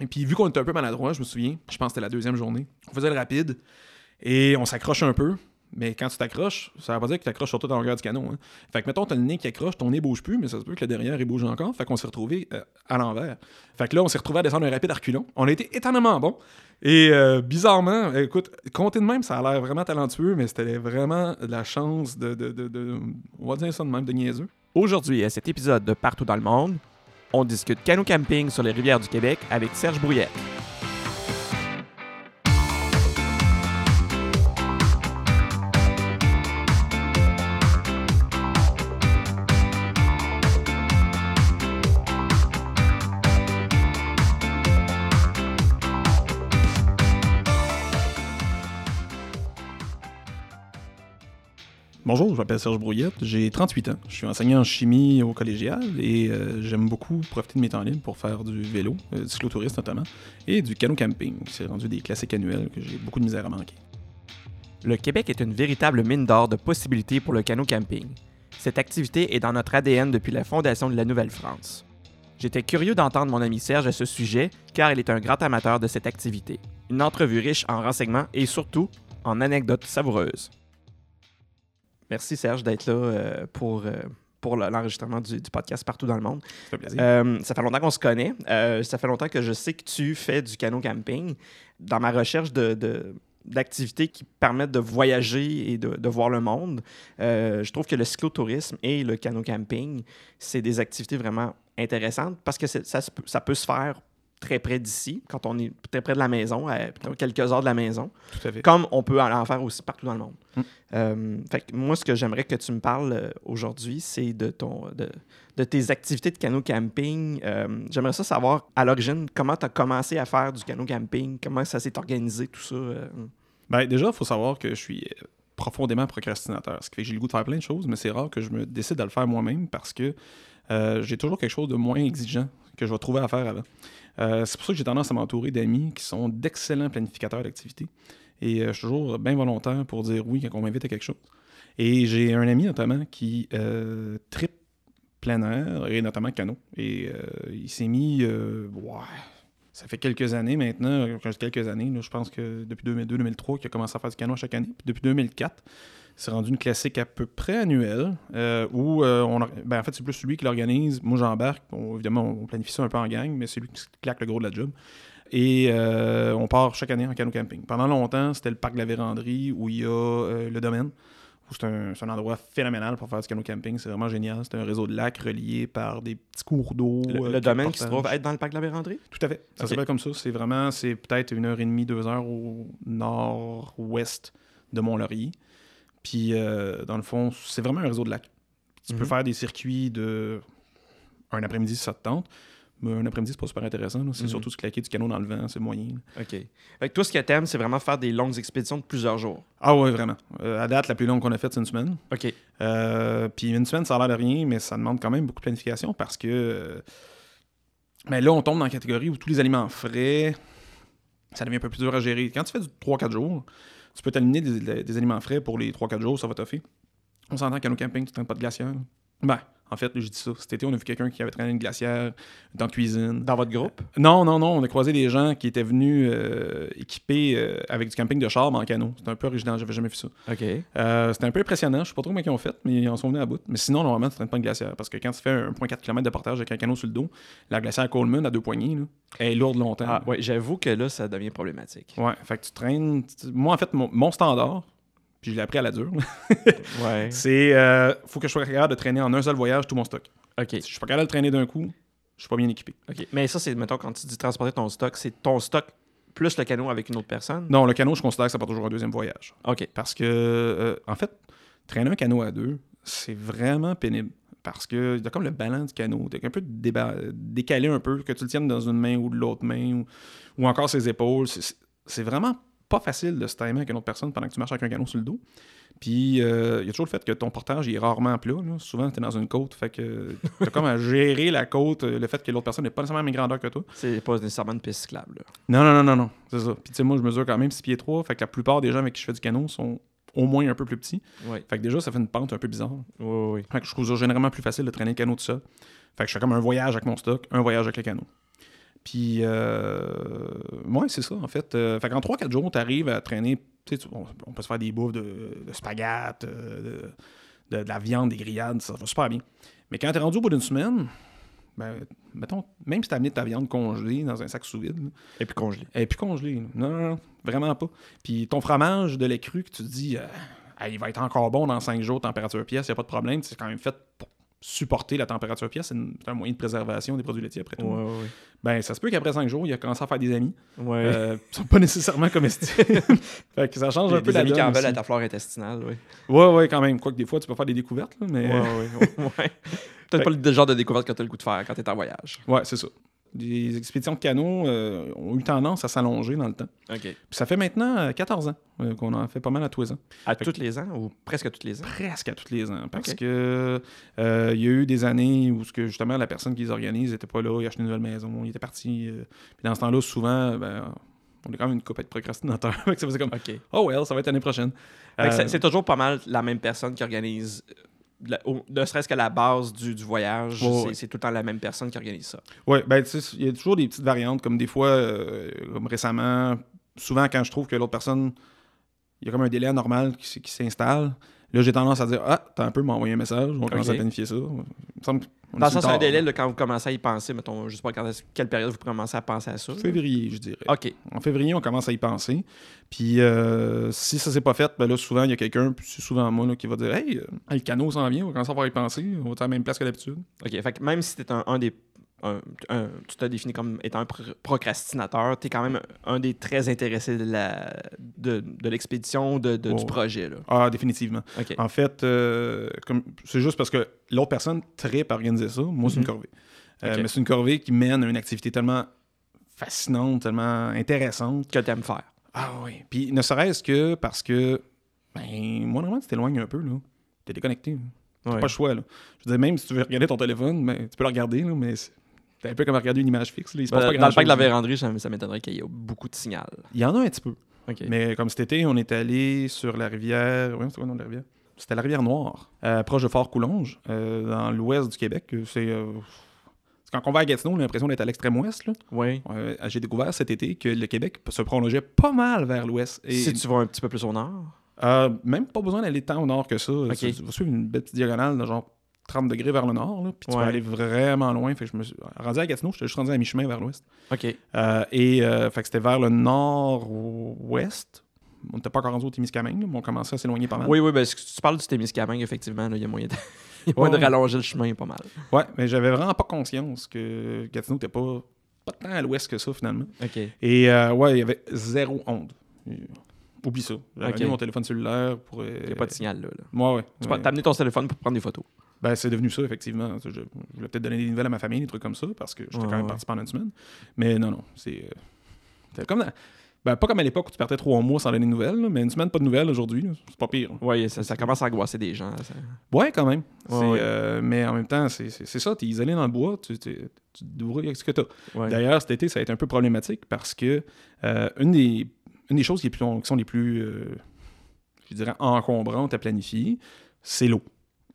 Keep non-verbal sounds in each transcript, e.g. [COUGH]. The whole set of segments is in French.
Et puis, vu qu'on était un peu maladroit, je me souviens, je pense que c'était la deuxième journée, on faisait le rapide et on s'accroche un peu. Mais quand tu t'accroches, ça veut pas dire que tu t'accroches sur toute la longueur du canon. hein. Fait que, mettons, t'as le nez qui accroche, ton nez bouge plus, mais ça se peut que le derrière, il bouge encore. Fait qu'on s'est retrouvé euh, à l'envers. Fait que là, on s'est retrouvé à descendre un rapide à reculons. On a été étonnamment bon. Et euh, bizarrement, écoute, compter de même, ça a l'air vraiment talentueux, mais c'était vraiment de la chance de, de, de, de- On va dire ça de même, de niaiseux. Aujourd'hui, à cet épisode de Partout dans le monde, on discute canot camping sur les rivières du Québec avec Serge Brouillette. Bonjour, je m'appelle Serge Brouillette, j'ai 38 ans. Je suis enseignant en chimie au collégial et euh, j'aime beaucoup profiter de mes temps libres pour faire du vélo, euh, du cyclotourisme notamment, et du canot camping. C'est rendu des classiques annuels que j'ai beaucoup de misère à manquer. Le Québec est une véritable mine d'or de possibilités pour le canot camping. Cette activité est dans notre ADN depuis la fondation de la Nouvelle-France. J'étais curieux d'entendre mon ami Serge à ce sujet car il est un grand amateur de cette activité. Une entrevue riche en renseignements et surtout en anecdotes savoureuses. Merci Serge d'être là euh, pour, euh, pour le- l'enregistrement du, du podcast partout dans le monde. Ça fait. Euh, ça fait longtemps qu'on se connaît. Euh, ça fait longtemps que je sais que tu fais du canot camping. Dans ma recherche de, d'activités qui permettent de voyager et de, de voir le monde, euh, je trouve que le cyclotourisme et le canot camping, c'est des activités vraiment intéressantes parce que ça, ça peut se faire très près d'ici, quand on est très près de la maison, à quelques heures de la maison Tout à fait. comme on peut en faire aussi partout dans le monde. Mm. Euh, fait que moi, ce que j'aimerais que tu me parles euh, aujourd'hui, c'est de, ton, de, de tes activités de canot camping. Euh, j'aimerais ça savoir, à l'origine, comment tu as commencé à faire du canot camping, comment ça s'est organisé, tout ça. euh? Ben, déjà, il faut savoir que je suis profondément procrastinateur. Ce qui fait que j'ai le goût de faire plein de choses, mais c'est rare que je me décide à le faire moi-même parce que j'ai toujours quelque chose de moins exigeant que je vais trouver à faire avant. Euh, c'est pour ça que j'ai tendance à m'entourer d'amis qui sont d'excellents planificateurs d'activités. Et euh, je suis toujours bien volontaire pour dire oui quand on m'invite à quelque chose. Et j'ai un ami notamment qui euh, tripe plein air et notamment canot. Et euh, il s'est mis, ça fait quelques années maintenant, quelques années, je pense que depuis 2002-2003 qu'il a commencé à faire du canot chaque année. Puis depuis 2004, c'est rendu une classique à peu près annuelle euh, où euh, on, ben, en fait c'est plus lui qui l'organise. Moi j'embarque, Bon, évidemment on planifie ça un peu en gang, mais c'est lui qui claque le gros de la job. Et euh, on part chaque année en canot camping. Pendant longtemps, c'était le parc de la Vérandrie où il y a le domaine. où C'est un, c'est un endroit phénoménal pour faire du canot camping. C'est vraiment génial. C'est un réseau de lacs reliés par des petits cours d'eau. Le, le domaine qui se trouve être dans le parc de la Vérandrie? Tout à fait. Ça Ok. s'appelle comme ça. C'est vraiment, c'est peut-être une heure et demie, deux heures au nord-ouest de Mont-Laurier. Puis, euh, dans le fond, c'est vraiment un réseau de lacs. Tu peux Mhm. faire des circuits de un après-midi si ça te tente. Mais un après-midi, c'est pas super intéressant. C'est Mhm. surtout se claquer du canot dans le vent, c'est moyen. là. OK. Fait que toi, ce que t'aimes, c'est vraiment faire des longues expéditions de plusieurs jours. Ah ouais, vraiment. Euh, à date, la plus longue qu'on a faite, c'est une semaine. OK. Euh, puis une semaine, ça a l'air de rien, mais ça demande quand même beaucoup de planification parce que euh, ben là, on tombe dans la catégorie où tous les aliments frais, ça devient un peu plus dur à gérer. Quand tu fais du 3-4 jours, tu peux t'aligner des, aliments frais pour les 3-4 jours, ça va t'offrir. On s'entend qu'à nos camping, tu ne pas de glacière. Ben, en fait, je dis ça. Cet été, on a vu quelqu'un qui avait traîné une glacière dans la cuisine. Dans votre groupe? Non, non, non. On a croisé des gens qui étaient venus euh, équipés euh, avec du camping de char en canot. C'était un peu original, j'avais jamais vu ça. OK. Euh, c'était un peu impressionnant. Je sais pas trop comment ils ont fait, mais ils en sont venus à bout. Mais sinon, normalement, tu traînes pas une glacière. Parce que quand tu fais 1,4 km de portage avec un canot sur le dos, la glacière Coleman à deux poignées, là, elle est lourde longtemps. Ah, ouais, j'avoue que là, ça devient problématique. Ouais, fait que tu traînes. Moi, en fait, mon, mon standard, puis je l'ai appris à la dure, [LAUGHS] Ouais. c'est euh, faut que je sois capable de traîner en un seul voyage tout mon stock. OK. Si je suis pas capable de le traîner d'un coup, je suis pas bien équipé. OK. Mais ça, c'est, mettons, quand tu dis transporter ton stock, c'est ton stock plus le canot avec une autre personne? Non, le canot, je considère que ça part toujours un deuxième voyage. OK. Parce que, euh, en fait, traîner un canot à deux, c'est vraiment pénible. Parce que a comme le ballon du canot. T'es un peu décalé un peu, que tu le tiennes dans une main ou de l'autre main, ou, ou encore ses épaules. C'est c'est vraiment pas facile de se timer avec une autre personne pendant que tu marches avec un canot sur le dos. Puis, euh, il y a toujours le fait que ton portage il est rarement plat. là. Souvent, tu es dans une côte. Fait que tu comme à gérer la côte, euh, le fait que l'autre personne n'est pas nécessairement la même grandeur que toi. C'est pas nécessairement une piste cyclable. là. Non, non, non, non, non. C'est ça. Puis, tu sais, moi, je mesure quand même 6 pieds 3. Fait que la plupart des gens avec qui je fais du canot sont au moins un peu plus petits. Fait que déjà, ça fait une pente un peu bizarre. Oui, oui. Fait que je trouve ça généralement plus facile de traîner le canot tout ça. Fait que je fais comme un voyage avec mon stock, un voyage avec le canot. Puis, euh, ouais, c'est ça, en fait. Euh, fait qu'en 3-4 jours, tu arrives à traîner. tu sais, On, on peut se faire des bouffes de, de spaghettes, euh, de, de- de la viande, des grillades, ça va super bien. Mais quand tu es rendu au bout d'une semaine, ben, mettons, même si tu as amené ta viande congelée dans un sac sous vide, là, Et puis congelé. elle n'est plus congelée. Non, non, non, vraiment pas. Puis ton fromage de lait cru que tu te dis, euh, il va être encore bon dans 5 jours, température pièce, il n'y a pas de problème. C'est quand même fait pour supporter la température pièce. C'est un moyen de préservation des produits laitiers après tout. ouais. Ben, ça se peut qu'après 5 jours, il a commencé à faire des amis. Ouais. Euh, ils sont pas nécessairement comestibles. [LAUGHS] fait que ça change un peu des la amis qui donne en veulent à ta flore intestinale, oui. Ouais, ouais, quand même. Quoique des fois, tu peux faire des découvertes, là, mais... Ouais, ouais, ouais. [LAUGHS] Peut-être pas le genre de découverte que tu as le goût de faire quand tu es en voyage. Ouais, c'est ça. Les expéditions de canot euh, ont eu tendance à s'allonger dans le temps. OK. Puis ça fait maintenant euh, 14 ans euh, qu'on en fait pas mal à tous les ans. À tous les ans ou presque à tous les ans? presque à tous les ans. Parce que euh, il y a eu des années où que justement la personne qui les organise n'était pas là, il a acheté une nouvelle maison, il était parti. euh, puis dans ce temps-là, souvent, ben, on est quand même une coupe de procrastinateurs. [LAUGHS] Fait que ça faisait comme OK. Oh well, ça va être l'année prochaine. Euh, C'est toujours pas mal la même personne qui organise, au- ne serait-ce que la base du, du voyage, c'est- tout le temps la même personne qui organise ça. Ouais, ben tu sais, il y a toujours des petites variantes, comme des fois, euh, comme récemment, souvent quand je trouve que l'autre personne, il y a comme un délai anormal qui, s'installe. Là, j'ai tendance à dire Ah, t'as un peu m'envoyer un message, on commence à planifier ça. Il me semble est Dans le sens, un délai, là, quand vous commencez à y penser, mettons, je sais pas quand quelle période vous commencez à penser à ça. Février, je dirais. OK. En février, on commence à y penser. Puis euh, si ça s'est pas fait, ben là, souvent, il y a quelqu'un, puis c'est souvent moi, là, qui va dire Hey, euh, le canot s'en vient, on va commencer à y penser, on va être à la même place que d'habitude. OK. Fait que même si t'es un, un des. Un- un- tu t'as défini comme étant un pro- procrastinateur, tu es quand même un des très intéressés de la de, de l'expédition, de, de- Oh. du projet. Là. Ah, définitivement. En fait, euh, comme c'est juste parce que l'autre personne tripe à organiser ça. Moi, c'est Mhm. une corvée. Euh. Mais c'est une corvée qui mène à une activité tellement fascinante, tellement intéressante. Que tu aimes faire. Ah oui. Puis ne serait-ce que parce que, ben, moi, normalement, tu t'éloignes un peu, là. T'es déconnecté. là. T'as Ouais. pas le choix, là. Je veux dire, même si tu veux regarder ton téléphone, ben, tu peux le regarder, là, mais c'est c'est un peu comme regarder une image fixe. Là. Il se passe Euh, pas dans le parc de la véranderie, ça, ça m'étonnerait qu'il y ait beaucoup de signal. Il y en a un petit peu. Mais comme cet été, on est allé sur la rivière. Oui, c'est quoi le nom de la rivière? C'était la rivière Noire, euh, proche de Fort-Coulonge, euh, dans l'ouest du Québec. C'est. euh, c'est Quand on va à Gatineau, on a l'impression d'être à l'extrême ouest. là. Oui. J'ai découvert cet été que le Québec se prolongeait pas mal vers l'ouest. Et Si tu vas un petit peu plus au nord? même pas besoin d'aller tant au nord que ça. Ok. Tu, tu vas suivre une belle petite diagonale de genre 30 degrés vers le nord, là, puis tu Ouais. vas aller vraiment loin. Fait que je me suis rendu à Gatineau, j'étais juste rendu à mi-chemin vers l'ouest. OK. Euh, et euh, fait que c'était vers le nord-ouest. On n'était pas encore rendu au Témiscamingue, mais on commençait à s'éloigner pas mal. Oui, oui, ben, si tu parles du Témiscamingue, effectivement, il y a moyen de, [LAUGHS] il y a moyen Ouais, de rallonger le chemin pas mal. Ouais, mais j'avais vraiment pas conscience que Gatineau n'était pas, pas tant à l'ouest que ça, finalement. OK. Et euh, ouais, il y avait zéro onde. Oublie ça. J'avais Ok. mis mon téléphone cellulaire pour. Il n'y a pas de signal là. là. Ouais, ouais. Tu ouais. peux- T'as amené ton téléphone pour prendre des photos. Ben, c'est devenu ça, effectivement. Je, je voulais peut-être donner des nouvelles à ma famille, des trucs comme ça, parce que j'étais Ouais, quand même ouais. parti pendant une semaine. Mais non, non, c'est. euh, c'est comme. dans- Ben, pas comme à l'époque où tu partais trois mois sans donner de nouvelles, là, mais une semaine pas de nouvelles aujourd'hui, c'est pas pire. Oui, ça, ça commence à angoisser des gens. ça. Ouais, quand même. Ouais, euh, mais en même temps, c'est ça, tu es isolé dans le bois, tu, tu, tu te débrouilles avec ce que tu as. Ouais. D'ailleurs, cet été, ça a été un peu problématique parce que euh, une, des, une des choses qui, est plus- qui sont les plus, euh, je dirais, encombrantes à planifier, c'est l'eau.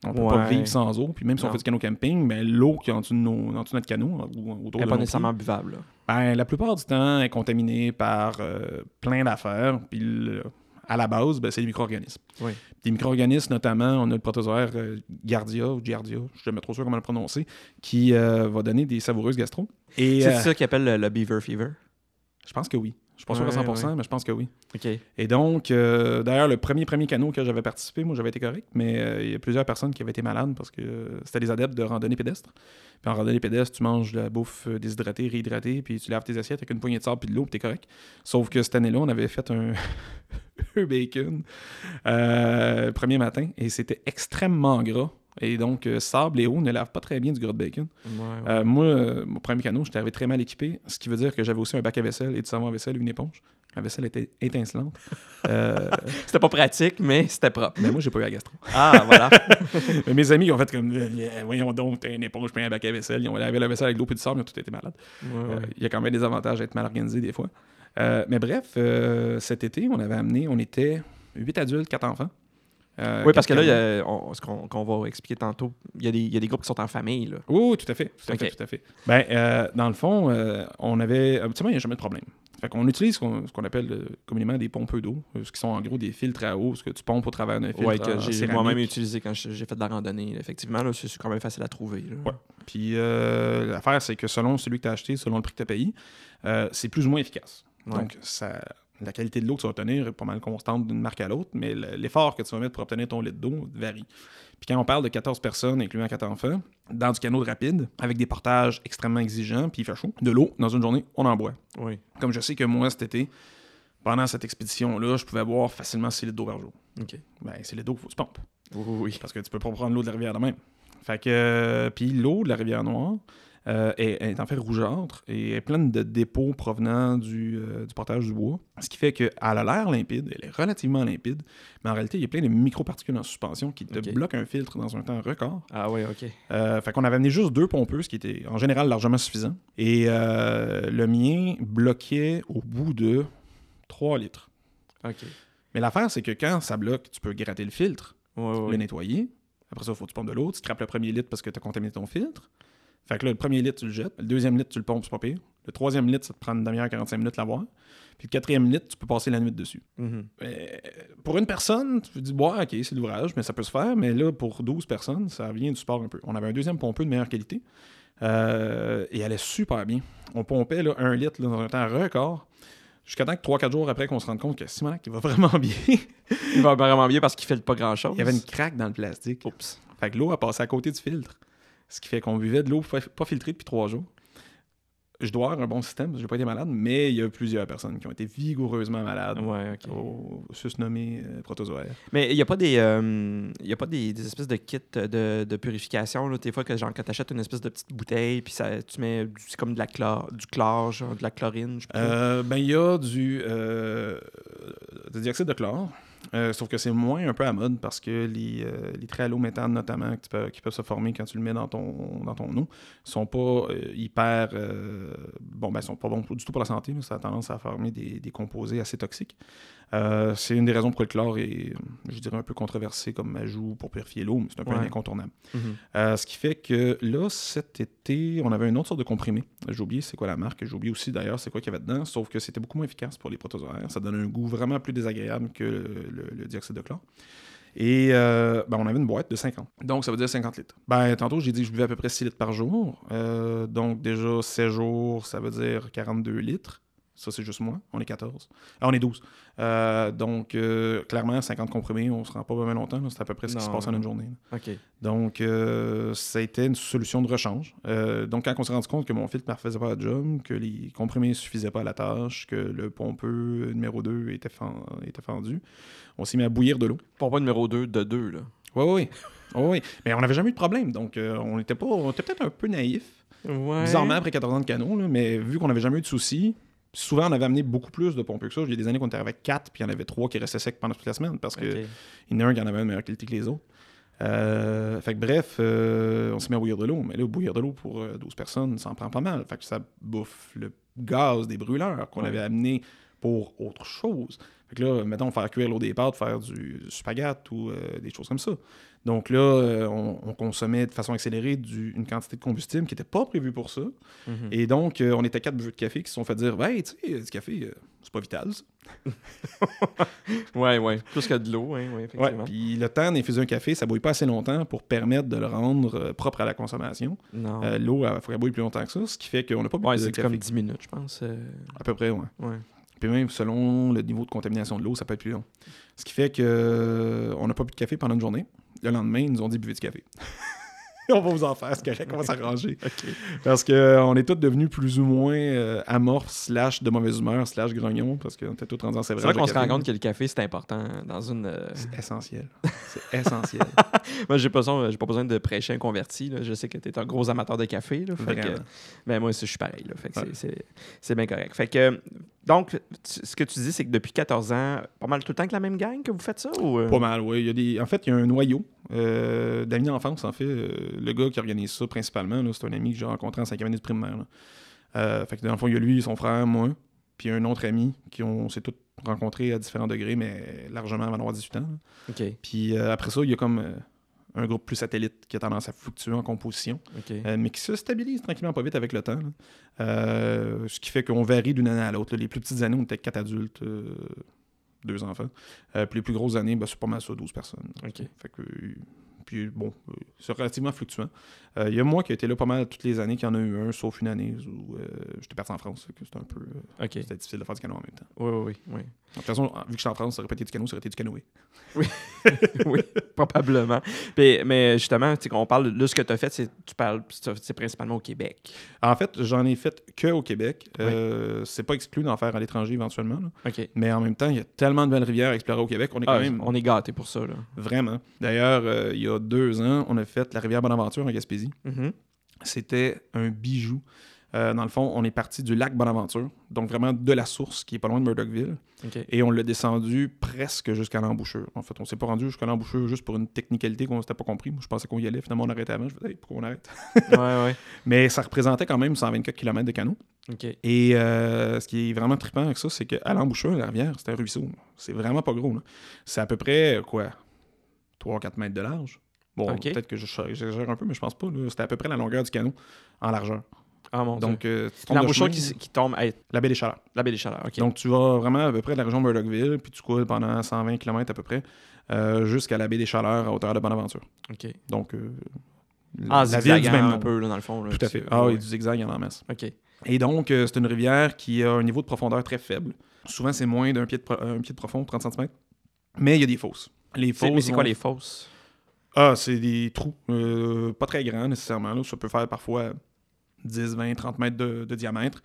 On peut pas vivre sans eau. Puis même si on fait du canot camping, mais l'eau qui est en dessous de, nos- en dessous de notre canot, ou autour Elle n'est de pas nécessairement buvable. ben, la plupart du temps, elle est contaminée par euh, plein d'affaires. Puis le- à la base, ben, c'est des micro-organismes. Oui. Des micro-organismes, notamment, on a le protozoaire euh, Giardia, ou Giardia, je ne suis jamais trop sûr comment le prononcer, qui euh, va donner des savoureuses gastro. C'est euh, ça qu'ils appellent le, le beaver fever? je pense que oui. Je suis pas sûr à Ouais, 100%, mais je pense que oui. Et donc, euh, d'ailleurs, le premier premier canot que j'avais participé, moi, j'avais été correct, mais euh, il y a plusieurs personnes qui avaient été malades parce que euh, c'était des adeptes de randonnée pédestre. Puis en randonnée pédestre, tu manges de la bouffe euh, déshydratée, réhydratée, puis tu laves tes assiettes avec une poignée de sable puis de l'eau, puis t'es correct. Sauf que cette année-là, on avait fait un, [LAUGHS] bacon premier matin et c'était extrêmement gras. Et donc, euh, sable et eau ne lavent pas très bien du gras de bacon. Ouais, ouais. Euh, moi, euh, mon premier canot, j'étais arrivé très mal équipé, ce qui veut dire que j'avais aussi un bac à vaisselle et du savon à vaisselle et une éponge. La vaisselle était étincelante. [LAUGHS] C'était pas pratique, mais c'était propre. mais moi, j'ai pas eu la gastro. Ah, voilà. [LAUGHS] Mais mes amis, ils ont fait comme Voyons donc, t'as une éponge, puis un bac à vaisselle. Ils ont lavé la vaisselle avec de l'eau et du sable, ils ont tous été malades. Ouais. Il y a quand même des avantages à être mal organisé des fois. Mais bref, cet été, on avait amené, on était 8 adultes, 4 enfants. Euh, oui, parce que là, quatre il y canaux. a- on- ce qu'on va expliquer tantôt, il y, a des, il y a des groupes qui sont en famille. Là. Oui, oui, tout à fait. Tout à fait, tout à fait. Ben, euh, dans le fond, euh, on avait. Habituellement, il n'y a jamais de problème. Fait qu'on utilise ce qu'on appelle communément des pompeux d'eau, ce qui sont en gros des filtres à eau, ce que tu pompes au travers d'un filtre. Ouais, que j'ai moi-même utilisé quand j'ai fait de la randonnée. Effectivement, là, c'est quand même facile à trouver. Ouais. Puis euh, l'affaire, c'est que selon celui que tu as acheté, selon le prix que tu as payé, c'est plus ou moins efficace. Ouais. Donc, ça, la qualité de l'eau que tu vas obtenir est pas mal constante d'une marque à l'autre, mais le- l'effort que tu vas mettre pour obtenir ton litre d'eau varie. Puis quand on parle de 14 personnes, incluant 4 enfants, dans du canot de rapide, avec des portages extrêmement exigeants, puis il fait chaud, de l'eau, dans une journée, on en boit. Oui. Comme je sais que moi, cet été, pendant cette expédition-là, je pouvais boire facilement 6 litres d'eau par jour. OK. Ben, c'est litres d'eau, faut que tu pompes. Oui, oui, oui. Parce que tu peux pas prendre l'eau de la rivière de même. Fait que. euh, Puis l'eau de la rivière Noire euh, est, est en fait rougeâtre et est pleine de dépôts provenant du, euh, du portage du bois. Ce qui fait qu'elle a l'air limpide, elle est relativement limpide, mais en réalité, il y a plein de microparticules en suspension qui te bloquent un filtre dans un temps record. Ah oui, OK. Euh, fait qu'on avait amené juste deux pompeux, ce qui était en général largement suffisant. Et euh, le mien bloquait au bout de 3 litres. OK. Mais l'affaire, c'est que quand ça bloque, tu peux gratter le filtre Ouais, ouais, le nettoyer. Après ça, il faut que tu pompes de l'eau. Tu scrapes le premier litre parce que tu as contaminé ton filtre. Fait que là, le premier litre, tu le jettes. Le deuxième litre, tu le pompes, c'est pas pire. Le troisième litre, ça te prend une demi-heure, 45 minutes l'avoir. Puis le quatrième litre, tu peux passer la nuit dessus. Mhm. Euh, pour une personne, tu te dis, bon, ok, c'est l'ouvrage, mais ça peut se faire. Mais là, pour 12 personnes, ça vient du sport un peu. On avait un deuxième pompeux de meilleure qualité. Euh, et elle est super bien. On pompait là, un litre là, dans un temps record. Jusqu'à temps que 3-4 jours après qu'on se rende compte que Simonac, il va vraiment bien. Il va vraiment bien parce qu'il fait pas grand-chose. il y avait une craque dans le plastique. Oups. Fait que l'eau a passé à côté du filtre. Ce qui fait qu'on buvait de l'eau pas filtrée depuis trois jours. Je dois avoir un bon système, parce que j'ai pas été malade, mais il y a plusieurs personnes qui ont été vigoureusement malades Ouais, OK. au susnommé euh, protozoaire. Mais il n'y a pas des euh, il y a pas des, des espèces de kits de, de purification là, des fois que genre quand t'achètes une espèce de petite bouteille puis ça tu mets du- c'est comme de la chlore, du chlore genre de la chlorine je sais pas trop. Euh, ben, il y a du, euh, du dioxyde de chlore. Euh, sauf que c'est moins un peu à mode parce que les, euh, les notamment, tu peux- qui peuvent se former quand tu le mets dans ton, dans ton sont pas euh, hyper. euh, bon, ben, sont pas bons du tout pour la santé. là. Ça a tendance à former des, des composés assez toxiques. Euh, c'est une des raisons pour le chlore est, je dirais, un peu controversé comme ajout pour purifier l'eau, mais c'est un peu Ouais. un incontournable. Mhm. Euh, ce qui fait que là, cet été, on avait une autre sorte de comprimé. J'ai oublié c'est quoi la marque. J'ai oublié aussi d'ailleurs c'est quoi qu'il y avait dedans, sauf que c'était beaucoup moins efficace pour les protozoaires. Ça donne un goût vraiment plus désagréable que le, le- le dioxyde de chlore. Et euh, ben, on avait une boîte de 50. Donc ça veut dire 50 litres. Ben, tantôt, j'ai dit que je buvais à peu près 6 litres par jour. Euh, donc déjà 16 jours, ça veut dire 42 litres. Ça, c'est juste moi. On est 14. Ah, on est 12. Euh, donc, euh, clairement, 50 comprimés, on se rend pas vraiment longtemps. C'est à peu près ce qui se passe en une journée. là. OK. Donc, euh, ça a été une solution de rechange. Euh, donc, quand on s'est rendu compte que mon filtre ne faisait pas la job, que les comprimés ne suffisaient pas à la tâche, que le pompeux numéro 2 était, fen- était fendu, on s'est mis à bouillir de l'eau. Pompe numéro 2 de 2 là. Oui, oui, oui. oui. Mais on n'avait jamais eu de problème. Donc, on était pas, on était peut-être un peu naïf. Ouais. Bizarrement, après 14 ans de canot, là, mais vu qu'on n'avait jamais eu de soucis, souvent, on avait amené beaucoup plus de pompeux que ça. Il y a des années qu'on était avec 4, puis il y en avait 3 qui restaient secs pendant toute la semaine parce que OK. il y en a un qui en avait une meilleure qualité que les autres. Euh, fait que bref, euh, on s'est mis à bouillir de l'eau. Mais là, bouillir de l'eau pour euh, 12 personnes, ça en prend pas mal. Fait que ça bouffe le gaz des brûleurs qu'on Ouais. avait amené pour autre chose. Fait que là, mettons, faire cuire l'eau des pâtes, faire du spaghette ou euh, des choses comme ça. Donc là, euh, on, on consommait de façon accélérée du- une quantité de combustible qui n'était pas prévue pour ça. Mhm. Et donc, euh, on était quatre buveux de café qui se sont fait dire Ben, tu sais, du café, euh, c'est pas vital, ça. [LAUGHS] Ouais, ouais. Plus que de l'eau, hein, ouais, effectivement. puis le temps d'infuser un café, ça bouille pas assez longtemps pour permettre de le rendre propre à la consommation. Non. L'eau, il faut qu'elle bouille plus longtemps que ça, ce qui fait qu'on n'a pas bu ouais, de c'est café. comme 10 minutes, je pense. À peu près, ouais. Ouais. Puis même selon le niveau de contamination de l'eau, ça peut être plus long. Ce qui fait que euh, on n'a pas bu de café pendant une journée. Le lendemain, ils nous ont dit buvez du café. [LAUGHS] [LAUGHS] on va vous en faire, c'est correct, on va s'arranger. [LAUGHS] Parce qu'on est tous devenus plus ou moins euh, amorphes, slash de mauvaise humeur, slash grognon, parce qu'on était tous rendus en C'est vrai qu'on se rend compte que le café, c'est important dans une... euh, C'est essentiel. C'est [LAUGHS] essentiel. Moi, j'ai pas, besoin- j'ai pas besoin de prêcher un converti. Là. Je sais que tu es un gros amateur de café. Là, fait que, ben, moi aussi, je suis pareil. Là, fait que Ouais. c'est- bien correct. Fait que, donc, tu- ce que tu dis, c'est que depuis 14 ans, pas mal tout le temps que la même gang que vous faites ça? Ou, euh? Pas mal, oui. Il y a des... En fait, il y a un noyau euh, d'amis d'enfance, en fait. Euh, le gars qui organise ça principalement, c'est un ami que j'ai rencontré en cinquième année de primaire. là. Euh, fait que dans le fond, il y a lui, son frère, moi, puis un autre ami qui on s'est tous rencontrés à différents degrés, mais largement avant d'avoir 18 ans. Puis euh, après ça, il y a comme euh, un groupe plus satellite qui a tendance à fluctuer en composition, mais qui se stabilise tranquillement pas vite avec le temps. ce qui fait qu'on varie d'une année à l'autre. Les plus petites années, on était quatre adultes, deux enfants. Euh, puis les plus grosses années, ben, c'est pas mal ça, 12 personnes. Fait que, puis bon, euh, c'est relativement fluctuant. Euh, Il y a moi qui ai été là pas mal toutes les années, qu'il y en a eu un, sauf une année où euh, j'étais parti en France. C'était un peu euh, c'était difficile de faire du canot en même temps. Oui, oui, oui. De toute façon, vu que j'étais en France, ça aurait pas été du canot, ça aurait été du canoë. [LAUGHS] oui, probablement. Puis- mais justement, tu sais, on parle de ce que tu as fait, c'est tu parles c'est principalement au Québec. En fait, j'en ai fait que au Québec. Euh, c'est pas exclu d'en faire à l'étranger éventuellement. Mais en même temps, il y a tellement de belles rivières à explorer au Québec. On est quand Ah, même on est gâtés pour ça, là. vraiment. D'ailleurs, euh, il y a deux ans, on a fait la rivière Bonaventure en Gaspésie. Mhm. C'était un bijou. Euh, dans le fond, on est parti du lac Bonaventure, donc vraiment de la source qui est pas loin de Murdochville, et on l'a descendu presque jusqu'à l'embouchure. En fait, on s'est pas rendu jusqu'à l'embouchure juste pour une technicalité qu'on s'était pas compris. Moi, je pensais qu'on y allait. Finalement, on arrêtait avant. Je me disais, pourquoi on arrête? [LAUGHS] Ouais, ouais. Mais ça représentait quand même 124 km de canot. Et euh, ce qui est vraiment trippant avec ça, c'est qu'à l'embouchure, la rivière, c'est un ruisseau. C'est vraiment pas gros. C'est à peu près, quoi, 3-4 mètres de large. Bon, peut-être que je- j'exagère un peu, mais je pense pas. C'était à peu près la longueur du canot en largeur. Ah, mon Dieu. Donc, euh, L'embouchure chemin, qui, qui tombe, hey, la baie des Chaleurs. la baie des Chaleurs. OK. Donc, tu vas vraiment à peu près de la région de Murdochville, puis tu coules pendant 120 km à peu près, euh, jusqu'à la baie des Chaleurs à hauteur de Bonaventure. OK. Donc, euh, Ah, la ville du zigzagant même un peu, là, dans le fond. là. Tout à fait. Ah ouais. oui, du zigzag, il y en a en masse. OK. Et donc, euh, c'est une rivière qui a un niveau de profondeur très faible. Souvent, c'est moins d'un pied, de pro- un pied de profond, 30 cm. Mais il y a des fosses. Les fosses. Mais c'est quoi les fosses? Ah, c'est des trous. euh, pas très grands nécessairement. là. Ça peut faire parfois 10, 20, 30 mètres de, de diamètre.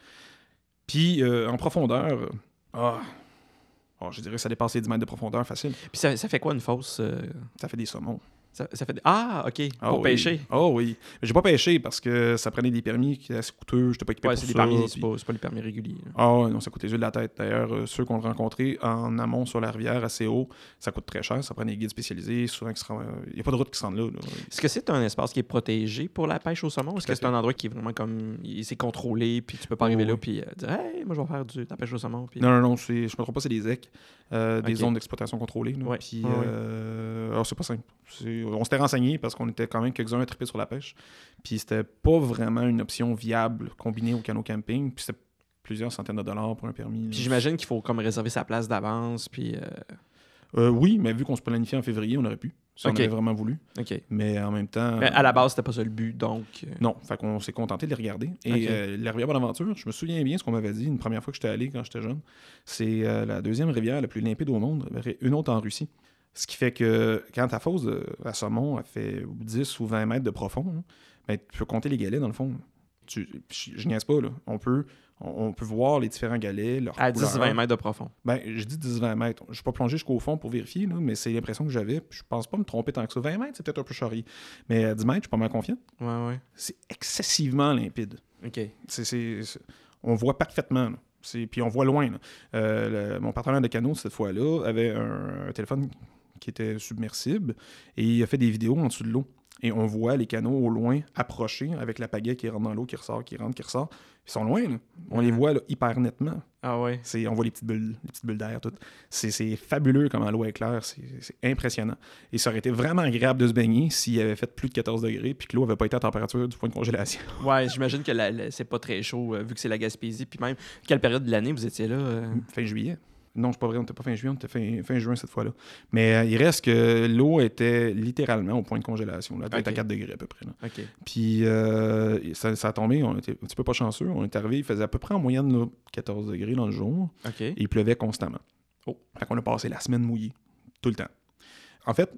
Puis, euh, en profondeur, euh, ah, oh, je dirais que ça dépasse les 10 mètres de profondeur facile. Puis ça, ça fait quoi une fosse? euh, Ça fait des saumons. Ça, ça fait... Ah, OK. Ah Pour oui. pêcher. Oh oui. J'ai pas pêché parce que ça prenait des permis qui étaient assez coûteux. J'étais pas équipé Ouais, pour c'est des ça. permis, c'est pas, les permis réguliers. là. Ah ouais, non, ça coûte les yeux de la tête. D'ailleurs, euh, ceux qu'on a rencontrés en amont sur la rivière, assez haut, ça coûte très cher. Ça prend des guides spécialisés. Souvent, il n'y a pas de route qui se rend là. là. Est-ce que c'est un espace qui est protégé pour la pêche au saumon? Est-ce que c'est un endroit qui est vraiment comme. il- C'est contrôlé, puis tu peux pas Oui, arriver là, oui. puis euh, dire, hey, moi je vais faire du, de la pêche au saumon. Puis... Non, non, non, je me trompe pas, c'est des EC, euh, des zones d'exploitation contrôlées. là. Puis, ah, c'est pas simple. On s'était renseigné parce qu'on était quand même quelques-uns à triper sur la pêche. Puis c'était pas vraiment une option viable combinée au canot camping. Puis c'était plusieurs centaines de dollars pour un permis. Puis j'imagine qu'il faut comme réserver sa place d'avance, puis. euh, Euh, oui, mais vu qu'on se planifiait en février, on aurait pu. Si Ok. on avait vraiment voulu. OK. Mais en même temps. Mais à la base, c'était pas ça le but, donc. euh, Non, fait qu'on s'est contenté de les regarder. Et euh, la rivière Bonaventure, je me souviens bien ce qu'on m'avait dit une première fois que j'étais allé quand j'étais jeune. C'est euh, la deuxième rivière la plus limpide au monde, une autre en Russie. Ce qui fait que quand ta fosse à saumon elle fait 10 ou 20 mètres de profond, là, ben, tu peux compter les galets dans le fond. Tu, je, je niaise pas, là. On peut, on, on peut voir les différents galets, leur À couleur. 10-20 mètres de profond. Ben, je dis 10-20 mètres. Je suis pas plongé jusqu'au fond pour vérifier, là, mais c'est l'impression que j'avais. Je pense pas me tromper tant que ça. 20 mètres, c'est peut-être un peu charrié. Mais à 10 mètres, je suis pas mal confiant. Ouais, ouais. C'est excessivement limpide. OK. C'est- c'est- c'est- on voit parfaitement. là. C'est- Puis on voit loin. là. Euh, le- mon partenaire de canot, cette fois-là, avait un, un téléphone qui était submersible et il a fait des vidéos en dessous de l'eau. Et on voit les canots au loin approcher avec la pagaie qui rentre dans l'eau, qui ressort, qui rentre, qui ressort. Ils sont loin. là. On les voit là, hyper nettement. Ah ouais. C'est- on voit les petites bulles, les petites bulles d'air, tout. C'est c'est fabuleux comment l'eau est claire. C'est impressionnant. Et ça aurait été vraiment agréable de se baigner s'il avait fait plus de 14 degrés puis que l'eau avait pas été à température du point de congélation. [LAUGHS] Ouais, j'imagine que c'est pas très chaud, euh, vu que c'est la Gaspésie. Puis même, quelle période de l'année vous étiez là? euh? Fin juillet. Non, c'est pas vrai, on était pas fin juillet, on était fin, fin juin cette fois-là. Mais euh, il reste que l'eau était littéralement au point de congélation. Là, elle à 4 degrés à peu près. là. Puis euh, ça, ça a tombé, on était un petit peu pas chanceux. On est arrivé, il faisait à peu près en moyenne là, 14 degrés dans le jour. OK. Et il pleuvait constamment. Oh. Fait qu'on a passé la semaine mouillée, tout le temps. En fait,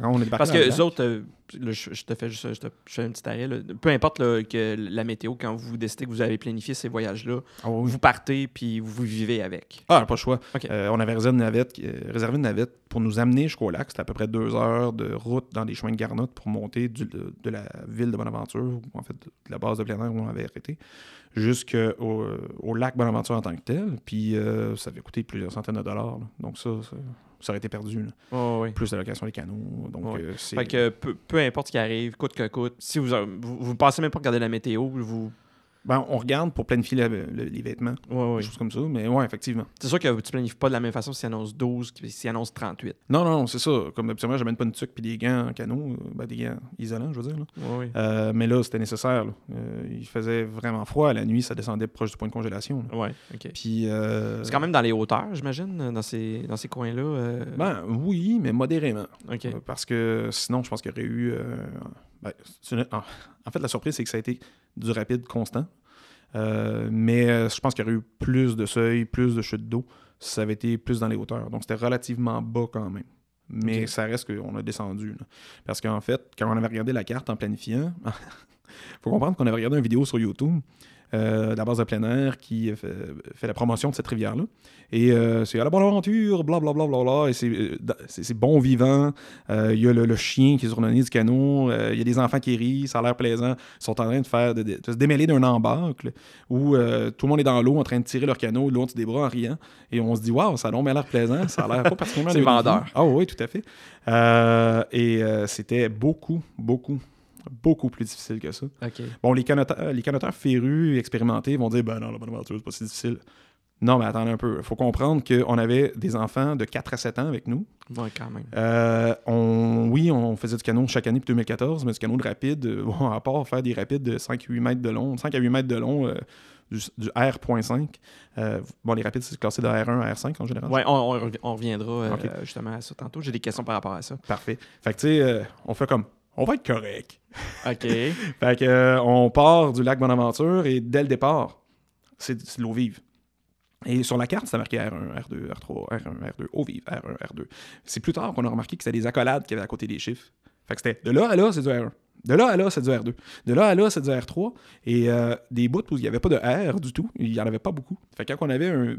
quand on est Parce que eux autres, euh, là, je, je te fais juste je te, je fais un petit arrêt. là. Peu importe là, que la météo, quand vous décidez que vous avez planifié ces voyages-là, Ah oui, vous partez puis vous vivez avec. Ah, pas le choix. Euh, on avait réservé une, navette, euh, réservé une navette pour nous amener jusqu'au lac. C'était à peu près deux heures de route dans des chemins de garnotte pour monter du- de, de la ville de Bonaventure, ou en fait de la base de plein air où on avait arrêté, jusqu'au au lac Bonaventure en tant que tel. Puis ça avait coûté plusieurs centaines de dollars. Donc ça, ça, aurait été perdu. là. Oh, oui. Plus la location des canots. Donc euh. Fait que peu, peu importe ce qui arrive, coûte que coûte, si vous, vous, vous passez même pas regarder la météo, vous, Ben, on regarde pour planifier le- le- les vêtements, Ouais, des choses comme ça, mais ouais, effectivement. C'est sûr que tu planifies pas de la même façon s'il annonce 12 que s'il annonce 38. Non, non, c'est ça. Comme habituellement, j'amène pas une tuque puis des gants en canot, euh, ben, des gants isolants, je veux dire. là. Ouais, ouais. Euh, mais là, c'était nécessaire. là. Euh, il faisait vraiment froid. La nuit, ça descendait proche du point de congélation. là. Ouais, ok. Puis. euh, C'est quand même dans les hauteurs, j'imagine, dans ces, dans ces coins-là. Ben oui, mais modérément. ok. Parce que sinon, je pense qu'il y aurait eu. ben, une- en fait, la surprise, c'est que ça a été du rapide constant. Euh, mais euh, je pense qu'il y aurait eu plus de seuil, plus de chute d'eau si ça avait été plus dans les hauteurs. Donc c'était relativement bas quand même. Mais ça reste qu'on a descendu. là. Parce qu'en fait, quand on avait regardé la carte en planifiant, [LAUGHS] faut comprendre qu'on avait regardé une vidéo sur YouTube euh, de la base de plein air qui fait, fait la promotion de cette rivière-là. Et euh, c'est à la bonne aventure, blablabla, bla, bla, bla, et c'est, euh, bon vivant. Il y a le, le chien qui est sur le nez du canot. Il y a des enfants qui rient, ça a l'air plaisant. Ils sont en train de, faire, de, de- de se démêler d'un embâcle où tout le monde est dans l'eau en train de tirer leur canot, l'autre des bras en riant. Et on se dit, waouh, ça a l'air plaisant. Ça a l'air pas particulièrement [LAUGHS] C'est de vendeur. Ah oui, tout à fait. Et c'était beaucoup, beaucoup, beaucoup plus difficile que ça. Bon, les canoteurs, les canoteurs férus, expérimentés, vont dire Ben non, la bonne aventure, c'est pas si difficile. Non, mais attendez un peu. Il faut comprendre qu'on avait des enfants de 4 à 7 ans avec nous. Ouais, quand même. Euh, on, oui, on faisait du canot chaque année depuis 2014, mais du canot de rapide, euh, [LAUGHS] bon, à part faire des rapides de 5-8 mètres de long, 5 à 8 mètres de long, euh, du, du R.5. euh, bon, les rapides, c'est classé de R1 à R5 en général. Ouais, on, on rev- on reviendra justement à ça tantôt. J'ai des questions par rapport à ça. Parfait. Fait que, tu sais, on fait comme on va être correct. Ok. [LAUGHS] Fait que, euh, on part du lac Bonaventure et dès le départ, c'est de l'eau vive. Et sur la carte, c'est marqué R1, R2, R3, R1, R2, eau vive, R1, R2. C'est plus tard qu'on a remarqué que c'était des accolades qu'il y avait à côté des chiffres. Fait que c'était de là à là, c'est du R1. De là à là, c'est du R2. De là à là, c'est du R3. Et euh, des bouts où il n'y avait pas de R du tout, il n'y en avait pas beaucoup. Fait que quand on avait un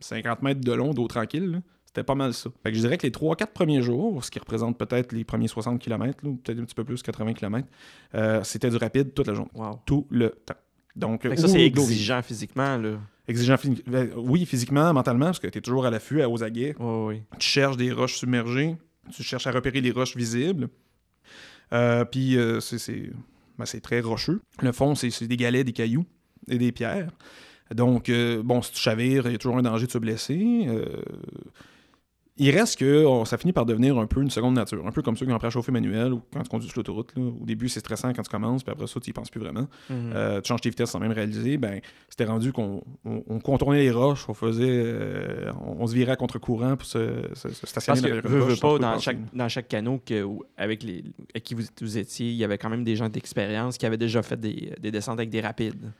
50 mètres de long d'eau tranquille, là, c'était pas mal ça. Fait que je dirais que les 3-4 premiers jours, ce qui représente peut-être les premiers 60 km, ou peut-être un petit peu plus, 80 km, euh, c'était du rapide toute la journée. Wow. Tout le temps. Donc, Fait que euh, ça, c'est exigeant physiquement, là. Exigeant, ben, oui, physiquement, mentalement, parce que tu es toujours à l'affût, à- aux aguets. Tu cherches des roches submergées, tu cherches à repérer les roches visibles. Euh, Puis, euh, c'est- ben, c'est très rocheux. Le fond, c'est c'est des galets, des cailloux et des pierres. Donc, euh, bon, si tu chavires, il y a toujours un danger de se blesser. Il reste que ça finit par devenir un peu une seconde nature. Un peu comme ceux qui ont appris à chauffer manuel ou quand tu conduis sur l'autoroute. Au début, c'est stressant quand tu commences, puis après ça, tu y penses plus vraiment. Mhm. Euh, tu changes tes vitesses sans même réaliser, ben, c'était rendu qu'on on, on contournait les roches, on faisait, euh, on, se virait à contre-courant pour se, se- se stationner Parce que, sans pas, dans chaque, dans chaque canot que, où- avec les, avec qui vous, vous étiez, il y avait quand même des gens d'expérience qui avaient déjà fait des, des descentes avec des rapides.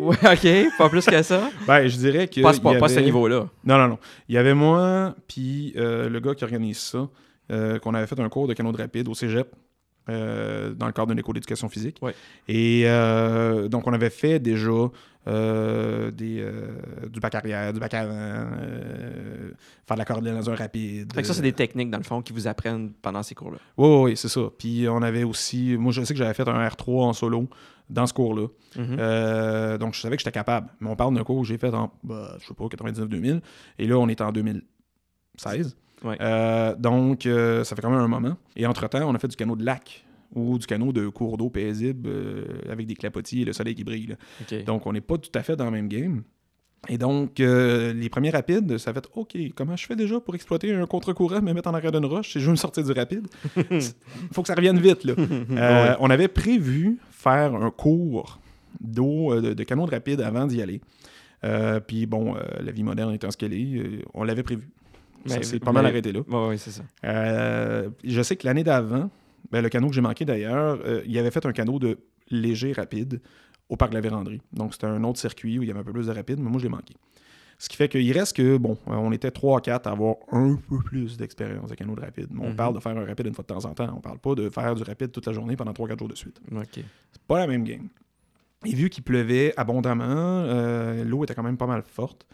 Ouais. Ok, pas plus que ça. [LAUGHS] Ben, je dirais que. Pas, ce niveau-là. Non, non, non. Il y avait moi, puis euh, le gars qui organise ça, euh, qu'on avait fait un cours de canot de rapide au cégep. euh, dans le cadre d'une école d'éducation physique. Ouais. Et donc, on avait fait déjà euh, des, euh, du bac arrière, du bac avant, euh, faire de la un rapide. Fait que ça, c'est des techniques, dans le fond, qui vous apprennent pendant ces cours-là. Oui, oui, oui, c'est ça. Puis on avait aussi. Moi, je sais que j'avais fait un R3 en solo dans ce cours-là. Mhm. Euh, donc, je savais que j'étais capable. Mais on parle d'un cours que j'ai fait en, bah, je sais pas, 99-2000. Et là, on est en 2016. Ouais. Euh, donc, euh, ça fait quand même un moment. Et entre-temps, on a fait du canot de lac ou du canot de cours d'eau paisible euh, avec des clapotis et le soleil qui brille. là. Ok. Donc, on n'est pas tout à fait dans le même game. Et donc, euh, les premiers rapides, ça fait OK, comment je fais déjà pour exploiter un contre-courant, me mettre en arrière d'une roche si je veux me sortir du rapide? [LAUGHS] Faut que ça revienne vite. Là. [LAUGHS] Euh. On avait prévu faire un cours d'eau, euh, de, de canot de rapide avant d'y aller. Euh, Puis bon, euh, la vie moderne étant ce qu'elle est, euh, on l'avait prévu. Ça Mais- s'est pas mal mais- arrêté là. Ouais, ouais, c'est ça. Euh, je sais que l'année d'avant, ben, le canot que j'ai manqué d'ailleurs, euh, il avait fait un canot de léger rapide au parc de la Vérandrie. Donc c'était un autre circuit où il y avait un peu plus de rapide, mais moi je l'ai manqué. Ce qui fait qu'il reste que, bon, euh, on était 3-4 à avoir un peu plus d'expérience de canot de rapide. Mais on Mhm. parle de faire un rapide une fois de temps en temps. On parle pas de faire du rapide toute la journée pendant 3-4 jours de suite. Ok. C'est pas la même game. Et vu qu'il pleuvait abondamment, euh, l'eau était quand même pas mal forte.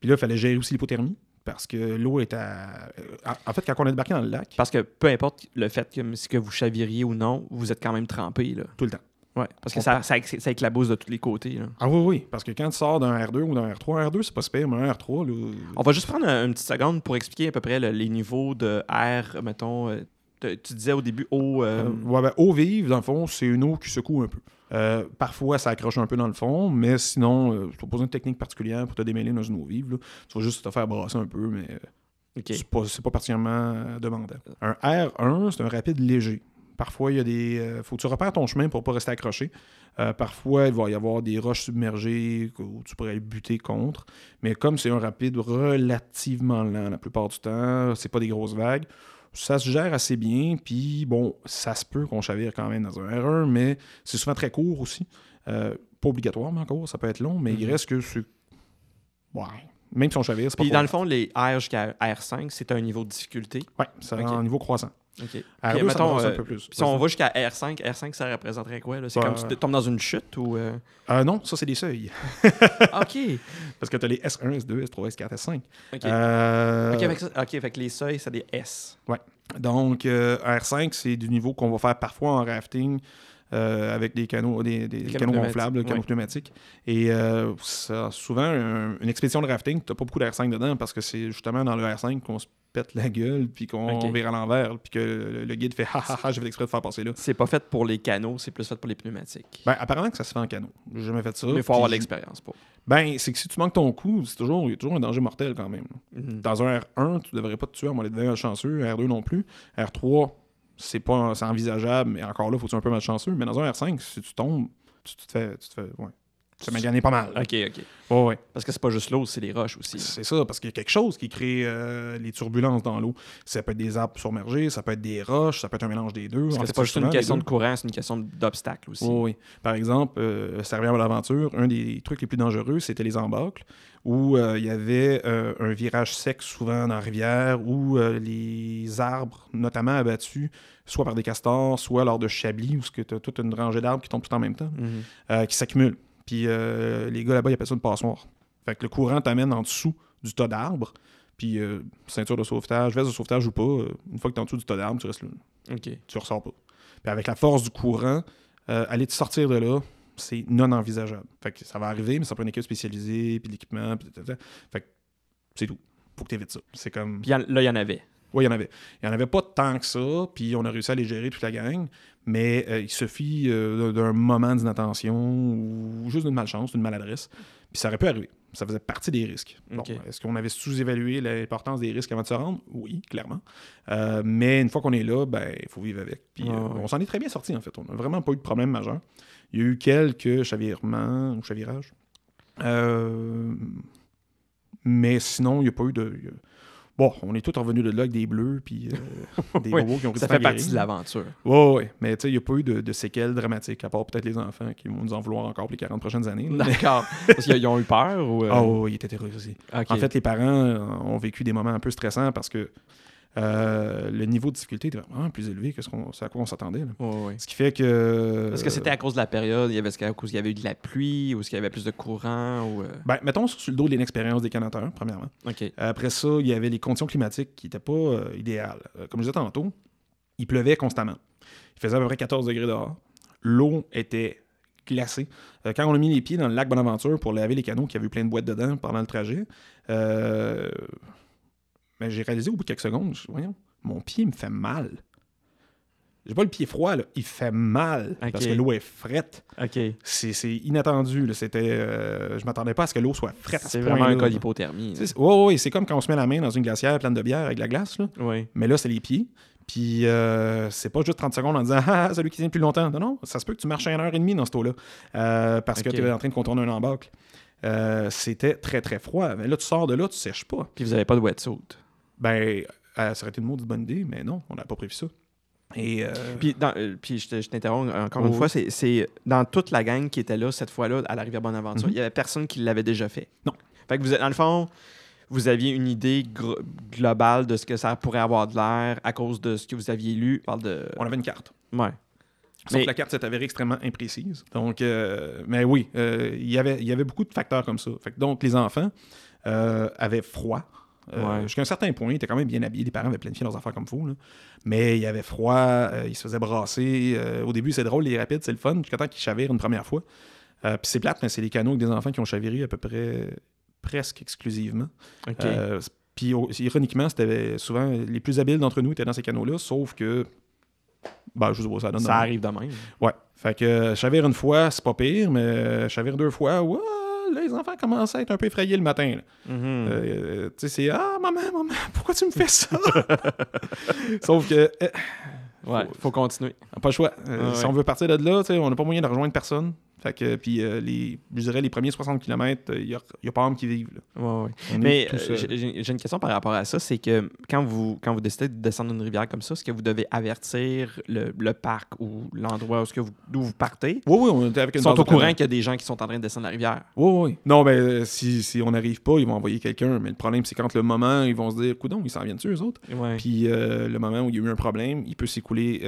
Puis là, il fallait gérer aussi l'hypothermie. Parce que l'eau est à. euh, En fait, quand on est débarqué dans le lac, Parce que peu importe le fait que, si que vous chaviriez ou non, vous êtes quand même trempé. Là. tout le temps. Ouais. Parce que ça, ça, ça éclabousse de tous les côtés. là. Ah oui, oui. Parce que quand tu sors d'un R2 ou d'un R3, un R2, c'est pas super, mais un R3, là. On va juste prendre un- une petite seconde pour expliquer à peu près le- les niveaux de R, mettons, euh, Tu disais au début eau. euh, Euh, ouais, ben, eau vive, dans le fond, c'est une eau qui secoue un peu. Euh, parfois, ça accroche un peu dans le fond, mais sinon, euh, tu n'as pas besoin de technique particulière pour te démêler dans une eau vive. là. Tu vas juste te faire brasser un peu, mais euh, ok. c'est pas, particulièrement demandant. Un R1, c'est un rapide léger. Parfois, il y a des. faut que tu repères ton chemin pour pas rester accroché. Parfois, il va y avoir des roches submergées où tu pourrais buter contre. Mais comme c'est un rapide relativement lent la plupart du temps, c'est pas des grosses vagues, ça se gère assez bien. Puis bon, ça se peut qu'on chavire quand même dans un R1, mais c'est souvent très court aussi. Euh, pas obligatoire, mais encore, ça peut être long, mais il Mhm. reste que c'est. Ouais. Même si on chavire, c'est pas Puis dans le fond, les R jusqu'à R5, c'est un niveau de difficulté? Ouais, c'est Ok. en niveau croissant. OK. Puis, R2, ça mettons, brasse euh, un peu plus. Si on va jusqu'à R5, R5, ça représenterait quoi? là? C'est Bah, comme tu tombes dans une chute ou. euh, Euh, non, ça, c'est des seuils. [LAUGHS] OK. [LAUGHS] Parce que tu as les S1, S2, S3, S4, S5. OK. Euh, OK, avec ça- OK, fait que les seuils, c'est des S. Donc, euh, R5, c'est du niveau qu'on va faire parfois en rafting euh, avec des canaux, des, des Des canaux, canaux gonflables, pneumatiques. Et euh, ça, souvent, un- une expédition de rafting, tu pas beaucoup d'R5 dedans parce que c'est justement dans le R5 qu'on se pète la gueule puis qu'on vire à l'envers puis que le, le guide fait « Ha ha ha, j'ai fait exprès de faire passer là C'est pas fait pour les canaux, c'est plus fait pour les pneumatiques. ». Ben, apparemment que ça se fait en canot. J'ai jamais fait ça. Mais il faut avoir l'expérience pour. Ben, c'est que si tu manques ton coup, c'est toujours, il y a toujours un danger mortel quand même. Mhm. Dans un R1, tu devrais pas te tuer à moins d'être chanceux. R2 non plus. R3, c'est pas envisageable, mais encore là, faut que tu sois un peu malchanceux. Mais dans un R5, si tu tombes, tu, tu te fais. Tu te fais ouais. Ça m'a gagné pas mal. OK, OK. Ouais, ouais. Parce que c'est pas juste l'eau, c'est les roches aussi. C'est ça, parce qu'il y a quelque chose qui crée euh, les turbulences dans l'eau. Ça peut être des arbres submergés, ça peut être des roches, ça peut être un mélange des deux. C'est pas juste une question de courant, c'est une question d'obstacle aussi. Oui, oui. Par exemple, euh, Servir à l'aventure, un des trucs les plus dangereux, c'était les embâcles, où euh, il y avait euh, un virage sec souvent dans la rivière, où les arbres, notamment abattus, soit par des castors, soit lors de chablis, où tu as toute une rangée d'arbres qui tombent tout en même temps, Mhm. qui s'accumulent. Puis euh, les gars là-bas, ils appellent ça une passoire. Fait que le courant t'amène en dessous du tas d'arbres, puis euh, ceinture de sauvetage, veste de sauvetage ou pas, euh, une fois que tu es en dessous du tas d'arbres, tu restes là OK. tu ressors pas. Puis avec la force du courant, aller te sortir de là, c'est non envisageable. Fait que ça va arriver, mais ça prend une équipe spécialisée, puis l'équipement, puis. Fait que c'est tout. Faut que tu évites ça. C'est comme. Puis là, il y en avait. Oui, il y en avait. Il n'y en avait pas tant que ça, puis on a réussi à les gérer toute la gang, mais euh, il suffit euh, d'un moment d'inattention ou juste d'une malchance, d'une maladresse, puis ça aurait pu arriver. Ça faisait partie des risques. Bon. Est-ce qu'on avait sous-évalué l'importance des risques avant de se rendre? Oui, clairement. Euh, mais une fois qu'on est là, ben il faut vivre avec. Puis on s'en est très bien sorti, en fait. On n'a vraiment pas eu de problème majeur. Il y a eu quelques chavirements ou chavirages. Euh, mais sinon, il n'y a pas eu de... il y a- Bon, on est tous revenus de là avec des bleus, puis euh, [LAUGHS] des Oui, bobos qui ont Ça réussi à fait partie guérir. de l'aventure. Ouais, ouais. Mais tu sais, il n'y a pas eu de, de séquelles dramatiques, à part peut-être les enfants qui vont nous en vouloir encore pour les 40 prochaines années. D'accord. [LAUGHS] Parce qu'ils ont eu peur ou. euh, Ah ouais, ouais, ils étaient terrorisés. OK. En fait, les parents ont vécu des moments un peu stressants parce que euh, le niveau de difficulté était vraiment plus élevé que ce, qu'on- à quoi on s'attendait. Ce qui fait que... Est-ce que c'était à cause de la période? Il y avait, est-ce qu'à cause qu'il y avait eu de la pluie ou est-ce qu'il y avait plus de courant? Ou, euh, Ben, mettons sur le dos de l'inexpérience des canateurs, premièrement. Après ça, il y avait les conditions climatiques qui n'étaient pas euh, idéales. Comme je disais tantôt, il pleuvait constamment. Il faisait à peu près 14 degrés dehors. L'eau était glacée. Euh, quand on a mis les pieds dans le lac Bonaventure pour laver les canaux qui avaient eu plein de boîtes dedans pendant le trajet, euh, ben, j'ai réalisé au bout de quelques secondes, voyons, mon pied me fait mal. J'ai pas le pied froid, là. il fait mal parce que l'eau est frette. C'est c'est inattendu. là. C'était, euh, je m'attendais pas à ce que l'eau soit frette. à ce C'est vraiment un cas d'hypothermie. Sais, c'est- comme quand on se met la main dans une glacière pleine de bière avec de la glace, là. Oui. mais là, c'est les pieds. Puis euh, c'est pas juste 30 secondes en disant Ah, celui qui tient plus longtemps. Non, non, ça se peut que tu marches une heure et demie dans ce taux-là euh, parce que tu es en train de contourner un embâcle. Euh, C'était très, très froid. Mais là, tu sors de là, tu sèches pas. Puis vous avez pas de wetsuit. Ben, euh, ça aurait été une maudite bonne idée, mais non, on n'a pas prévu ça. Et euh, Puis, dans- euh, puis je je t'interromps encore une Oh. fois, c'est- dans toute la gang qui était là cette fois-là à la rivière Bonaventure, Mhm. il y avait personne qui l'avait déjà fait. Non. Fait que vous êtes, dans le fond, vous aviez une idée globale de ce que ça pourrait avoir de l'air à cause de ce que vous aviez lu. On parle de. on avait une carte. Ouais. Sauf Mais- que la carte s'est avérée extrêmement imprécise. Donc, euh, mais oui, il y avait- il y avait beaucoup de facteurs comme ça. Fait que donc, les enfants avaient froid. Euh, Ouais. Jusqu'à un certain point, ils étaient quand même bien habillés. Les parents avaient planifié leurs affaires comme il faut. là. Mais il y avait froid, euh, ils se faisaient brasser. Euh, au début, c'est drôle, les rapides, c'est le fun, jusqu'à temps qu'ils chavirent une première fois. Puis c'est plate, mais c'est les canaux avec des enfants qui ont chaviré à peu près presque exclusivement. Puis ironiquement, c'était souvent les plus habiles d'entre nous étaient dans ces canaux-là, sauf que. Ben, je pas, ça donne. Ça arrive de même. Ouais. Fait que euh, chavire une fois, c'est pas pire, mais euh, chavire deux fois, ouais, là, les enfants commencent à être un peu effrayés le matin. Mhm. Euh, tu sais, c'est Ah, maman, maman, [LAUGHS] pourquoi tu me fais ça? [LAUGHS] Sauf que, euh, ouais, faut continuer. on n'a pas le choix. Euh, Ah ouais. Si on veut partir de là, on n'a pas moyen de rejoindre personne. Fait que, puis, euh, les, je dirais, les premiers 60 km, il n'y a, pas homme qui vivent. là. Ouais, Mais euh, j'ai une question par rapport à ça, c'est que quand vous, quand vous décidez de descendre une rivière comme ça, est-ce que vous devez avertir le, le parc ou l'endroit où est-ce que vous- d'où vous partez? Oui, oui, on était avec une Ils sont au courant qu'il y a des gens qui sont en train de descendre la rivière. Oui, oui. Non, mais euh, si, si on n'arrive pas, ils vont envoyer quelqu'un. Mais le problème, c'est quand le moment, ils vont se dire, coudon, ils s'en viennent-tu, eux autres? Ouais. Puis euh, le moment où il y a eu un problème, il peut s'écouler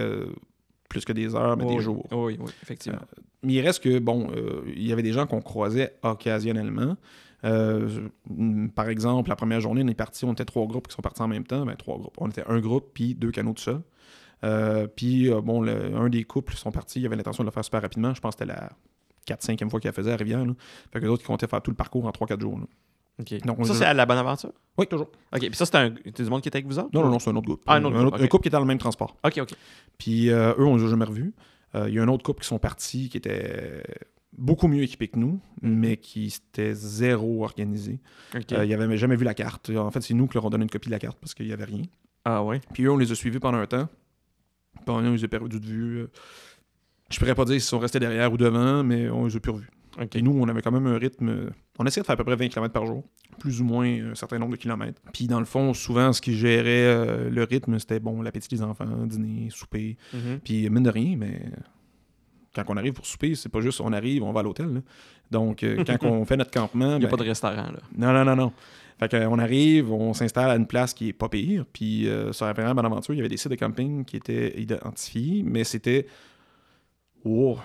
plus que des heures, mais Oui, des jours. Oui, oui, effectivement. Mais il reste que, bon, euh, il y avait des gens qu'on croisait occasionnellement. Euh, par exemple, la première journée, on est parti, on était trois groupes qui sont partis en même temps. Ben, trois groupes. On était un groupe, puis deux canaux de ça. Euh, puis, euh, bon, le- un des couples sont partis, il avait l'intention de le faire super rapidement. Je pense que c'était la 4-5e fois qu'il la faisait à Rivière. Là. Fait que d'autres qui comptaient faire tout le parcours en 3-4 jours. là. Donc, ça, c'est à la bonne aventure? Oui, toujours. OK. Puis ça, un... c'est du monde qui était avec vous autres? Non, non, non, c'est un autre groupe. Ah, un autre groupe, un couple qui était dans le même transport. OK, OK. Puis euh, eux, on les a jamais revus. Euh, Il y a un autre couple qui sont partis qui était beaucoup mieux équipé que nous, Mhm. mais qui était zéro organisé. Euh, ils n'avaient jamais vu la carte. En fait, c'est nous qui leur avons donné une copie de la carte parce qu'il n'y avait rien. Ah ouais? Puis eux, on les a suivis pendant un temps. Puis on les a perdus de vue. Je pourrais pas dire s'ils sont restés derrière ou devant, mais on les a plus revus. Et nous, on avait quand même un rythme. On essayait de faire à peu près 20 km par jour, plus ou moins un certain nombre de kilomètres. Puis dans le fond, souvent, ce qui gérait euh, le rythme, c'était bon, l'appétit des enfants, dîner, souper. Mhm. Puis mine de rien, mais quand on arrive pour souper, c'est pas juste on arrive, on va à l'hôtel. Donc, euh, [LAUGHS] quand on fait notre campement. Il n'y a ben, pas de restaurant, là. Non, non, non, non. Fait qu'on arrive, on s'installe à une place qui est pas pire. Puis euh, sur la première bonne aventure, il y avait des sites de camping qui étaient identifiés, mais c'était. Oh,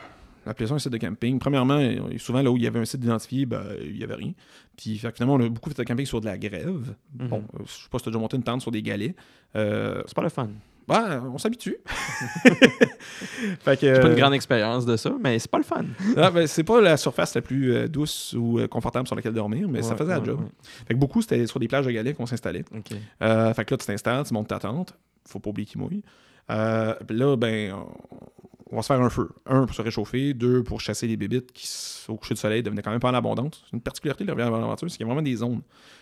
l'appellation un site de camping. Premièrement, euh, souvent là où il y avait un site identifié, ben, il y avait rien. Puis fait finalement, on a beaucoup fait de camping sur de la grève. Mhm. Bon, euh, je sais pas si tu as déjà monté une tente sur des galets. Euh, C'est pas le fun. ben, on s'habitue. [LAUGHS] fait que, J'ai pas une euh, grande expérience de ça, mais c'est pas le fun. [LAUGHS] ah, ben, c'est pas la surface la plus euh, douce ou euh, confortable sur laquelle dormir, mais ça Ouais, faisait la ouais, job. ouais. Fait que beaucoup, c'était sur des plages de galets qu'on s'installait. Euh, fait que là, tu t'installes, tu montes ta tente. Faut pas oublier qu'il mouille. Euh, là, ben, on, va se faire un feu. Un, pour se réchauffer. Deux, pour chasser les bébites qui, au coucher du soleil, devenaient quand même pas en abondance. Une particularité de la rivière Bonaventure, c'est qu'il y a vraiment des zones.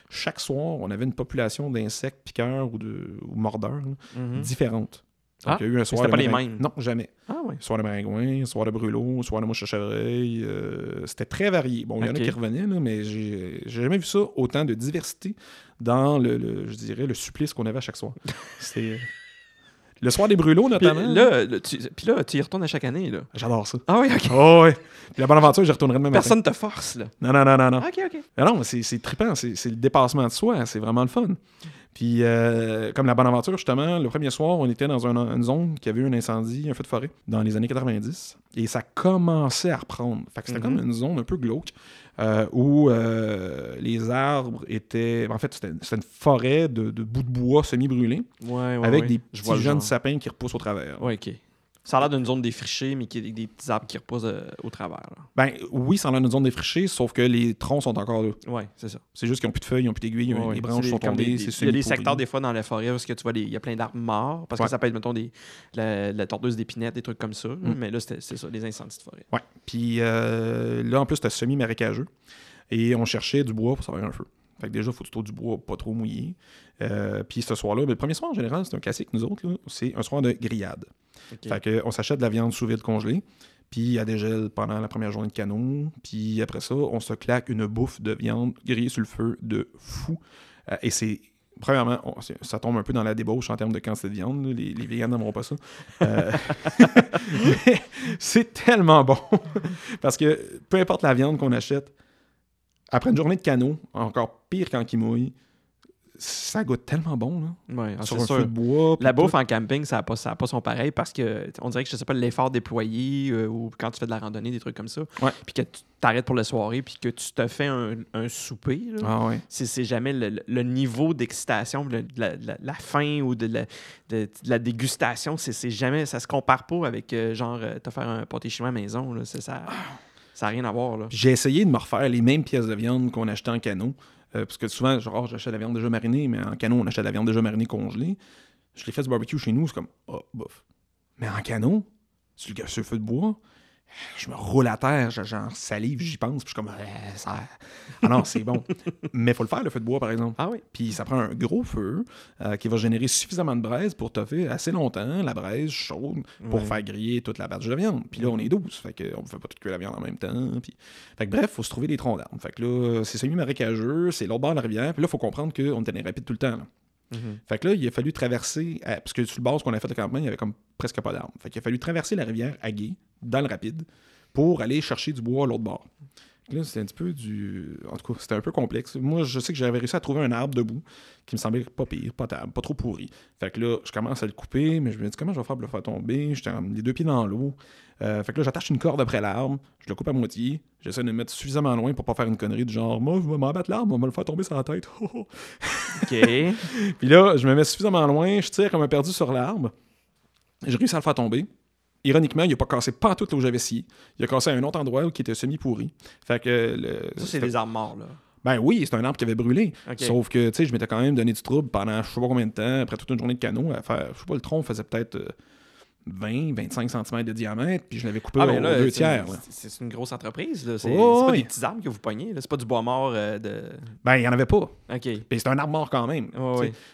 Chaque soir, on avait une population d'insectes piqueurs ou, de, ou mordeurs là, Mhm. différentes. Donc, Ah, il y a eu un soir c'était pas les mêmes. Non, jamais. Ah ouais. Soir de maringouin, soir de brûlot, soir de mouche à chevreuil. euh, c'était très varié. Bon, il y en a qui revenaient, là, mais j'ai j'ai jamais vu ça, autant de diversité dans le, le- je dirais, le supplice qu'on avait à chaque soir. [LAUGHS] C'est... Le soir des brûlots, Puis notamment. là, le- tu, puis là, tu y retournes à chaque année, là. J'adore ça. Ah oui, OK. Oh, ouais. Puis la bonne aventure, j'y retournerai demain matin. Personne te force, là. Non, non, non, non, non. OK, OK. Mais non, mais c'est c'est trippant, c'est c'est le dépassement de soi, c'est vraiment le fun. Puis, euh, comme la bonne aventure, justement, le premier soir, on était dans un- une zone qui avait eu un incendie, un feu de forêt, dans les années 90, et ça commençait à reprendre. Fait que c'était Mhm. comme une zone un peu glauque, euh, où euh, les arbres étaient... En fait, c'était une forêt de, de bouts de bois semi-brûlés, Ouais, ouais, avec ouais. des Je vois petits jeunes sapins qui repoussent au travers. Ouais, OK. Ça a l'air d'une zone défrichée, mais qui a des petits arbres qui reposent euh, au travers. là. Ben oui, ça a une zone défrichée, sauf que les troncs sont encore là. Ouais, c'est ça. C'est juste qu'ils n'ont plus de feuilles, ils n'ont plus d'aiguilles, Ouais, les branches c'est sont comme tombées, des- c'est des- Il y a des semi-pourri. secteurs, des fois, dans la forêt, est-ce que tu vois, des- il y a plein d'arbres morts, parce Ouais. que ça peut être, mettons, des, la, la tordeuse d'épinette, des trucs comme ça. là. Mm. Mais là, c'était- c'est ça, les incendies de forêt. Ouais. Puis euh, là, en plus, c'était semi-marécageux. Et on cherchait du bois pour savoir un feu. Fait que déjà, il faut que tu trouves du bois pas trop mouillé. Euh, puis ce soir-là, ben, le premier soir en général, c'est un classique, nous autres, c'est un soir de grillade. Fait que, on s'achète de la viande sous vide congelée, puis des gels pendant la première journée de canot, puis après ça, on se claque une bouffe de viande grillée sur le feu de fou. Euh, et c'est. Premièrement, on- ça tombe un peu dans la débauche en termes de quantité de viande. là. Les, les véganes n'aimeront pas ça. Euh, [LAUGHS] c'est tellement bon. [LAUGHS] Parce que peu importe la viande qu'on achète, après une journée de canot, encore pire quand il mouille, ça goûte tellement bon. Là. Ouais, ah, sur un sûr. feu de bois. La bouffe en camping, ça n'a pas, ça a pas son pareil parce que on dirait que je sais pas l'effort déployé euh, ou quand tu fais de la randonnée, des trucs comme ça. Ouais. Puis que tu t'arrêtes pour la soirée puis que tu te fais un, un souper. Ah ouais. C'est, jamais le, niveau d'excitation, de la, de la- la faim ou de la, de, de la dégustation. C'est, jamais, ça se compare pas avec euh, genre euh, te faire un pâté chinois à maison. Là. C'est, ça, ça a rien à voir. Là. J'ai essayé de me refaire les mêmes pièces de viande qu'on achetait en canot. Euh, parce que souvent, genre, j'achète de la viande déjà marinée, mais en canot, on achète la viande déjà marinée congelée. Je l'ai fait du barbecue chez nous, c'est comme, oh, bof. Mais en canot, sur le feu de bois, je me roule à terre, je- genre salive, j'y pense, puis je suis comme, Eh, ça. Ah non, c'est bon. [LAUGHS] mais faut le faire, le feu de bois, par exemple. Ah oui. Puis ça prend un gros feu euh, qui va générer suffisamment de braise pour toffer assez longtemps, la braise chaude, pour Ouais. faire griller toute la batch de viande. Puis là, on est 12, fait qu'on ne fait pas tout cuire la viande en même temps. Puis... Fait que bref, faut se trouver des troncs d'arbres. Fait que là, c'est semi-marécageux, c'est l'autre bord de la rivière. Puis là, faut comprendre qu'on était rapide tout le temps. là. Mhm. Fait que là, il a fallu traverser, à- parce que sur le bord, qu'on a fait de campement, il y avait comme presque pas d'arbres. Fait qu'il a fallu traverser la rivière à gué, dans le rapide, pour aller chercher du bois à l'autre bord. Là, c'était un petit peu du. En tout cas, c'était un peu complexe. Moi, je sais que j'avais réussi à trouver un arbre debout qui me semblait pas pire, pas pas trop pourri. Fait que là, je commence à le couper, mais je me dis comment je vais faire pour le faire tomber? J'étais les deux pieds dans l'eau. Euh, fait que là, j'attache une corde après l'arbre, je le coupe à moitié. J'essaie de le mettre suffisamment loin pour pas faire une connerie du genre, moi, je vais m'en battre l'arbre, on va me le faire tomber sur la tête. [LAUGHS] OK. Puis là, je me mets suffisamment loin, je tire comme un perdu sur l'arbre. J'ai réussi à le faire tomber. Ironiquement, il n'a pas cassé pas tout là où j'avais scié. Il a cassé à un autre endroit où qui était semi-pourri. Fait que. le- Ça, c'est des armes morts, là. Ben oui, c'est un arbre qui avait brûlé. Sauf que, tu sais, je m'étais quand même donné du trouble pendant je sais pas combien de temps, après toute une journée de canot, à faire. Je sais pas, le tronc faisait peut-être euh, 20, 25 cm de diamètre, puis je l'avais coupé Ah, mais deux tiers. c'est- une grosse entreprise, là. C'est Oh, pas oui. des petits arbres que vous pognez. C'est pas du bois mort euh, de... Ben, il n'y en avait pas. OK. Puis c'est un arbre mort quand même.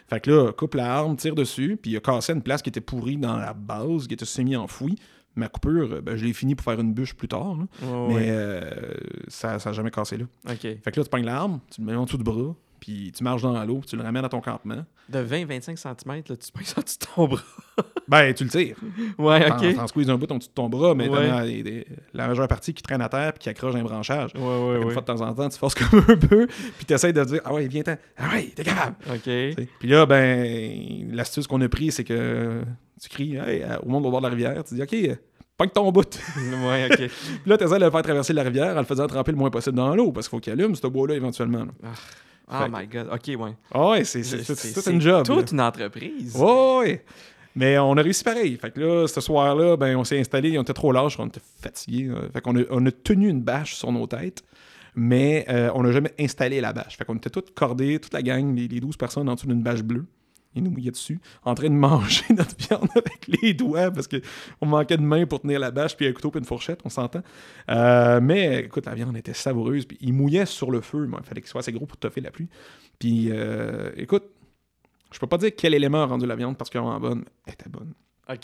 Fait que là, coupe l'arme, tire dessus, puis il a cassé une place qui était pourrie dans la base, qui était semi-enfouie. Ma coupure, ben, je l'ai fini pour faire une bûche plus tard, mais euh, ça n'a jamais cassé là. OK. Fait que là, tu pognes l'arme, tu le mets en dessous du bras, puis tu marches dans l'eau, puis tu le ramènes à ton campement. De 20-25 cm, là, tu ça, [LAUGHS] tu tombes. Ben, tu le tires. ouais, OK. t'en squeezes un bout ton bras, mais Ouais. as la majeure partie qui traîne à terre puis qui accroche un branchage. Ouais, ouais, Une ouais. fois de temps en temps, tu forces comme un peu, puis tu essaies de dire Ah ouais, viens-t'en. Ah ouais, t'es capable. OK. T'sais. Puis là, ben, l'astuce qu'on a pris, c'est que tu cries hey, au monde au bord de la rivière, tu dis OK, pogne ton bout. puis [LAUGHS] ouais, OK. là, tu essaies de le faire traverser la rivière en le faisant tremper le moins possible dans l'eau, parce qu'il faut qu'il allume ce bois-là éventuellement. là. Oh Fait- my God. OK, ouais. Ouais, c'est c'est une job. toute une entreprise. Ouais, ouais. Mais on a réussi pareil. Fait que là, ce soir-là, ben, on s'est installé, on était trop large, on était fatigués. Fait qu'on a, on a tenu une bâche sur nos têtes, mais euh, on n'a jamais installé la bâche. Fait qu'on était tous cordés, toute la gang, les, les 12 personnes en dessous d'une bâche bleue. Ils nous mouillaient dessus, en train de manger [LAUGHS] notre viande avec les doigts parce qu'on manquait de main pour tenir la bâche, puis un couteau, puis une fourchette, on s'entend. Euh, mais écoute, la viande était savoureuse, puis il mouillait sur le feu. mais il fallait qu'il soit assez gros pour toffer la pluie. Puis euh, écoute, je peux pas dire quel élément a rendu la viande particulièrement bonne, elle était bonne. OK.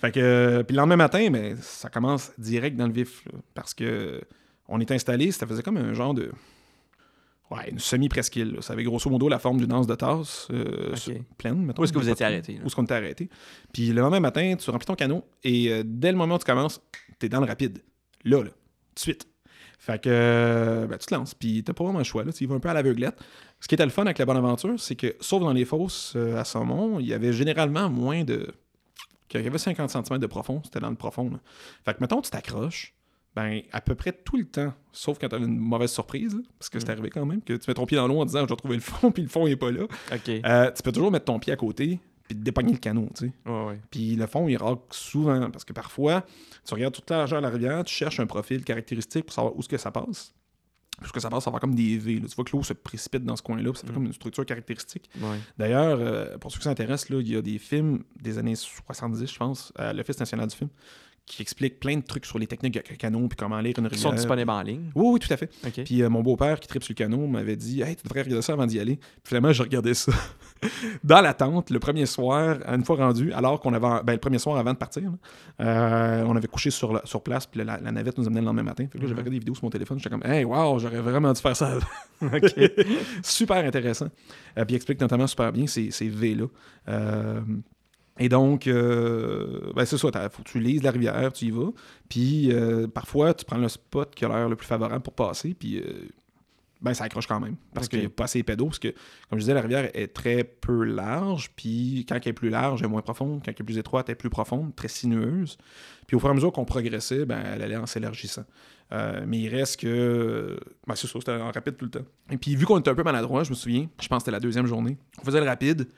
Fait que, euh, puis le lendemain matin, mais ça commence direct dans le vif, là, parce que on est installé, ça faisait comme un genre de, ouais, une semi-presqu'île. Ça avait grosso modo la forme d'une anse de tasse euh, pleine. mettons. Où est-ce que vous étiez arrêté? Où est-ce qu'on était arrêté? Puis le lendemain matin, tu remplis ton canot et euh, dès le moment où tu commences, t'es dans le rapide. Là, là, tout de suite. Fait que euh, ben, tu te lances, puis t'as pas vraiment le choix. Là. Tu y vas un peu à l'aveuglette. Ce qui était le fun avec la bonne aventure, c'est que, sauf dans les fosses à saumon, il y avait généralement moins de. qu'il y avait 50 cm de profond, c'était dans le profond. là. Fait que, mettons, tu t'accroches, ben, à peu près tout le temps, sauf quand t'as une mauvaise surprise, là, parce que c'est Mm. arrivé quand même, que tu mets ton pied dans l'eau en disant je dois trouver le fond, [LAUGHS] puis le fond il est pas là. Euh, tu peux toujours mettre ton pied à côté, puis te dépogner le canot, tu sais. Ouais, ouais. Puis le fond, il raque souvent, parce que parfois, tu regardes toute la largeur de la rivière, tu cherches un profil caractéristique pour savoir où est-ce que ça passe. Est-ce que ça passe, ça va comme des V. là. Tu vois que l'eau se précipite dans ce coin-là, puis ça fait Mm. comme une structure caractéristique. Ouais. D'ailleurs, euh, pour ceux qui s'intéressent, il y a des films des années 70, je pense, à l'Office national du film, qui expliquent plein de trucs sur les techniques de canot, puis comment lire une Qui sont rivière. disponibles en ligne. Oui, oui, tout à fait. Puis euh, mon beau-père qui tripe sur le canot m'avait dit Hey, tu devrais regarder ça avant d'y aller. Puis finalement, je regardais ça [LAUGHS] dans la tente le premier soir, une fois rendu, alors qu'on avait. Ben, le premier soir avant de partir, euh, on avait couché sur, la- sur place, puis la, la navette nous amenait le lendemain matin. Fait que là, j'avais Mhm. regardé des vidéos sur mon téléphone, j'étais comme Hey, wow, j'aurais vraiment dû faire ça. [LAUGHS] [LAUGHS] super intéressant. Euh, puis il explique notamment super bien ces, ces V-là. Et donc, euh, ben c'est ça, t'as- faut que tu lises la rivière, tu y vas. Puis euh, parfois, tu prends le spot qui a l'air le plus favorable pour passer, puis euh, ben ça accroche quand même. Parce Ok. qu'il n'y a pas assez pédo, parce que, comme je disais, la rivière est très peu large, puis quand elle est plus large, elle est moins profonde. Quand elle est plus étroite, elle est plus profonde, très sinueuse. Puis au fur et à mesure qu'on progressait, ben, elle allait en s'élargissant. Euh, mais il reste que. Ben, c'est ça, c'était en rapide tout le temps. Et puis, vu qu'on était un peu maladroit, je me souviens, je pense que c'était la deuxième journée, on faisait le rapide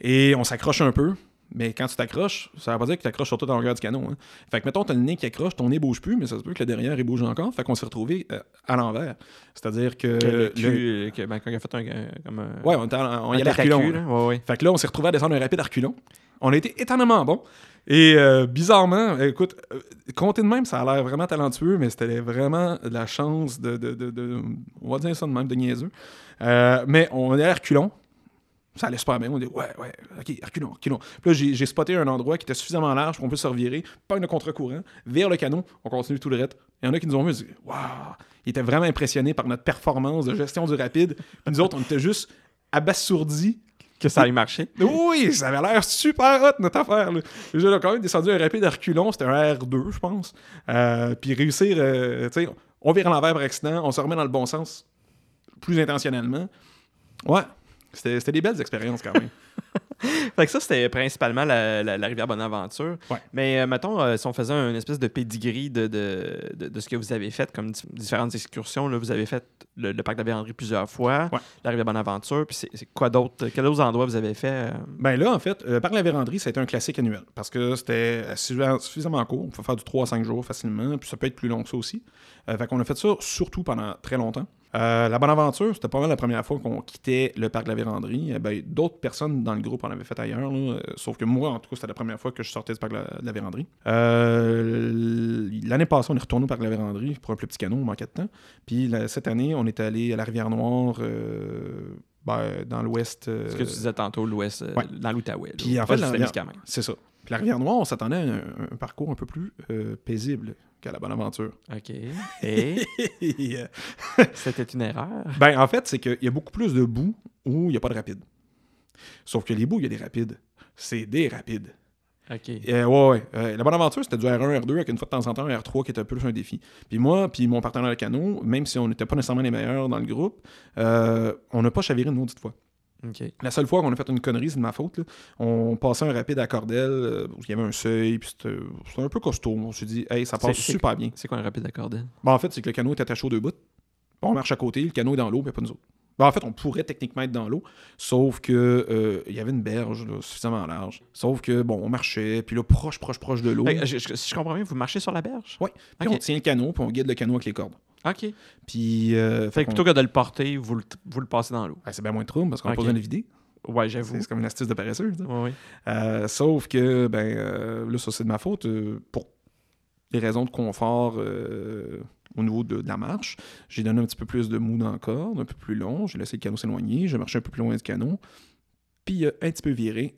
et on s'accroche un peu. Mais quand tu t'accroches, ça veut pas dire que tu t'accroches sur toute la longueur du canon. hein. Fait que, mettons, t'as le nez qui accroche, ton nez bouge plus, mais ça se peut que le derrière, il bouge encore. Fait qu'on s'est retrouvé euh, à l'envers. C'est-à-dire que. Que le cul, euh, que, ben, quand il a fait un, comme un, Ouais, on, on y un reculons, là. là. Ouais, ouais. Fait que là, on s'est retrouvé à descendre un rapide à reculons. On a été étonnamment bon. Et euh, bizarrement, écoute, euh, compter de même, ça a l'air vraiment talentueux, mais c'était vraiment de la chance de, de, de- de- On va dire ça de même, de niaiseux. Euh, mais on est à reculons. Ça allait super bien. On dit, ouais, ouais, ok, reculons, reculons. Puis là, j'ai spoté un endroit qui était suffisamment large pour qu'on puisse se revirer, pas de contre-courant, vers le canon. On continue tout le reste. Il y en a qui nous ont vu, dit, waouh, ils étaient vraiment impressionnés par notre performance de gestion du rapide. Puis nous autres, on était juste abasourdis Que ça allait marcher. oui, ça avait l'air super hot, notre affaire. Là. J'ai quand même descendu un rapide à reculons, c'était un R2, je pense. Euh, puis réussir, euh, tu sais, on vire à l'envers par accident, on se remet dans le bon sens, plus intentionnellement. Ouais, c'était c'était des belles expériences quand même. [LAUGHS] Fait que ça, c'était principalement la, la- la rivière Bonaventure. Ouais. Mais euh, mettons, euh, si on faisait une espèce de pedigree de, de, de, de ce que vous avez fait comme di- différentes excursions, là, vous avez fait le, le parc de la Vérandrie plusieurs fois, Ouais. la rivière Bonaventure, puis c'est quoi d'autre? Quels autres endroits vous avez fait? euh? ben là, en fait, euh, par la véranderie, ça a été un classique annuel parce que c'était suffisamment suffisamment court. On peut faire du 3 à 5 jours facilement, puis ça peut être plus long que ça aussi. Euh, fait qu'on a fait ça surtout pendant très longtemps. Euh, la Bonaventure, c'était pas mal la première fois qu'on quittait le parc de la Vérandrie. Euh, ben, D'autres personnes dans le groupe en avaient fait ailleurs, là, euh, sauf que moi, en tout cas, c'était la première fois que je sortais du parc de la, de la Vérandrie. Euh, L'année passée, on est retourné au parc de la Vérandrie pour un plus petit canot, on manquait de temps. Puis cette année, on est allé à la Rivière-Noire, euh, ben, dans l'ouest. Ce que tu disais tantôt, l'ouest, ouais. dans l'Outaouais. Puis en fait, c'est ça. Puis la Rivière-Noire, on s'attendait à un, un parcours un peu plus euh, paisible qu'à la Bonaventure. OK. [LAUGHS] Et? C'était une erreur? ben, en fait, c'est qu'il y a beaucoup plus de bouts où il n'y a pas de rapide. Sauf que les bouts, il y a des rapides. C'est des rapides. OK. Euh, ouais, ouais. Euh, la Bonaventure, c'était du R1, R2, avec une fois de temps en temps un R3 qui était un peu plus un défi. Puis moi, puis mon partenaire de canot, même si on n'était pas nécessairement les meilleurs dans le groupe, euh, on n'a pas chaviré une maudite fois. La seule fois qu'on a fait une connerie, c'est de ma faute. là. On passait un rapide à Cordel, euh, il y avait un seuil, puis c'était un peu costaud. On s'est dit, hey, ça passe super bien. C'est quoi un rapide d'accordé? Bon, en fait, c'est que le canot est attaché aux deux bouts. On marche à côté, le canot est dans l'eau, mais pas nous autres. Ben, en fait, on pourrait techniquement être dans l'eau, sauf que euh, il y avait une berge là, suffisamment large. Sauf que, bon, on marchait, puis là, proche, proche, proche de l'eau. Si je comprends bien, vous marchez sur la berge? Puis Ok. on tient le canot, puis on guide le canot avec les cordes. OK. Puis, euh, Fait que plutôt que de le porter, vous le, vous le passez dans l'eau. Ben, c'est bien moins de trouble parce qu'on n'a pas besoin de le vider. Ouais, j'avoue. C'est comme une astuce de paresseux. Ouais, ouais. Euh, sauf que, ben, euh, là, ça, c'est de ma faute. euh, pour des raisons de confort au niveau de, de la marche, j'ai donné un petit peu plus de mou dans la corde, un peu plus long. J'ai laissé le canot s'éloigner. J'ai marché un peu plus loin du canot. Puis, il a un petit peu viré.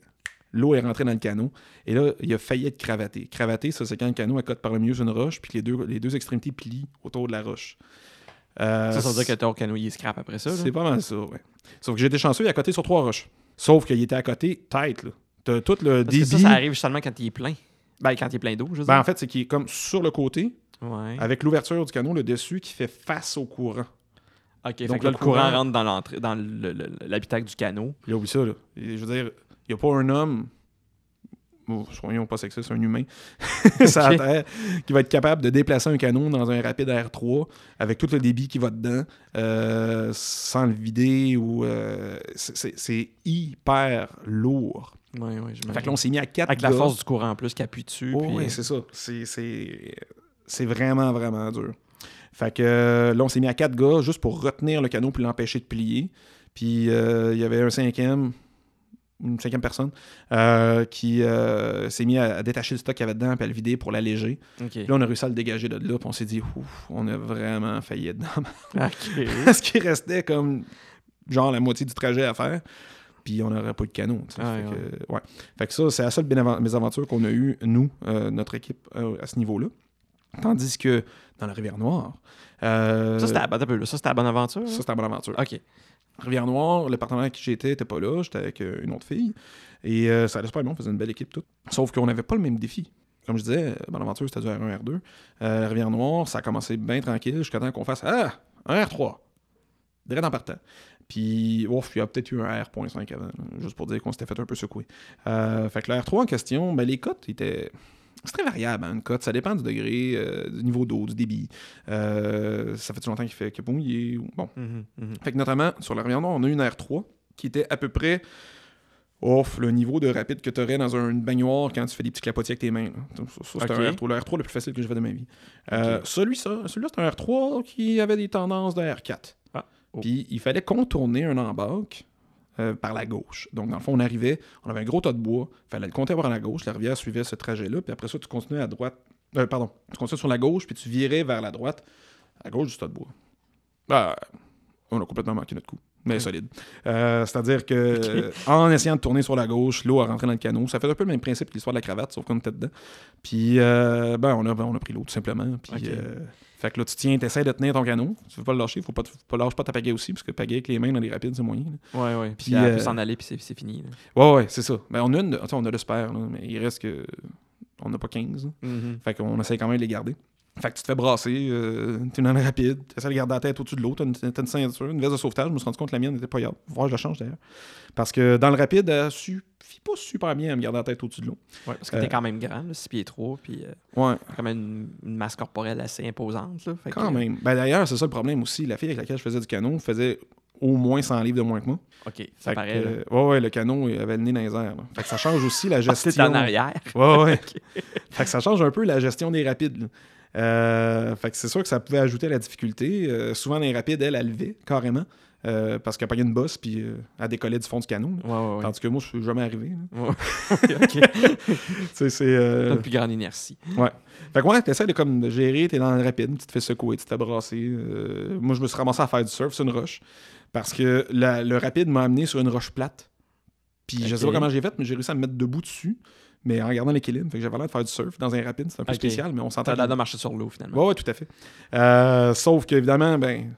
L'eau est rentrée dans le canot. Et là, il a failli être cravaté. Cravaté, ça, c'est quand le canot accote par le milieu d'une roche, puis que les deux, les deux extrémités plient autour de la roche. Euh, Ça, ça veut dire que ton canot, il scrap après ça. c'est pas mal ça, ouais. Sauf que j'ai été chanceux, il est à côté sur trois roches. Sauf qu'il était à côté tête, là. T'as tout le Parce que débit. ça, ça arrive seulement quand il est plein. Ben, quand il est plein d'eau, je veux Ben, en fait, c'est qu'il est comme sur le côté, Ouais. avec l'ouverture du canot, le dessus, qui fait face au courant. OK, fait donc que là, le courant courant- rentre dans l'entrée, dans le- le- l'habitacle du canot. Puis là, oublie ça, là. Je veux dire, il n'y a pas un homme, soyons pas sexistes, un humain, [LAUGHS] [LAUGHS] sur la Ok. Terre, qui va être capable de déplacer un canot dans un rapide R3 avec tout le débit qui va dedans, euh, sans le vider ou. euh, c'est- hyper lourd. Fait que là, on s'est mis à quatre Avec la force du courant en plus qui appuie dessus. Oh, puis- oui, c'est ça. C'est- vraiment, vraiment dur. Fait que euh, là, on s'est mis à quatre gars juste pour retenir le canot puis l'empêcher de plier. Puis euh, il y avait un cinquième, une cinquième personne, euh, qui euh, s'est mis à, à détacher le stock qu'il y avait dedans puis à le vider pour l'alléger. Là, on a réussi à le dégager de là, puis on s'est dit, ouf, on a vraiment failli être dedans. [LAUGHS] OK. [LAUGHS] Parce qu'il restait comme genre la moitié du trajet à faire. Puis on n'aurait pas eu de canot. Ouais, fait, que, ouais. Fait que ça, c'est la seule mésaventure qu'on a eue, nous, euh, notre équipe, à ce niveau-là. Tandis que dans la Rivière-Noire. euh, Ça, c'était à, un peu, là. Ça, c'était une bonne aventure. OK. Rivière-Noire, le partenaire avec qui j'étais n'était pas là. J'étais avec euh, une autre fille. Et euh, ça allait super bien. On faisait une belle équipe, toute. Sauf qu'on n'avait pas le même défi. Comme je disais, Bonaventure, c'était du R1, R2. Euh, Rivière-Noire, ça a commencé bien tranquille jusqu'à temps qu'on fasse Ah, un R3. Direct en partant. Puis, ouf, il y a peut-être eu un R.5 avant, juste pour dire qu'on s'était fait un peu secouer. Euh, fait que le R3 en question, ben, les cotes étaient. C'est très variable, hein, une cote. Ça dépend du degré, euh, du niveau d'eau, du débit. Euh, ça fait longtemps qu'il fait a pas mouillé. ou- Bon, fait que notamment, sur la Rivière Noire, on a eu une R3 qui était à peu près off, le niveau de rapide que tu aurais dans un- une baignoire quand tu fais des petits clapotis avec tes mains. c'est un R3, le R3 le plus facile que j'ai fait de ma vie. Euh, ça, celui-là, c'est un R3 qui avait des tendances de R4. Ah. Oh. Puis il fallait contourner un embarque euh, par la gauche. Donc, dans le fond, on arrivait, on avait un gros tas de bois, il fallait le compter par la gauche, la rivière suivait ce trajet-là, puis après ça, tu continuais à droite. Euh, pardon, tu continuais sur la gauche, puis tu virais vers la droite, à gauche du tas de bois. Ah, on a complètement manqué notre coup, mais solide. Euh, C'est-à-dire que euh, [LAUGHS] en essayant de tourner sur la gauche, l'eau a rentré dans le canot. Ça fait un peu le même principe que l'histoire de la cravate, sauf qu'on était dedans. Puis, euh, ben, on a, on a pris l'eau, tout simplement. Puis. Euh, fait que là, tu tiens, tu essaies de tenir ton canot. Tu veux pas le lâcher, faut pas, faut pas lâcher pas ta pagaie aussi, parce que pagaie avec les mains dans les rapides, c'est moyen. là. Ouais, ouais. Puis, Puis, elle euh, peut s'en aller, puis c'est- fini. là. Ouais, ouais, c'est ça. Ben, on a, une, on a le spare, là, mais il reste que. On n'a pas 15. là. Mhm. Fait qu'on essaie quand même de les garder. Fait que tu te fais brasser, euh, t'es dans le rapide, tu essaies de garder la tête au-dessus de l'eau, t'as une, une ceinture, une veste de sauvetage. Je me suis rendu compte que la mienne n'était pas grave. Voir, je la change d'ailleurs. Parce que dans le rapide, elle suffit pas super bien à me garder la tête au-dessus de l'eau. Ouais, parce que Euh, t'es quand même grand, 6 pieds 3, puis euh, Ouais, quand même une, une masse corporelle assez imposante. Là. Fait que- quand même. Ben d'ailleurs, c'est ça le problème aussi. La fille avec laquelle je faisais du canot faisait au moins 100 livres de moins que moi. Ok, ça que, paraît. là. euh, ouais, ouais, le canot avait le nez dans les airs. là. Fait que ça change aussi la Ah, gestion. c'est en arrière. Ouais, ouais. [LAUGHS] fait que ça change un peu la gestion des rapides. là. Euh, fait que c'est sûr que ça pouvait ajouter à la difficulté. Euh, souvent, les rapides, elle, elle levait carrément. euh, parce qu'elle pognait une bosse puis euh, elle décollait du fond du canot. Ouais, ouais, ouais. Tandis que moi, je suis jamais arrivé. Ouais. [LAUGHS] c'est. euh, plus grande inertie. Fait que ouais, t'essaies de, comme, de gérer, t'es dans le rapide, tu te fais secouer, tu te fais brasser. Euh, moi, je me suis ramassé à faire du surf sur une roche. Parce que la- le rapide m'a amené sur une roche plate. Puis je sais pas comment j'ai fait, mais j'ai réussi à me mettre debout dessus. Mais en gardant l'équilibre. J'avais l'air de faire du surf dans un rapide. C'est un peu spécial, mais on s'entend. T'as l'air de marcher sur l'eau, finalement. Ouais, tout à fait. Euh, sauf qu'évidemment, ben,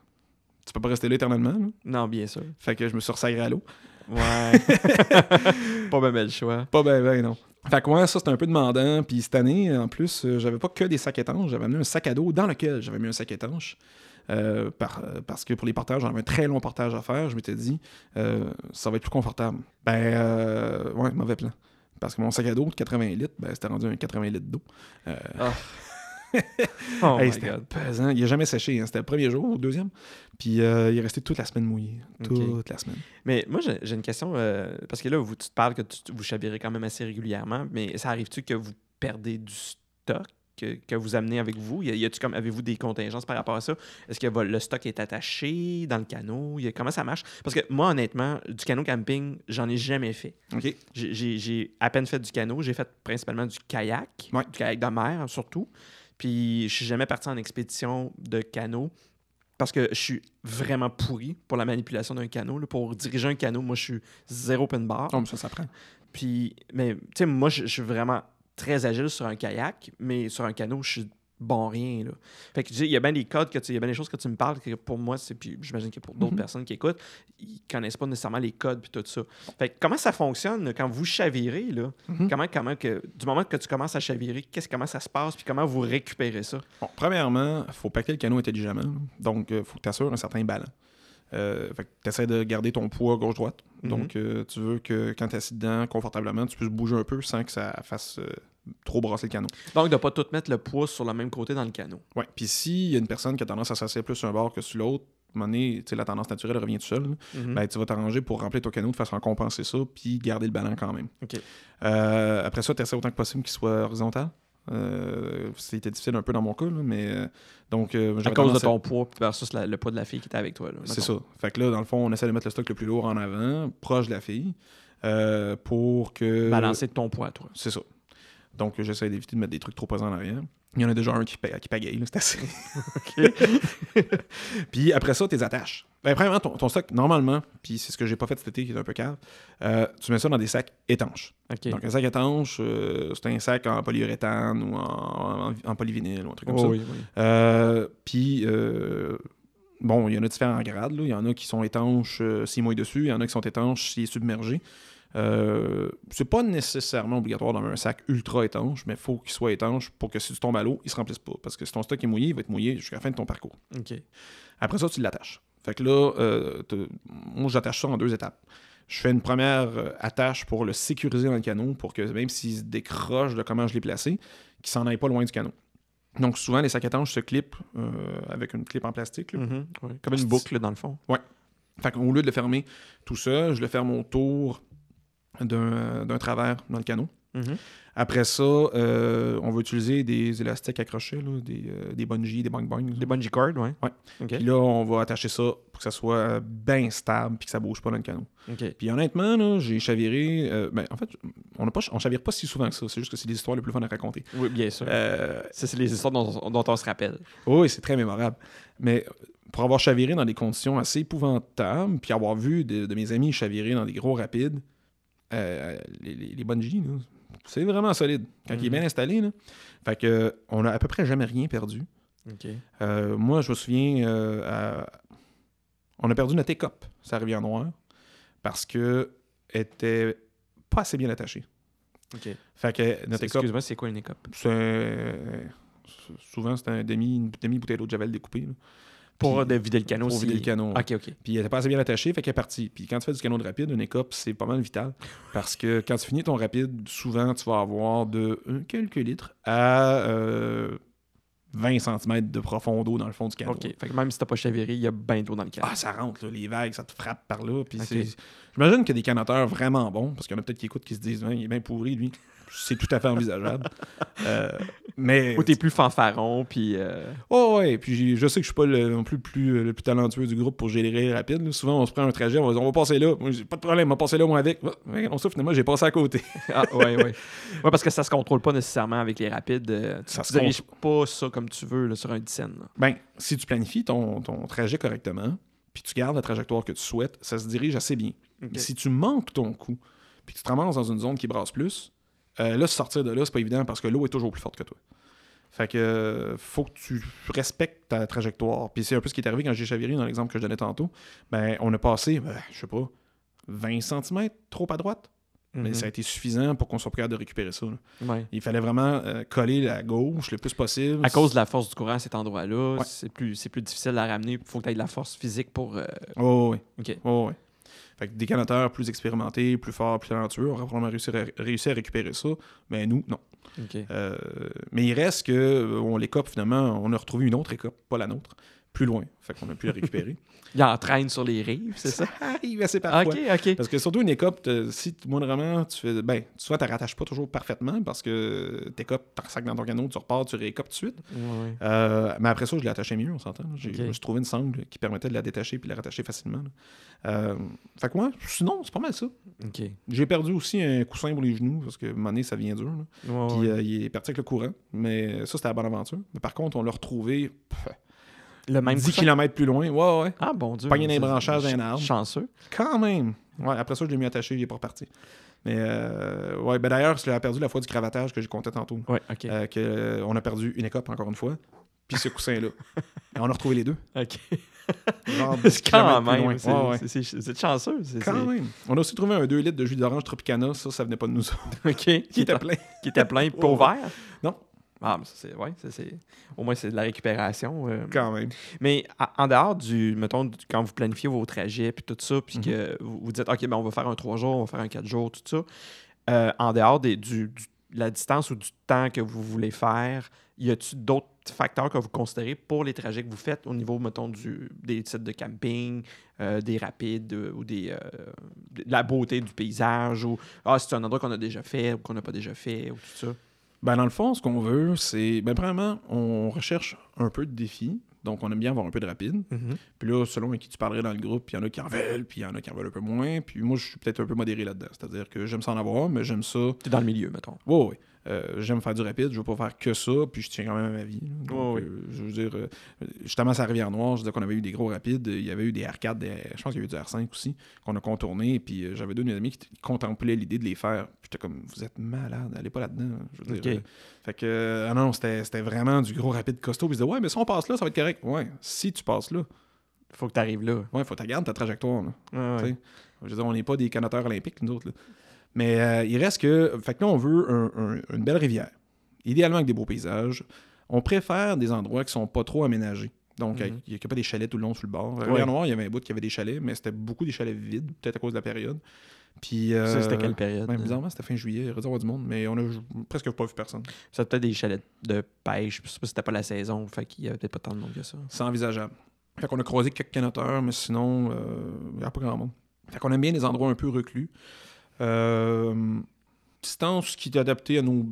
tu peux pas rester là éternellement. là. Non, bien sûr. Fait que je me suis ressagré à l'eau. Ouais. [LAUGHS] pas bien bel choix. Pas ben, ben, non. Fait que ouais, ça, c'était un peu demandant. Puis cette année, en plus, euh, j'avais pas que des sacs étanches. J'avais amené un sac à dos dans lequel j'avais mis un sac étanche. Euh, par- parce que pour les portages, j'avais un très long portage à faire. Je m'étais dit, euh, ça va être plus confortable. Ben, euh, ouais, mauvais plan. Parce que mon sac à dos de 80 litres, ben, c'était rendu un 80 litres d'eau. Euh, [LAUGHS] Oh hey, my c'était pesant. Il a jamais séché. hein. C'était le premier jour ou le deuxième. Puis euh, il est resté toute la semaine mouillé. Toute la semaine. Mais moi, j'ai j'ai une question. euh, parce que là, vous, tu te parles que tu- vous chavirez quand même assez régulièrement, mais ça arrive-tu que vous perdez du stock? Que, que vous amenez avec vous? Y a- y comme, avez-vous des contingences par rapport à ça? Est-ce que le stock est attaché dans le canot? Y a- comment ça marche? Parce que moi, honnêtement, du canot camping, j'en ai jamais fait. J'ai- à peine fait du canot. J'ai fait principalement du kayak, Ouais. du kayak de mer surtout. Puis je suis jamais parti en expédition de canot parce que je suis vraiment pourri pour la manipulation d'un canot. là. Pour diriger un canot, moi, je suis zéro open bar. Oh, mais ça, ça prend. Puis, mais tu sais, moi, je je suis vraiment très agile sur un kayak, mais sur un canot, je suis bon rien. Là. Fait que il y a bien des codes, que tu- il y a bien des choses que tu me parles que pour moi, c'est puis j'imagine que pour d'autres Mhm. personnes qui écoutent, ils connaissent pas nécessairement les codes puis tout ça. Fait que comment ça fonctionne quand vous chavirez là? Mhm. Comment comment que du moment que tu commences à chavirer, qu'est-ce comment ça se passe puis comment vous récupérez ça? Bon, premièrement, il faut paquer le canot intelligemment. Donc, il faut que tu assures un certain ballon. Euh, tu essaies de garder ton poids gauche-droite. Mhm. Donc, euh, tu veux que quand tu es assis dedans, confortablement, tu puisses bouger un peu sans que ça fasse euh, trop brasser le canot. Donc de pas tout mettre le poids sur le même côté dans le canot. Ouais. Puis s'il y a une personne qui a tendance à s'asseoir plus sur un bord que sur l'autre, à un moment donné, la tendance naturelle revient tout seul. Mhm. Ben, tu vas t'arranger pour remplir ton canot de façon à compenser ça, puis garder le ballon quand même. Euh, après ça, tu essaies autant que possible qu'il soit horizontal. Euh, C'était difficile un peu dans mon cas, là, mais euh, donc euh, à cause de à- ton poids versus la- le poids de la fille qui était avec toi. C'est ça. Fait que là, dans le fond, on essaie de mettre le stock le plus lourd en avant, proche de la fille, pour que. Balancer de ton poids, toi. C'est ça. Donc, j'essaie d'éviter de mettre des trucs trop pesants en arrière. Il y en a déjà un qui, pa- qui pagaille, c'est assez. [LAUGHS] puis après ça, tes attaches. Ben, premièrement, ton, ton stock, normalement, puis c'est ce que j'ai pas fait cet été qui est un peu cave, euh, tu mets ça dans des sacs étanches. Donc, un sac étanche, euh, c'est un sac en polyuréthane ou en, en, en polyvinyle ou un truc comme Oh, ça. oui, oui. Euh, Puis, euh, bon, il y en a différents grades. là. Il y en a qui sont étanches euh, s'ils mouillent dessus. Il y en a qui sont étanches s'ils est submergé. Euh, c'est pas nécessairement obligatoire d'avoir un sac ultra étanche, mais il faut qu'il soit étanche pour que si tu tombes à l'eau, il se remplisse pas. Parce que si ton stock est mouillé, il va être mouillé jusqu'à la fin de ton parcours. Après ça, tu l'attaches. Fait que là, euh, moi, j'attache ça en deux étapes. Je fais une première euh, attache pour le sécuriser dans le canot, pour que même s'il se décroche de comment je l'ai placé, qu'il s'en aille pas loin du canot. Donc, souvent, les sacs étanches se clipent euh, avec une clip en plastique. Mhm, ouais. Comme une boucle, dans le fond. Fait qu'au lieu de le fermer tout seul, je le ferme autour d'un travers dans le canot. Mhm. Après ça, euh, on va utiliser des élastiques accrochés, là, des, euh, des bungees, des bang bangs. Des bungee cords, ouais. Ouais. Puis là, on va attacher ça pour que ça soit bien stable puis que ça bouge pas dans le canot. Puis honnêtement, j'ai chaviré. euh, ben, en fait, on ne on chavire pas si souvent que ça. C'est juste que c'est des histoires les plus fun à raconter. Oui, bien sûr. Ça, c'est les histoires dont, dont on se rappelle. oui, c'est très mémorable. Mais pour avoir chaviré dans des conditions assez épouvantables, puis avoir vu de, de mes amis chavirer dans des gros rapides, euh, les, les, bungees, c'est vraiment solide. Quand il est Mhm. bien installé, là. Fait que, on a à peu près jamais rien perdu. Euh, moi, je me souviens, euh, à- on a perdu notre écope, ça rivière noire, parce que était pas assez bien attachée. Fait que notre écope, Excuse-moi, c'est quoi une écope? c'est souvent c'est un demi, une demi bouteille d'eau de javel découpée. là. Pour de vider le canot pour aussi. vider le canot. OK, OK. Puis elle était pas assez bien attachée, fait qu'elle est partie. Puis quand tu fais du canot de rapide, une écope, c'est pas mal vital. Parce que quand tu finis ton rapide, souvent, tu vas avoir de euh, quelques litres à euh, 20 cm de profond d'eau dans le fond du canot. OK. Fait que même si t'as pas chaviré, il y a bien d'eau dans le canot. Ah, ça rentre, là, les vagues, ça te frappe par là. Puis J'imagine qu'il y a des canoteurs vraiment bons, parce qu'il y en a peut-être qui écoutent qui se disent, Hein, il est bien pourri, lui. C'est tout à fait envisageable. [LAUGHS] Euh, mais. Ou t'es plus fanfaron, puis... euh, Oh, ouais, puis je sais que je suis pas le- non plus le plus, le plus talentueux du groupe pour gérer rapide. là. Souvent, on se prend un trajet, on va, on va passer là. Pas de problème, on va passer là, moi, avec. Ah, ouais, on souffle, finalement, j'ai passé à côté. [LAUGHS] Ah, ouais, ouais. Ouais, parce que ça se contrôle pas nécessairement avec les rapides. euh, Tu Ça se tu diriges pas ça comme tu veux là, sur un dizaine. là. Ben, si tu planifies ton, ton trajet correctement, puis tu gardes la trajectoire que tu souhaites, ça se dirige assez bien. Mais si tu manques ton coup, puis que tu te ramasses dans une zone qui brasse plus, euh, là, sortir de là, c'est pas évident parce que l'eau est toujours plus forte que toi. Fait que euh, faut que tu respectes ta trajectoire. Puis c'est un peu ce qui est arrivé quand j'ai chaviré dans l'exemple que je donnais tantôt. Ben, on a passé, ben, je sais pas, 20 cm trop à droite. Mais Mhm. ça a été suffisant pour qu'on soit capable de récupérer ça. Ouais. Il fallait vraiment euh, coller la gauche le plus possible. À cause de la force du courant à cet endroit-là, Ouais. c'est plus, c'est plus difficile à ramener. Il faut que tu aies de la force physique pour. euh, Oh, oui. OK. Oh, ouais. Fait que des canoteurs plus expérimentés, plus forts, plus talentueux auraient probablement réussi à, réussi à récupérer ça. Mais nous, non. Euh, mais il reste que euh, on l'écope finalement, on a retrouvé une autre écope, pas la nôtre, plus loin. Fait qu'on a pu la récupérer. [LAUGHS] Il entraîne sur les rives, c'est ça? arrive assez parfois. OK, OK. Parce que surtout une écope, si tu vraiment tu fais. Ben, souvent tu rattaches pas toujours parfaitement parce que t'écopes, tu sac dans ton canot, tu repars, tu réécopes tout de suite. Ouais. Euh, mais après ça, je l'ai attaché mieux, on s'entend. J'ai trouvé une sangle qui permettait de la détacher puis de la rattacher facilement. Euh, fait que moi, sinon, c'est pas mal ça. OK. J'ai perdu aussi un coussin pour les genoux parce que moment donné, ça vient dur. là. Ouais, Puis euh, il est parti avec le courant. Mais ça, c'était la bonne aventure. Mais par contre, on l'a retrouvé pff, le même 10 coussin? km plus loin. Ouais, ouais. Ah, bon Dieu. Pogné C'est- branchages d'un arbre. Chanceux. Quand même. Ouais, après ça, je l'ai mis attaché, il est pas reparti. Mais euh, ouais, ben d'ailleurs, je l'ai perdu la fois du cravatage que j'ai compté tantôt. Ouais, OK. Euh, que, euh, on a perdu une écope encore une fois. Puis ce coussin-là. [LAUGHS] Et on a retrouvé les deux. OK. Genre [LAUGHS] 10 C'est quand même. c'est- Ouais, chanceux. Quand même. On a aussi trouvé un 2 litres de jus d'orange Tropicana. Ça, ça venait pas de nous autres. [LAUGHS] OK. Qui était plein. qui était plein, pas ouvert? Non. Ah, mais ça, c'est. Ouais, ça, c'est. Au moins, c'est de la récupération. euh. Quand même. Mais à- en dehors du, mettons, du- quand vous planifiez vos trajets puis tout ça, puis Mhm. que vous, vous dites, OK, ben, on va faire un 3 jours, on va faire un 4 jours, tout ça, euh, en dehors des, du, du- la distance ou du temps que vous voulez faire, y a-t-il d'autres facteurs que vous considérez pour les trajets que vous faites au niveau, mettons, du, des sites de camping, euh, des rapides euh, ou des, euh, de la beauté du paysage ou ah, c'est un endroit qu'on a déjà fait ou qu'on n'a pas déjà fait ou tout ça? Ben, dans le fond, ce qu'on veut, c'est. Ben, premièrement, on recherche un peu de défis. Donc, on aime bien avoir un peu de rapide. Puis là, selon à qui tu parlerais dans le groupe, il y en a qui en veulent, puis il y en a qui en veulent un peu moins. Puis moi, je suis peut-être un peu modéré là-dedans. C'est-à-dire que j'aime ça en avoir, mais j'aime ça. T'es dans le milieu, mettons. Oui, oui. Euh, j'aime faire du rapide, je veux pas faire que ça, puis je tiens quand même à ma vie. Donc, euh, je veux dire, euh, justement, à Rivière-Noire, je disais qu'on avait eu des gros rapides, il y avait eu des R4, des- je pense qu'il y a eu du R5 aussi, qu'on a contourné, puis euh, j'avais deux de mes amis qui, contemplaient l'idée de les faire. Puis j'étais comme, vous êtes malade, allez pas là-dedans. Je veux dire, Ok. fait que, ah non, c'était vraiment du gros rapide costaud. Puis ils disaient, ouais, mais si on passe là, ça va être correct. Ouais, si tu passes là, Faut que tu arrives là. ouais, faut que tu gardes ta trajectoire. là. Ouais. Je veux dire, on n'est pas des canoteurs olympiques, nous autres. là. Mais euh, il reste que. Fait que là, on veut un- un- une belle rivière. Idéalement avec des beaux paysages. On préfère des endroits qui sont pas trop aménagés. Donc, Mhm. il n'y a pas des chalets tout le long sur le bord. À Ouais. Rivière-Noire, il y avait un bout qui avait des chalets, mais c'était beaucoup des chalets vides, peut-être à cause de la période. Puis. euh, Ça, c'était quelle période? ben, bizarrement, c'était fin juillet, il aurait dû avoir du monde, mais on a presque pas vu personne. C'était peut-être des chalets de pêche. Je sais pas si c'était pas la saison. Fait qu'il y avait peut-être pas tant de monde que ça. C'est envisageable. Fait qu'on a croisé quelques canoteurs, mais sinon, euh, il n'y a pas grand monde. Fait qu'on aime bien des endroits un peu reclus. Euh, distance qui est adaptée à nos,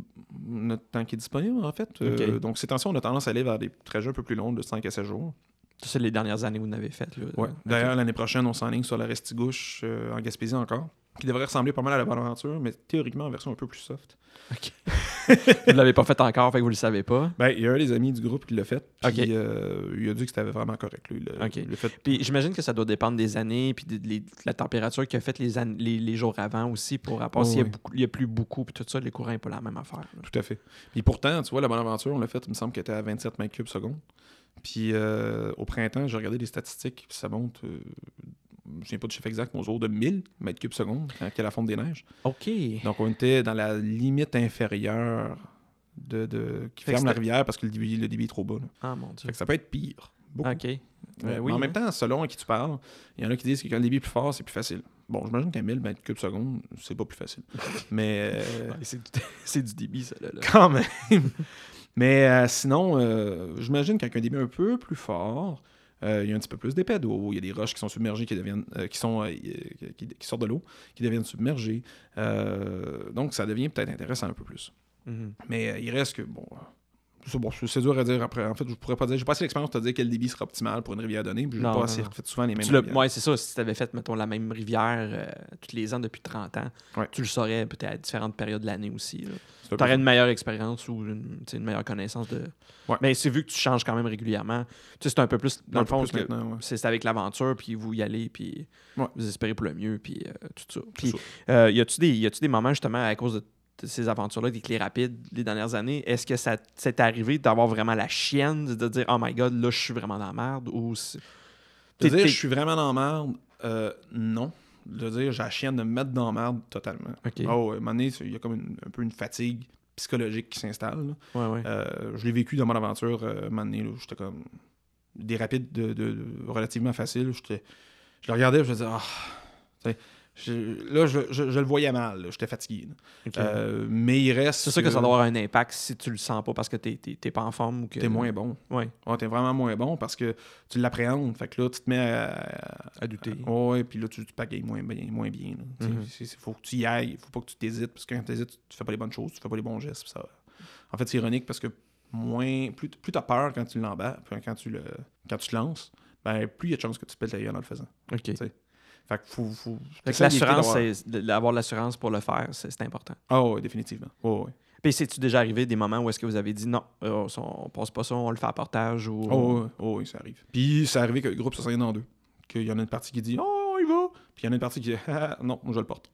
notre temps qui est disponible, en fait. Euh, donc, ces temps-ci, on a tendance à aller vers des trajets un peu plus longs, de 5 à 7 jours. Ça, c'est les dernières années que vous n'avez faites. là. Ouais. D'ailleurs, l'année prochaine, on s'enligne sur la Restigouche euh, en Gaspésie encore, qui devrait ressembler pas mal à la Bonne Aventure, mais théoriquement en version un peu plus soft. [LAUGHS] vous ne l'avez pas fait encore, fait que vous le savez pas. Ben, il y a un des amis du groupe qui l'a fait, puis Ok. euh, il a dit que c'était vraiment correct. Lui, Ok. fait Puis j'imagine que ça doit dépendre des années, puis de, de- de la température qu'il a faite les, an- les, les jours avant aussi, pour rapport Oh, s'il y, a oui. y a plus beaucoup, puis tout ça, les courants n'est pas la même affaire. là. Tout à fait. Puis pourtant, tu vois, la Bonne Aventure, on l'a fait, il me semble qu'elle était à 27 mètres cubes seconde. Puis euh, au printemps, j'ai regardé les statistiques, puis ça monte, euh, je ne souviens pas du chiffre exact, mais autour de 1000 mètres cubes seconde quand il y a la fonte des neiges. OK. Donc on était dans la limite inférieure de, de- qui Fait ferme la rivière parce que le débit, le débit est trop bas. là. Ah mon Dieu. Fait que ça peut être pire. Beaucoup. OK. Euh, Ben oui, en hein. même temps, selon à qui tu parles, il y en a qui disent que quand le débit est plus fort, c'est plus facile. Bon, j'imagine qu'à 1000 mètres cubes seconde, c'est pas plus facile. [LAUGHS] Mais euh, [LAUGHS] c'est du, débit, ça. Là, là. quand même. [LAUGHS] Mais euh, sinon, j'imagine qu'avec un débit un peu plus fort, euh, il y a un petit peu plus d'épais d'eau. Il y a des roches qui sont submergées, qui deviennent, euh, qui sont, euh, qui, qui sortent de l'eau, qui deviennent submergées. Donc, ça devient peut-être intéressant un peu plus. Mhm. Mais il reste que, bon, c'est bon, c'est dur à dire après. En fait, je pourrais pas dire, j'ai pas assez l'expérience pour te dire quel débit sera optimal pour une rivière donnée. puis J'ai pas assez non. fait souvent les mêmes rivières. ouais, c'est ça. Si tu avais fait, mettons, la même rivière euh, tous les ans depuis 30 ans, Ouais. tu le saurais peut-être à différentes périodes de l'année aussi. Tu aurais une meilleure expérience ou une, meilleure connaissance de. Ouais. Mais c'est vu que tu changes quand même régulièrement. Tu sais, c'est un peu plus. Dans Un le fond, c'est ouais. avec l'aventure, puis vous y allez, puis vous espérez pour le mieux, puis euh, tout ça. Puis, euh, y a-tu des, y a-tu des moments, justement, à cause de, de ces aventures-là, des clés rapides, les dernières années, est-ce que ça s'est arrivé d'avoir vraiment la chienne, de dire, oh my god, là, je suis vraiment dans la merde, ou. De dire je suis vraiment dans la merde, euh, non. De dire j'ai la chienne de me mettre dans la merde totalement. Ok. Oh, ouais, à un moment donné, il y a comme une- un peu une fatigue psychologique qui s'installe. Ouais, ouais. Euh, je l'ai vécu dans mon aventure, euh, un moment donné, j'étais comme des rapides de, de- de- relativement faciles. Je le regardais, je me disais, ah, tu sais, je- là, je, je- je le voyais mal, j'étais fatigué. Euh, mais il reste. c'est sûr que ça doit avoir un impact si tu le sens pas parce que t'es t'es- t'es pas en forme ou que. T'es moins bon. Ouais, Ouais, t'es vraiment moins bon parce que tu l'appréhendes. Fait que là, tu te mets à. à douter. à- ouais, puis là, tu, tu pagayes moins bien. Moins bien Mhm. c'est- c'est- faut que tu y ailles. Faut pas que tu t'hésites. Parce que quand tu hésites, tu fais pas les bonnes choses. Tu fais pas les bons gestes. ça... En fait, c'est ironique parce que moins, plus, plus tu as peur quand tu l'embarques, quand tu le quand tu te lances, ben, plus il y a de chances que tu te pètes la gueule en le faisant. OK. Fait que faut. faut Fait que t'essaies d'éviter l'assurance, d'avoir l'assurance pour le faire, c'est important. Ah, ouais, définitivement. Ouais. Puis, c'est-tu déjà arrivé des moments où est-ce que vous avez dit non, euh, on, on passe pas ça, on le fait à portage ou. Oh, oh, oui, ça arrive. Puis ça arrivé que le groupe se en deux. Qu'il y en a une partie qui dit Oh. Puis il y en a une partie qui dit Ah, non, moi je le porte.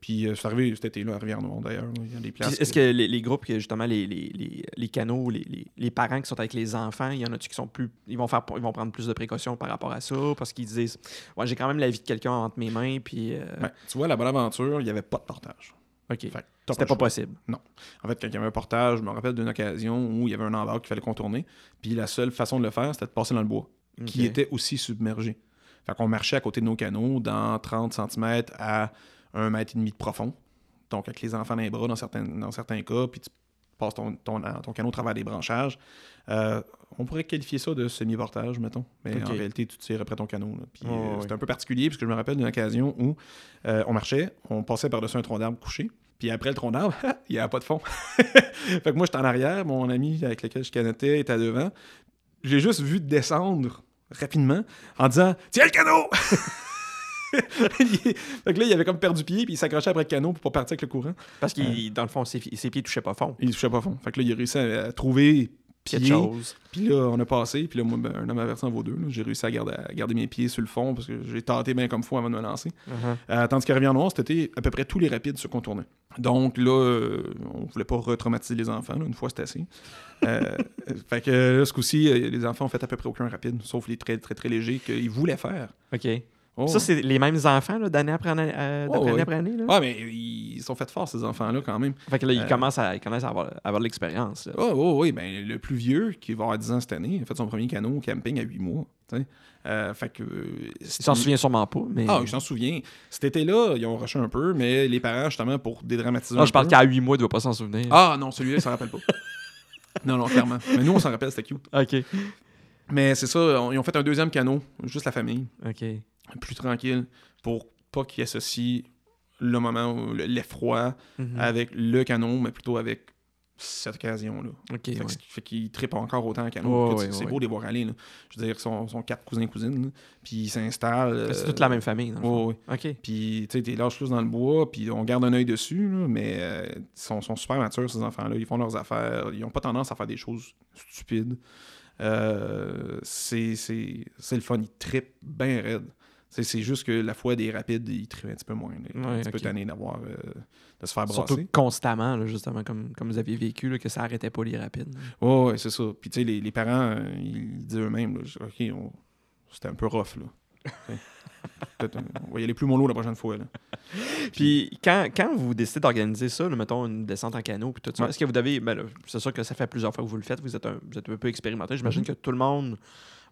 Puis euh, c'est arrivé cet été-là à Rivière-Noire d'ailleurs. là. Il y a des Puis places. Est-ce que les, les groupes, justement, les, les, les, canaux, les, parents qui sont avec les enfants, il y en a-tu qui sont plus. Ils vont, faire, ils vont prendre plus de précautions par rapport à ça? Parce qu'ils disent Ouais, j'ai quand même la vie de quelqu'un entre mes mains, puis. euh, Ben, tu vois, la bonne aventure, il n'y avait pas de portage. OK. C'était pas possible. En fait, quand il y avait un portage, je me rappelle d'une occasion où il y avait un embarque qu'il fallait contourner. Puis la seule façon de le faire, c'était de passer dans le bois, qui était aussi submergé. Fait qu'on marchait à côté de nos canaux dans 30 cm à 1 mètre et demi de profond. Donc avec les enfants dans les bras dans certains, dans certains cas, puis tu passes ton, ton, ton canot au travers des branchages. Euh, on pourrait qualifier ça de semi-portage, mettons. Mais en réalité, tu tires après ton canot. Oh, euh, un peu particulier, parce que je me rappelle d'une occasion où euh, on marchait, on passait par-dessus un tronc d'arbre couché. Puis après le tronc d'arbre, [LAUGHS] il n'y avait pas de fond. [LAUGHS] fait que moi, j'étais en arrière, mon ami avec lequel je canottais était devant. J'ai juste vu descendre rapidement en disant Tiens le canot [LAUGHS] Fait que là, il avait comme perdu pied, puis il s'accrochait après le canot pour pas partir avec le courant. Parce qu'il, dans le fond, ses, ses pieds touchaient pas fond. Il touchait pas fond. Fait que là, il a réussi à, à trouver Quelque pied. chose. Puis là, on a passé, puis là, moi, ben, un homme averti en vaut deux. J'ai réussi à garder, à garder mes pieds sur le fond parce que j'ai tenté bien comme fou avant de me lancer. Uh-huh. Euh, tandis qu'à Rivière-Noire, c'était à peu près tous les rapides se contournaient. Donc là, euh, on voulait pas retraumatiser les enfants. là. Une fois, c'était assez. [LAUGHS] Euh, fait que là, ce coup-ci, euh, les enfants ont fait à peu près aucun rapide, sauf les très, très, très légers qu'ils voulaient faire. OK. Oh. Ça, c'est les mêmes enfants, d'année après année, euh, Oh, ouais. après année, là? Ouais, mais ils sont faits forts, ces enfants-là, quand même. Fait que là, ils Euh, commencent à, ils commencent à avoir, de l'expérience. Oh, oh, oui, ben, le plus vieux, qui va avoir 10 ans cette année, a fait son premier canot au camping à 8 mois. Euh, fait que. euh, s'en souvient sûrement pas, mais... Ah, je s'en souviens. Cet été-là, ils ont rushé un peu, mais les parents, justement, pour dédramatiser. Non, un je parle qu'à 8 mois, il doit pas s'en souvenir. Ah, non, celui-là, il s'en rappelle pas. [LAUGHS] non, non, clairement. Mais nous, on s'en rappelle, c'était cute. OK. Mais c'est ça, on- ils ont fait un deuxième canot, juste la famille, OK. Plus tranquille, pour pas qu'ils associent le moment, l'effroi Mhm. avec le canot, mais plutôt avec cette occasion-là. Fait, ouais. qu'ils trippent encore autant Écoute, ouais, c'est ouais. beau de les voir aller. là. Je veux dire, ils sont, sont quatre cousins-cousines, puis ils s'installent. C'est euh, toute la même famille. dans le fond. ouais, ouais. Ok. Puis, tu sais, t'es lâches tous dans le bois, puis on garde un œil dessus, là, mais euh, ils sont, sont super matures, ces enfants-là. Ils font leurs affaires. Ils ont pas tendance à faire des choses stupides. Euh, c'est le fun. Ils trippent bien raide. C'est juste que la fois des rapides, ils trippent un petit peu moins. Ils sont un Ouais, petit peu ok. tannés d'avoir... euh, de se faire brasser. Surtout constamment, là, justement, comme, comme vous aviez vécu, là, que ça arrêtait pas les rapides. Ouais, ouais, c'est ça. Puis, tu sais, les, les parents, euh, ils disent eux-mêmes, OK, on- c'était un peu rough, là. [LAUGHS] Peut-être, euh, on va y aller plus mollo la prochaine fois, là. [LAUGHS] Puis quand, quand vous décidez d'organiser ça, là, mettons une descente en canot, puis tout ça, Ouais. est-ce que vous devez. Ben c'est sûr que ça fait plusieurs fois que vous le faites, vous êtes un, vous êtes un peu expérimenté. J'imagine Mhm. que tout le monde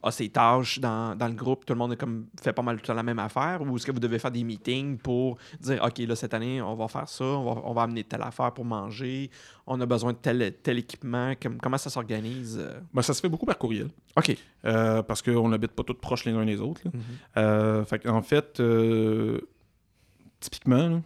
a ses tâches dans, dans le groupe, tout le monde est comme, fait pas mal tout la même affaire, ou est-ce que vous devez faire des meetings pour dire, OK, là, cette année, on va faire ça, on va, on va amener telle affaire pour manger, on a besoin de tel, tel équipement, comme- comment ça s'organise? euh? Ben, ça se fait beaucoup par courriel. OK. euh, parce qu'on n'habite pas tous proches les uns des autres. là. Mhm. Euh, fait en fait, typiquement, là,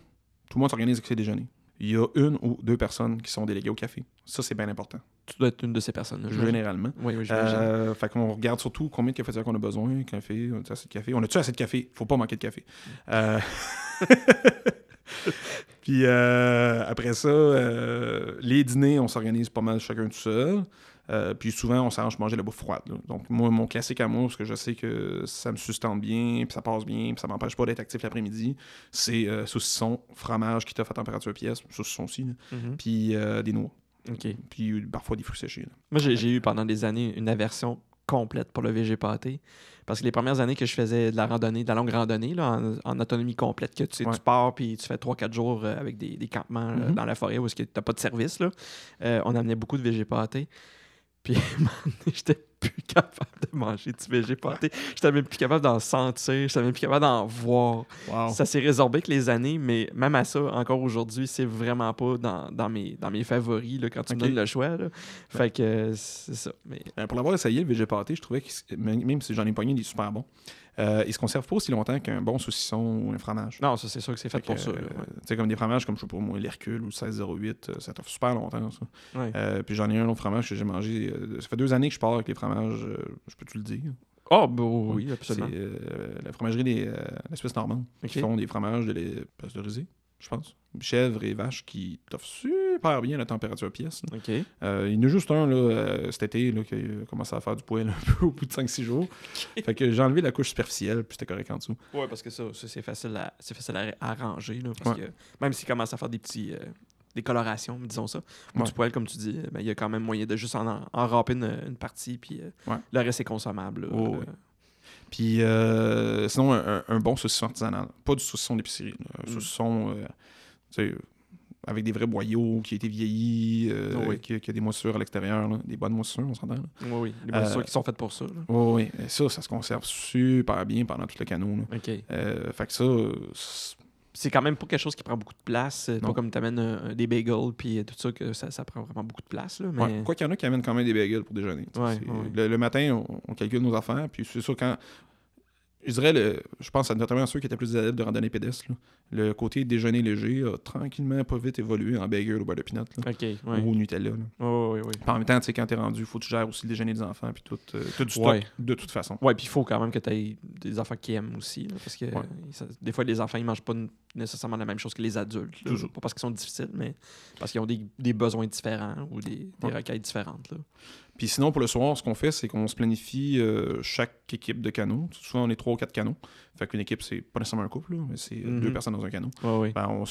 tout le monde s'organise avec ses déjeuners. Il y a une ou deux personnes qui sont déléguées au café. Ça, c'est bien important, Tu dois être une de ces personnes. là, généralement. Oui, oui. Euh, fait qu'on regarde surtout combien de cafetières qu'on a besoin, café, on a assez de café. On a-tu assez de café? Faut pas manquer de café. Euh, [LAUGHS] Puis euh, après ça, euh, les dîners, on s'organise pas mal chacun tout seul. Euh, puis souvent, on s'arrange pour manger la bouffe froide. là. Donc, moi, mon classique à moi, parce que je sais que ça me sustente bien, puis ça passe bien, puis ça m'empêche pas d'être actif l'après-midi, c'est euh, saucisson, fromage qui t'offre à température pièce, saucisson aussi, Mhm. puis euh, des noix. Puis parfois des fruits séchés. là. Moi, j'ai eu pendant des années une aversion complète pour le VG pâté. Parce que les premières années que je faisais de la randonnée, de la longue randonnée, là, en, en autonomie complète, que tu, sais, Ouais. tu pars puis tu fais 3-4 jours euh, avec des, des campements Mhm. dans la forêt où tu n'as pas de service, là, euh, on amenait beaucoup de VG pâté. Puis [LAUGHS] j'étais plus capable de manger du VG pâté. J'étais même plus capable d'en sentir, j'étais même plus capable d'en voir. Wow. Ça s'est résorbé avec les années, mais même à ça, encore aujourd'hui, c'est vraiment pas dans, dans mes, dans mes favoris là, quand tu Ok. me donnes le choix. là. Fait que euh, c'est ça. Mais Euh, pour l'avoir essayé, le pâté, je trouvais que même si j'en ai pogné, il est super bon. Euh, il se conserve pas aussi longtemps qu'un bon saucisson ou un fromage. non, ça c'est sûr que c'est fait, Fait pour que, ça. euh, ouais. Tu sais, comme des fromages comme, je sais pas moi, l'Hercule ou le 1608, euh, ça t'offre super longtemps, ça. Ouais. Euh, puis j'en ai un autre fromage que j'ai mangé. euh, ça fait deux années que je pars avec les fromages, je peux-tu le dire? Oh, bah oui, C'est absolument. euh, la fromagerie des euh, la Suisse normande. Qui font des fromages de lait pasteurisés, je pense. Chèvres et vaches qui t'offrent super bien la température pièce. là. OK. Euh, il y en a juste un là, euh, cet été là, qui a commencé à faire du poil un [LAUGHS] peu au bout de 5-6 jours. Fait que j'ai enlevé la couche superficielle, puis c'était correct en dessous. Ouais, parce que ça, ça, c'est facile à, c'est facile à arranger. Là, parce Ouais. que même s'il commence à faire des petits. euh, des colorations, disons ça. Ou Ouais. du poil, comme tu dis, ben, il y a quand même moyen de juste en, en râper une, une partie, puis euh, le reste est consommable. Oh. Puis euh, sinon, un, bon saucisson artisanal. Pas du saucisson d'épicerie. Un Mm. saucisson euh, avec des vrais boyaux, qui a été vieilli, euh, Oh oui. qui, qui a des moissures à l'extérieur. Des bonnes moissures, on s'entend. Oui, oui. Les Euh, moissures qui sont faites pour ça. là. Oui, oui. Et ça, ça se conserve super bien pendant tout le canot. là. OK. Fait que ça, c'est- quand même pas quelque chose qui prend beaucoup de place. C'est Pas comme tu amènes des bagels, puis euh, tout ça, que ça, ça prend vraiment beaucoup de place. Là, mais... ouais. quoi qu'il y en a qui amènent quand même des bagels pour déjeuner. Ouais, ouais. Le matin, on, on calcule nos affaires, puis c'est sûr quand. Je dirais, le, je pense à notamment ceux qui étaient plus adeptes de randonnée pédestre. là. Le côté déjeuner léger a tranquillement, pas vite évolué en bagel au beurre de pinot là, OK, ouais. ou au Nutella. là. En même temps, tu sais, quand t'es rendu, il faut que tu gères aussi le déjeuner des enfants, puis tout. euh, t'as du stock Ouais. de toute façon. Ouais, puis il faut quand même que tu aies des enfants qui aiment aussi. là, parce que Ouais. ça- des fois, les enfants, ils mangent pas nécessairement la même chose que les adultes. Toujours. Pas parce qu'ils sont difficiles, mais parce qu'ils ont des, des besoins différents ou des, des requêtes différentes. Puis sinon, pour le soir, ce qu'on fait, c'est qu'on se planifie euh, chaque équipe de canaux. Souvent, on est trois ou quatre canaux. Fait qu'une équipe, c'est pas nécessairement un couple, là, mais c'est euh, Mhm. deux personnes dans un canot. Ben, on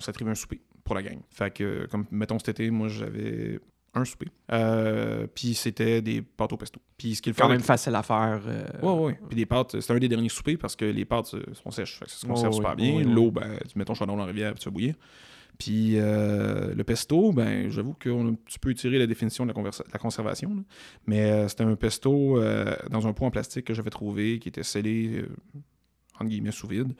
s'attribue un souper pour la gang. Fait que, comme mettons cet été, moi, j'avais un souper. Euh, puis c'était des pâtes au pesto. Puis ce qui est le quand même avec- facile à faire. euh, Ouais, ouais. Puis des pâtes, c'était un des derniers soupers parce que les pâtes sont sèches. Fait que ça se conserve super bien. L'eau, ben, tu mets ton chaudron dans la rivière puis tu fais bouillir. Puis euh, le pesto, ben, j'avoue qu'on a un petit peu étiré la définition de la, conversa- de la conservation. là. Mais euh, c'était un pesto euh, dans un pot en plastique que j'avais trouvé qui était scellé, entre guillemets, sous vide.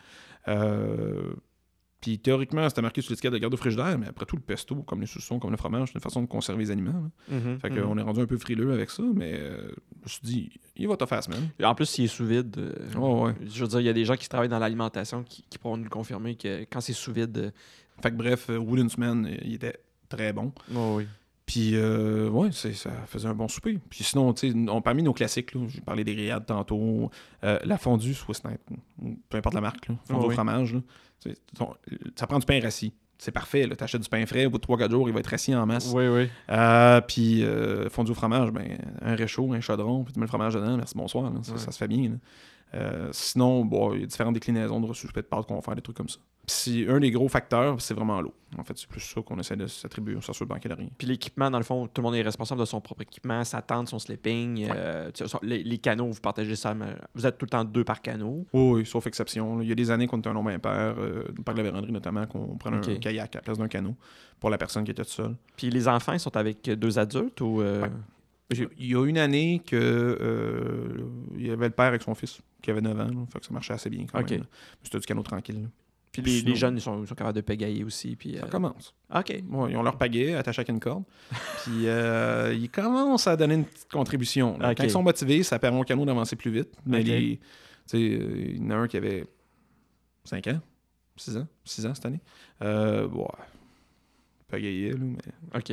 Puis théoriquement, c'était marqué sur l'étiquette de garde au frigidaire, mais après tout, le pesto, comme les saucissons, comme le fromage, c'est une façon de conserver les aliments. Mhm, Fait qu'on est rendu un peu frileux avec ça, mais je me suis dit, il va te faire semaine. En plus, s'il est sous vide, ouais. je veux dire, il y a des gens qui travaillent dans l'alimentation qui, qui pourront nous le confirmer que quand c'est sous vide. Euh, Fait que bref, euh, bout d'une semaine, euh, il était très bon. oui. Puis, euh, ouais, c'est- ça faisait un bon souper. Puis sinon, tu sais, on parmi nos classiques, là, j'ai parlé des grillades tantôt, euh, la fondue Swiss Night, peu importe la marque, là, fondue Ah au oui. fromage, là, tu ton- ça prend du pain rassis. C'est parfait, là, t'achètes du pain frais, au bout de 3-4 jours, il va être rassis en masse. Oui, oui. Euh, puis, euh, fondue au fromage, ben, un réchaud, un chaudron, puis tu mets le fromage dedans, merci, bonsoir, là, ça, Ouais. ça se fait bien. Euh, sinon, bon, il y a différentes déclinaisons de reçus de pâtes qu'on va faire, des trucs comme ça. Puis, un des gros facteurs, c'est vraiment l'eau. En fait, c'est plus ça qu'on essaie de s'attribuer sur le banquet de rien. Puis l'équipement, dans le fond, tout le monde est responsable de son propre équipement, sa tente, son sleeping, euh, les, les canaux, vous partagez ça. mais Vous êtes tout le temps deux par canot. Oui, oui, sauf exception. Il y a des années qu'on était un nombre impair, euh, par la véranderie notamment, qu'on prenait un kayak à la place d'un canot pour la personne qui était toute seule. Puis les enfants, ils sont avec deux adultes ou. euh, Ouais. Il y a une année que euh, il y avait le père avec son fils qui avait 9 ans, là, fait que ça marchait assez bien quand même. C'était du canot tranquille. là. Puis les, jeunes, ils sont, ils sont capables de pégayer aussi. Puis, Ça euh, commence. OK. Bon, ils ont leur pagaie attaché avec une corde. [LAUGHS] Puis euh, ils commencent à donner une petite contribution. Quand ils sont motivés, ça permet au canot d'avancer plus vite. Mais les- euh, il y en a un qui avait 5 ans, 6 ans, 6 ans cette année. Euh. Pagayait, là, mais.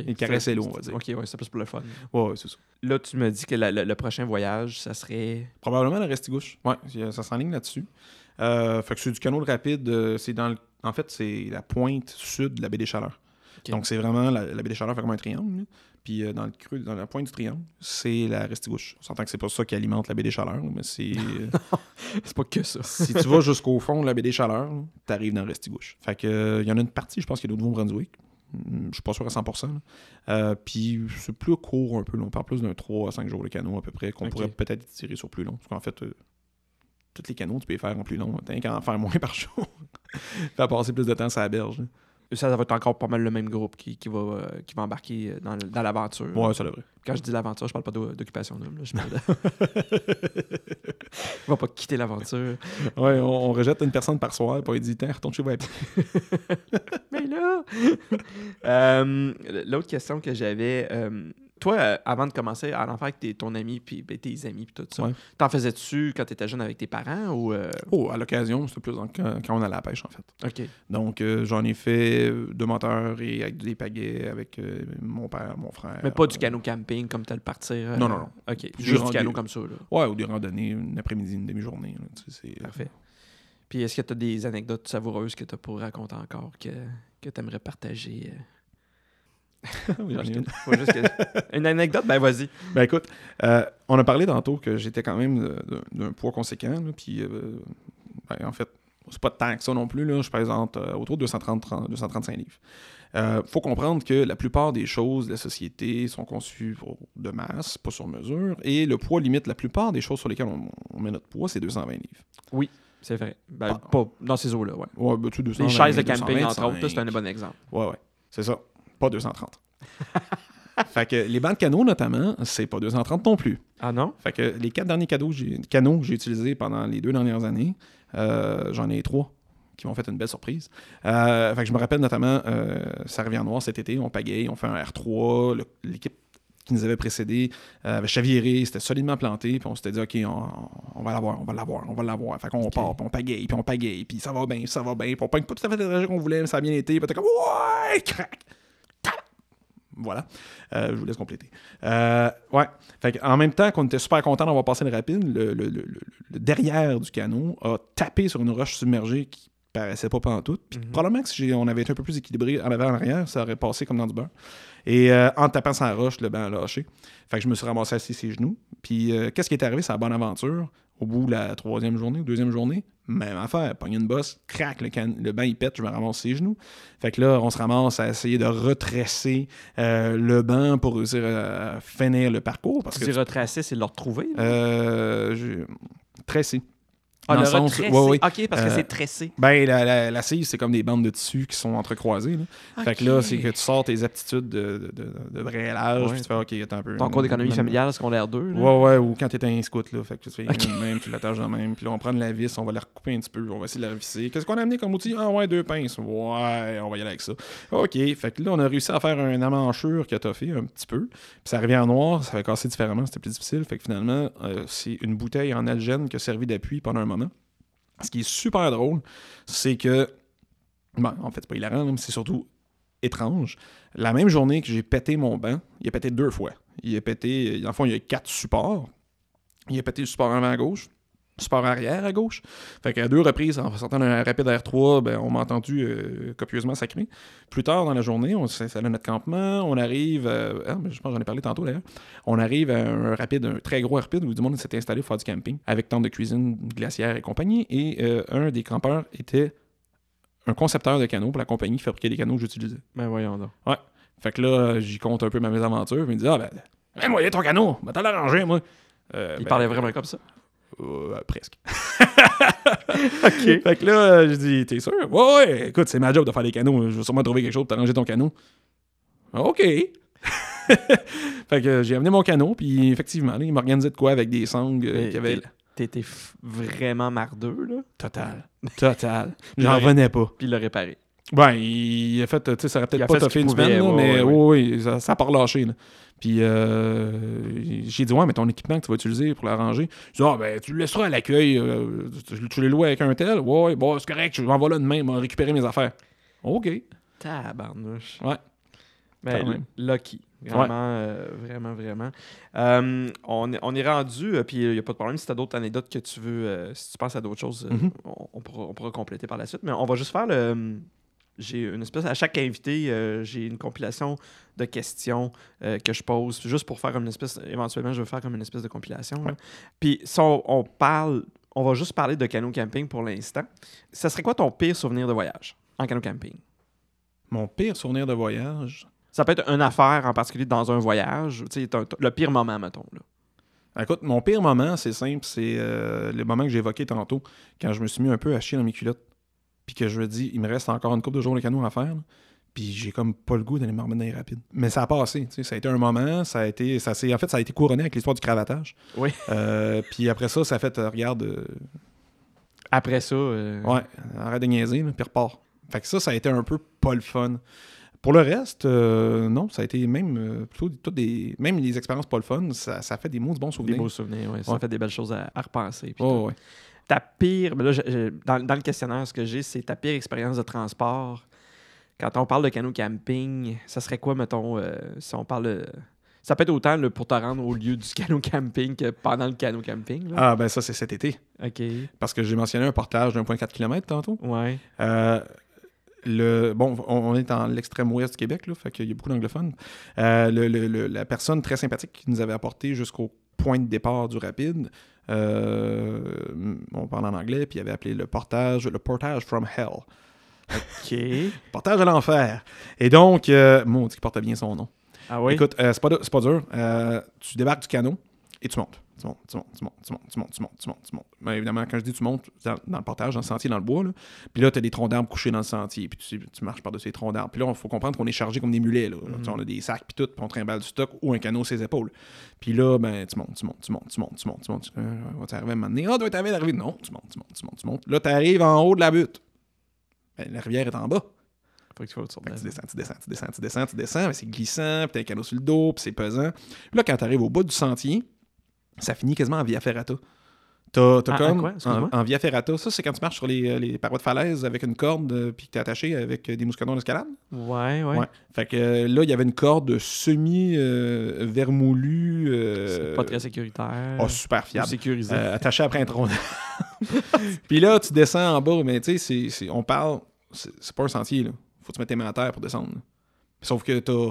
Il caressait l'eau, on va dire. OK, ouais, c'est plus pour le fun. Ouais, ouais, c'est ça. Là, tu me dis que la- le, le prochain voyage, ça serait. Probablement la Restigouche. Ouais, ça s'enligne là-dessus. Euh, fait que c'est du canot rapide. euh, c'est dans le- En fait, c'est la pointe sud de la baie des Chaleurs. Donc, c'est vraiment. La, la baie des Chaleurs fait comme un triangle. là. Puis, euh, dans le creux, dans la pointe du triangle, c'est la Restigouche. On s'entend que c'est pas ça qui alimente la baie des Chaleurs, mais c'est. euh, [LAUGHS] C'est pas que ça. si tu vas jusqu'au fond de la baie des Chaleurs, tu arrives dans Restigouche. Fait que, euh, il y en a une partie, je pense, qui est au Nouveau-Brunswick. Hum, Je suis pas sûr à 100%. là. Euh, puis c'est plus court un peu. là. On parle plus d'un 3 à 5 jours de canot à peu près, qu'on pourrait peut-être tirer sur plus long. Parce qu'en fait, euh, tous les canaux, tu peux les faire en plus long. T'as qu'à en faire moins [LAUGHS] par jour. Faire passer plus de temps sur la berge. là. Ça, ça va être encore pas mal le même groupe qui, qui va, euh, qui va embarquer dans, le- dans l'aventure. Ouais, ça devrait. Quand je dis l'aventure, je parle pas d'o- d'occupation là, Je parle de... [LAUGHS] [LAUGHS] Il va pas quitter l'aventure. Ouais, on, on rejette une personne par soir, puis il dit Tiens, retourne chez vous là! [LAUGHS] Euh, L'autre question que j'avais, euh, toi, euh, avant de commencer à en faire avec tes- ton ami, puis ben, tes amis, puis tout ça, Ouais. t'en faisais-tu quand t'étais jeune avec tes parents ou. Oh, à l'occasion, c'était plus dans- quand, quand on allait à la pêche, en fait. Ok. Donc, j'en ai fait euh, de moteur et avec des pagaies avec mon père, mon frère. Mais pas du canot camping comme tel partir. euh, Non, non, non. Ok. Juste du canot comme ça, là. Ouais, ou des randonnées, une après-midi, une demi-journée. Parfait. Puis est-ce que tu as des anecdotes savoureuses que tu pour raconter encore que, que tu aimerais partager? euh? [LAUGHS] Oui, j'en ai une. Faut juste que- [LAUGHS] Une anecdote? Ben vas-y. Ben écoute, euh, on a parlé tantôt que j'étais quand même euh, d'un- poids conséquent. là, puis, euh, ben, en fait, c'est pas tant que ça non plus. Là, je présente euh, autour de 230, 30, 235 livres. Il faut comprendre que la plupart des choses de la société sont conçues pour- de masse, pas sur mesure, et le poids limite la plupart des choses sur lesquelles on, on met notre poids, c'est 220 livres. C'est vrai. Ben, Ah. pas dans ces eaux-là, ouais. Ouais, ben, tu Les 220, chaises de camping, entre autres, 225. là, c'est un bon exemple. Ouais, ouais. C'est ça. Pas 230. [LAUGHS] fait que les bancs de canaux, notamment, c'est pas 230 non plus. Ah non? Fait que les quatre derniers cadeaux, canaux que j'ai utilisés pendant les deux dernières années, euh, j'en ai trois qui m'ont fait une belle surprise. Euh, fait que je me rappelle notamment, euh, ça revient noir cet été, on pagaille, on fait un R3, le- l'équipe qui nous avait précédé euh, avait chaviré, c'était solidement planté, puis on s'était dit, OK, on, on va l'avoir, on va l'avoir, on va l'avoir. Fait qu'on part, puis on pagaille, puis on pagaille, puis ça va bien, ça va bien, puis on pogne pas tout à fait trajet qu'on voulait, mais ça a bien été, puis t'es comme, ouais, crac! Voilà. Euh, je vous laisse compléter. Euh, ouais. Fait en même temps qu'on était super content d'avoir passé le rapide, le, le- le- le- le derrière du canot a tapé sur une roche submergée qui paraissait pas pantoute. Puis Mhm. probablement que si on avait été un peu plus équilibré en avant en arrière, ça aurait passé comme dans du beurre. Et euh, en tapant la roche, le banc a lâché. Fait que je me suis ramassé assis ses genoux. Puis euh, qu'est-ce qui est arrivé? C'est la bonne aventure. Au bout de la troisième journée ou deuxième journée, même affaire. Pogne une bosse, crac, le, can- le banc il pète, je me ramasse ses genoux. Fait que là, on se ramasse à essayer de retresser euh, le banc pour réussir à finir le parcours. Parce Tu que dis retracer, c'est le retrouver. euh. Ah, Dans le le sens- retressé. ouais, ouais. OK, parce que Euh, c'est tressé. Ben, la, la, la cire, c'est comme des bandes de tissu qui sont entrecroisées. là. Fait que là, c'est que tu sors tes aptitudes de, de, de, Ouais. puis tu fais, OK, attends un peu. Ton cours d'économie familiale, secondaire 2. là? Ouais, ouais, ou quand t'étais un scout, là. Fait que tu fais Ok. de même, tu l'attaches de même. Puis là, on prend de la vis, on va la recouper un petit peu, on va essayer de la revisser. Qu'est-ce qu'on a amené comme outil? Ah ouais, deux pinces. Ouais, on va y aller avec ça. OK. Fait que là, on a réussi à faire un amanchure qui a toffé un petit peu. Puis ça revient en noir, ça fait casser différemment, c'était plus difficile. Fait que finalement, euh, c'est une bouteille en algène qui a servi d'appui pendant un Ce qui est super drôle, c'est que. Ben, en fait, c'est pas hilarant, mais c'est surtout étrange. La même journée que j'ai pété mon banc, il a pété deux fois. Il a pété, le fond, il y a quatre supports. Il a pété le support avant à gauche, support arrière à gauche. Fait qu'à deux reprises, en sortant d'un rapide R3, ben, on m'a entendu euh, copieusement sacrer. Plus tard dans la journée, on s'installe à notre campement, on arrive, euh, ah, je pense j'en ai parlé tantôt d'ailleurs, on arrive à un rapide, un très gros rapide où du monde s'était installé pour faire du camping, avec tente de cuisine, glacière et compagnie, et euh, un des campeurs était un concepteur de canaux pour la compagnie qui fabriquait les canaux que j'utilisais. Ben voyons donc. Fait que là, j'y compte un peu ma mésaventure, puis il me dit Ah ben, hey, moi, il y a ton canot, va t'en l'arranger, moi. Euh, Il ben, parlait vraiment comme ça. Euh, presque. [LAUGHS] OK. Fait que là, euh, je dis T'es sûr? Ouais, ouais, écoute, c'est ma job de faire des canaux. Je vais sûrement trouver quelque chose pour t'arranger ton canot. OK. [LAUGHS] fait que j'ai amené mon canot, puis effectivement, là, il m'organisait de quoi avec des sangles euh, qu'il y avait. T'étais vraiment mardeux, là. Total. [LAUGHS] Total. J'en Ouais. revenais pas. Puis il l'a réparé. Ben, il a fait, tu sais, ça aurait peut-être pas toffé une semaine, là, ouais, mais ouais, oui, oui, ça, ça a pas relâché. là. Puis euh, j'ai dit, ouais, mais ton équipement que tu vas utiliser pour l'arranger, je dis, ah, ben, tu le laisseras à l'accueil, euh, tu, tu les loues avec un tel, ouais, bon, c'est correct, je m'en vais là demain, vais récupérer mes affaires. OK. Tabarnouche. Ouais. Ben, lucky. Vraiment, euh, vraiment, vraiment. Euh, on, est- on est rendu, euh, puis il n'y a pas de problème si tu as d'autres anecdotes que tu veux, si tu penses à d'autres choses, Mhm. on, on pourra, on pourra compléter par la suite. Mais on va juste faire le. J'ai une espèce. À chaque invité, euh, j'ai une compilation de questions euh, que je pose, juste pour faire une espèce. Éventuellement, je vais faire comme une espèce de compilation. Ouais. Puis si on, on parle. On va juste parler de canot camping pour l'instant. Ça serait quoi ton pire souvenir de voyage en canot camping? Mon pire souvenir de voyage? Ça peut être une affaire en particulier dans un voyage. Tu sais, le pire moment, mettons. Là. Écoute, mon pire moment, c'est simple, c'est euh, le moment que j'ai évoqué tantôt, quand je me suis mis un peu à chier dans mes culottes, puis que je me dis, il me reste encore une coupe de jours de canot à faire, puis j'ai comme pas le goût d'aller me remettre dans les rapides. Mais ça a passé, ça a été un moment, ça a été, ça en fait, ça a été couronné avec l'histoire du cravatage. Oui. Euh, puis après ça, ça a fait, euh, regarde, euh, Après ça, ouais, arrête de niaiser, puis repart. Fait que ça, ça a été un peu pas le fun. Pour le reste, non, ça a été même plutôt toutes des. Même les expériences pas le fun, ça, ça fait des mots de bons des souvenirs. beaux souvenirs. ouais. Ça Ouais. fait des belles choses à, à repenser. puis ouais. Ta pire, ben là, je- dans, dans le questionnaire, ce que j'ai, c'est ta pire expérience de transport. Quand on parle de canot camping, ça serait quoi, mettons, euh, si on parle de- Ça peut être autant là, pour te rendre au lieu du [LAUGHS] canot camping que pendant le canot camping. Là. Ah, ben ça, c'est cet été. OK. Parce que j'ai mentionné un portage d'1,4 km tantôt. Ouais. Euh, le, bon, on, est dans l'extrême ouest du Québec, là, fait qu'il y a beaucoup d'anglophones. Euh, le- la personne très sympathique qui nous avait apporté jusqu'au point de départ du rapide, on parle en anglais, puis il avait appelé le portage, le portage from hell. OK. [LAUGHS] Portage à l'enfer. Et donc, euh, mon dit qu'il porte bien son nom. Ah oui? Écoute, euh, c'est pas, pas dur. Euh, tu débarques du canot et tu montes. Tu montes, tu montes, tu montes, tu montes, tu montes, tu montes, tu montes, tu montes. Mais évidemment, quand je dis tu montes, dans, dans le portage, dans le sentier, dans le bois, là. puis là, tu as des troncs d'arbres couchés dans le sentier, puis tu, tu marches par-dessus les troncs d'arbres. Puis là, il faut comprendre qu'on est chargé comme des mulets. Là. Tu On a des sacs, puis tout, puis on trimballe du stock ou un canot sur ses épaules. Puis là, ben, tu montes, tu montes, tu montes, tu montes, tu montes, tu montes. Tu, euh, arriver à un moment donné? Ah, doit t'arriver d'arriver. Non, tu montes, tu montes, tu montes, tu montes. Là, tu arrives en haut de la butte. Ben, la rivière est en bas. Faut que tu tu descends, tu descends, tu descends, tu descends, tu descends, mais c'est glissant, puis t'as un canot sur le dos, puis c'est pesant. Puis là, quand t'arrives au bout du sentier, ça finit quasiment en via ferrata. T'as t'as Ah, comme. quoi? en, via ferrata, ça, c'est quand tu marches sur les, euh, les parois de falaise avec une corde, euh, puis que t'es attaché avec euh, des mousquetons d'escalade. Ouais, ouais. Ouais. Fait que euh, là, il y avait une corde semi-vermoulue. C'est pas très sécuritaire. Oh, super fiable. sécurisé. Euh, attaché après un tronc. [LAUGHS] Puis là, tu descends en bas, mais tu sais, c'est- c'est- on parle, c'est c'est pas un sentier, là. Faut que tu mettes tes mains à terre pour descendre. là. Sauf que t'as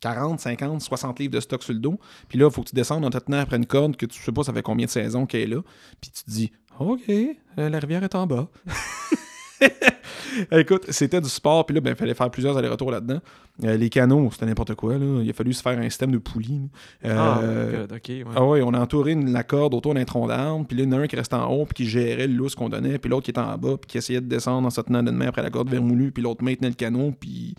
40, 50, 60 livres de stock sur le dos. Puis là, faut que tu descendes en te tenant après une corde que tu sais pas ça fait combien de saisons qu'elle est là. Puis tu te dis, OK, euh, la rivière est en bas. [LAUGHS] Écoute, c'était du sport, puis là, ben, il fallait faire plusieurs allers-retours là-dedans. Euh, les canaux, c'était n'importe quoi. Là. Il a fallu se faire un système de poulies. Ah, Euh, good, ok, ouais. ah ouais, on a entouré une- la corde autour d'un tronc d'arbre, puis là, il y en a un qui restait en haut, puis qui gérait le lousse qu'on donnait, puis l'autre qui était en bas, puis qui essayait de descendre en se tenant d'une main après la corde vermoulue, puis l'autre maintenait le canot, puis.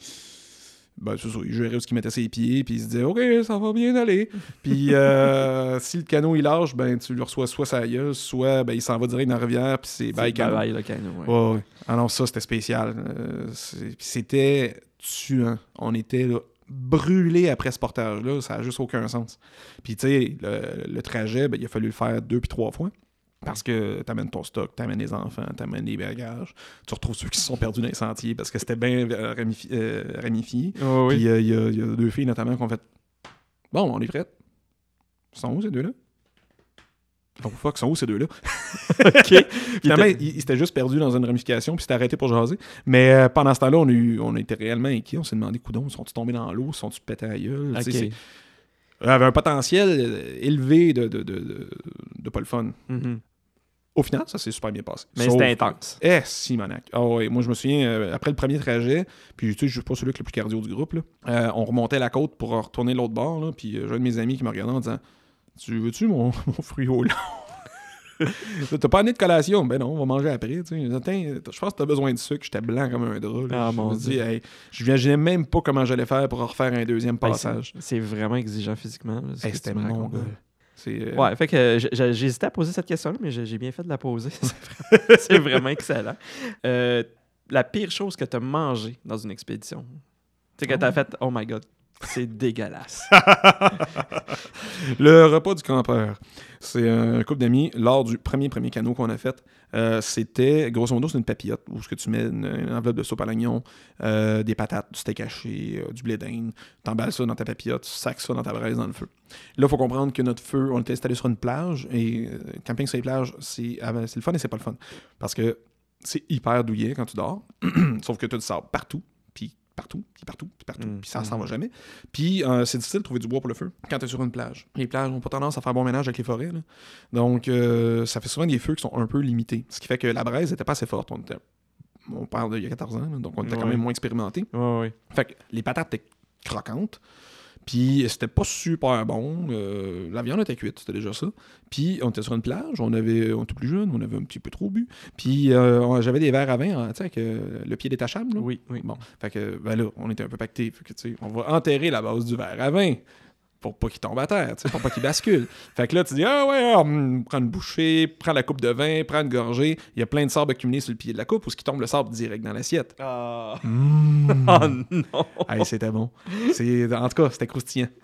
Ben, c'est ça, il gérait où ce qu'il mettait ses pieds, puis il se disait, OK, ça va bien aller. [LAUGHS] Puis euh, si le canot il lâche, ben, tu lui reçois soit sa gueule, soit ben, il s'en va direct dans la rivière, puis c'est bye canot. bye-bye, le canot, ouais. Ah non, ça, c'était spécial. Euh, c'était tuant. On était là, brûlés après ce portage-là. Ça n'a juste aucun sens. Puis, tu sais, le, le trajet, ben, il a fallu le faire deux puis trois fois. Parce que t'amènes ton stock, t'amènes les enfants, t'amènes les bagages. Tu retrouves ceux qui se sont perdus dans les sentiers parce que c'était bien euh, ramifi- euh, ramifié. Oui. Puis, euh, il y, a- il y a deux filles notamment qui ont fait Bon, on est prêtes. Ils sont où ces deux-là? Oh fuck, ils sont où ces deux-là? [LAUGHS] Ok. Finalement, il, il s'était juste perdu dans une ramification puis s'était arrêté pour jaser. Mais euh, pendant ce temps-là, on, a eu- on était réellement inquiets. On s'est demandé, coudons, sont-ils tombés dans l'eau? Sont-ils pétés à la gueule? Tu sais, Ok. c'est- Il avait un potentiel euh, élevé de, de, de, de, de pas le fun. Mhm. Au final, ça s'est super bien passé. Mais Sauf- c'était intense. Eh, Simonac. Ah ouais, moi je me souviens, euh, après le premier trajet, puis tu sais, je suis pas celui qui est le plus cardio du groupe, là, euh, on remontait la côte pour retourner l'autre bord, là, puis euh, j'ai un de mes amis qui me regardait en disant Tu veux-tu mon, [LAUGHS] mon fruit au lait [LAUGHS] T'as pas amené de collation? Ben non, on va manger après. tu sais. Attends, je pense que t'as besoin de sucre. J'étais blanc comme un drap. là. Ah, je me dis, hey, je même pas comment j'allais faire pour refaire un deuxième passage. c'est- C'est vraiment exigeant physiquement. Hey, C'était mon gars. Euh, Ouais, fait que euh, j'hésitais à poser cette question-là, mais j'ai bien fait de la poser. [LAUGHS] C'est vraiment- excellent. Euh, la pire chose que tu as mangé dans une expédition? Tu sais, que tu as Oh. fait, oh my god, c'est dégueulasse. [LAUGHS] Le repas du campeur. C'est un couple d'amis lors du premier premier canot qu'on a fait. euh, c'était, grosso modo, c'est une papillote où ce que tu mets une, enveloppe de soupe à l'oignon, euh, des patates, du steak haché, euh, du blé d'Inde. T'emballes ça dans ta papillote, tu sacs ça dans ta braise dans le feu. Là, il faut comprendre que notre feu, on était installé sur une plage et camping sur les plages, c'est ah ben, c'est le fun et c'est pas le fun. Parce que c'est hyper douillet quand tu dors. [CLEARS THROAT] Sauf que tu as partout, partout, puis partout, puis partout, Mm, puis ça s'en mm. va jamais. Puis euh, c'est difficile de trouver du bois pour le feu quand tu es sur une plage. Les plages n'ont pas tendance à faire bon ménage avec les forêts. là. Donc, euh, ça fait souvent des feux qui sont un peu limités. Ce qui fait que la braise n'était pas assez forte. On, était- on parle d'il y a 14 ans, là, donc on était quand même moins expérimenté. Ouais, ouais. Fait que les patates étaient croquantes. Puis c'était pas super bon. Euh, la viande était cuite, c'était déjà ça. Puis on était sur une plage, on avait, on était plus jeune, on avait un petit peu trop bu. Puis euh, j'avais des verres à vin, hein, tu sais, avec euh, le pied détachable. là. Oui, oui. Bon, fait que, ben là, on était un peu pacté. Fait que, on va enterrer la base du verre à vin pour pas qu'il tombe à terre, tu sais, pour pas qu'il bascule. [LAUGHS] fait que là, tu dis, ah ouais, ah, hum, prends une bouchée, prends la coupe de vin, prends une gorgée. Il y a plein de sable accumulé sur le pied de la coupe ou ce qui tombe le sable direct dans l'assiette. Ah Mmh. [LAUGHS] Oh non! Hey, c'était bon. C'est, en tout cas, c'était croustillant. [LAUGHS]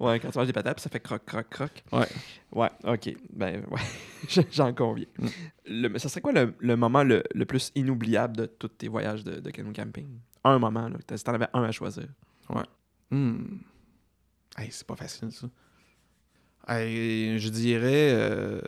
Ouais, quand tu manges des patates, ça fait croc, croc, croc. Ouais. Ouais, ok. Ben, ouais, j'en conviens. Mm. Le, mais ça serait quoi le, le moment le, le plus inoubliable de tous tes voyages de, de canoë camping? Un moment, là. t'as- Si t'en avais un à choisir. Hmm. Hey, c'est pas facile, ça. Hey, je dirais. euh,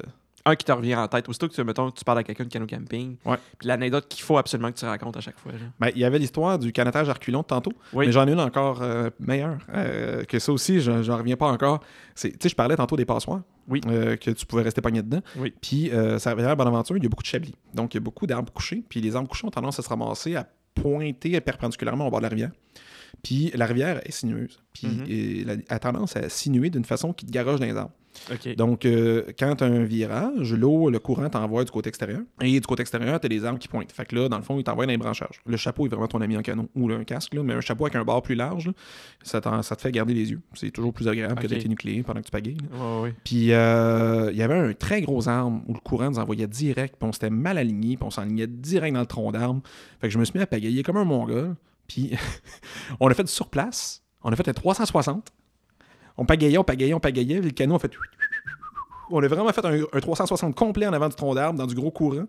Un qui te revient en tête. Aussitôt que tu, mettons, tu parles à quelqu'un de canoë camping, Ouais. puis l'anecdote qu'il faut absolument que tu racontes à chaque fois. ben, il y avait l'histoire du canotage à reculons de tantôt. Oui. Mais j'en ai une encore euh, meilleure. euh, que ça aussi, je- j'en reviens pas encore. Tu sais, je parlais tantôt des passoires. Oui. euh, que tu pouvais rester pogné dedans. Oui. Puis, euh, ça à Bonaventure, il y a beaucoup de chablis. Donc, il y a beaucoup d'arbres couchés. Puis, les arbres couchés ont tendance à se ramasser, à pointer perpendiculairement au bord de la rivière. Puis, la rivière est sinueuse. Puis, Mhm. elle a tendance à sinuer d'une façon qui te garoche dans les arbres. Donc, euh, quand tu as un virage, l'eau, le courant t'envoie du côté extérieur. Et du côté extérieur, tu as des arbres qui pointent. Fait que là, dans le fond, il t'envoie dans les branchages. Le chapeau est vraiment ton ami en canon. Ou là, un casque, là, mais un chapeau avec un bord plus large, là, ça, te fait garder les yeux. C'est toujours plus agréable que Ok. d'être nucléaire pendant que tu pagayes. Puis, euh, il y avait un très gros arbre où le courant nous envoyait direct, puis on s'était mal aligné, puis on s'enlignait direct dans le tronc d'arbre. Fait que je me suis mis à pagayer comme un mongol. Puis, [LAUGHS] on a fait du surplace. On a fait un 360. On pagayait, on pagayait, on pagayait. Le canot a fait. [LAUGHS] On a vraiment fait un, un 360 complet en avant du tronc d'arbre, dans du gros courant,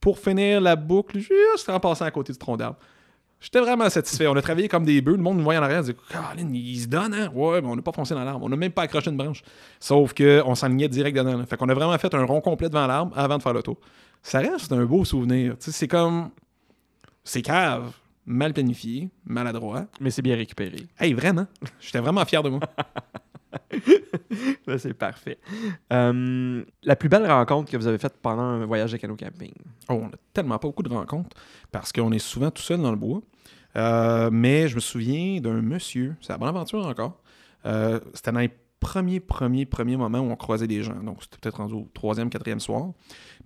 pour finir la boucle juste en passant à côté du tronc d'arbre. J'étais vraiment satisfait. On a travaillé comme des bœufs. Le monde nous voyait en arrière. Dit Colin, il se donne, hein? Ouais, mais on n'a pas foncé dans l'arbre. On n'a même pas accroché une branche. Sauf qu'on s'enlignait direct dedans. là. Fait qu'on a vraiment fait un rond complet devant l'arbre avant de faire le tour. Ça reste un beau souvenir. C'est comme. C'est cave, mal planifié, maladroit. Mais c'est bien récupéré. Hey, vraiment. J'étais vraiment fier de moi. [LAUGHS] C'est parfait. Euh, la plus belle rencontre que vous avez faite pendant un voyage de canot camping? Oh, on a tellement pas beaucoup de rencontres parce qu'on est souvent tout seul dans le bois. Euh, mais je me souviens d'un monsieur, c'est la bonne aventure encore. Euh, c'était dans les premiers, premiers, premiers moments où on croisait des gens. Donc, c'était peut-être rendu au troisième, quatrième soir.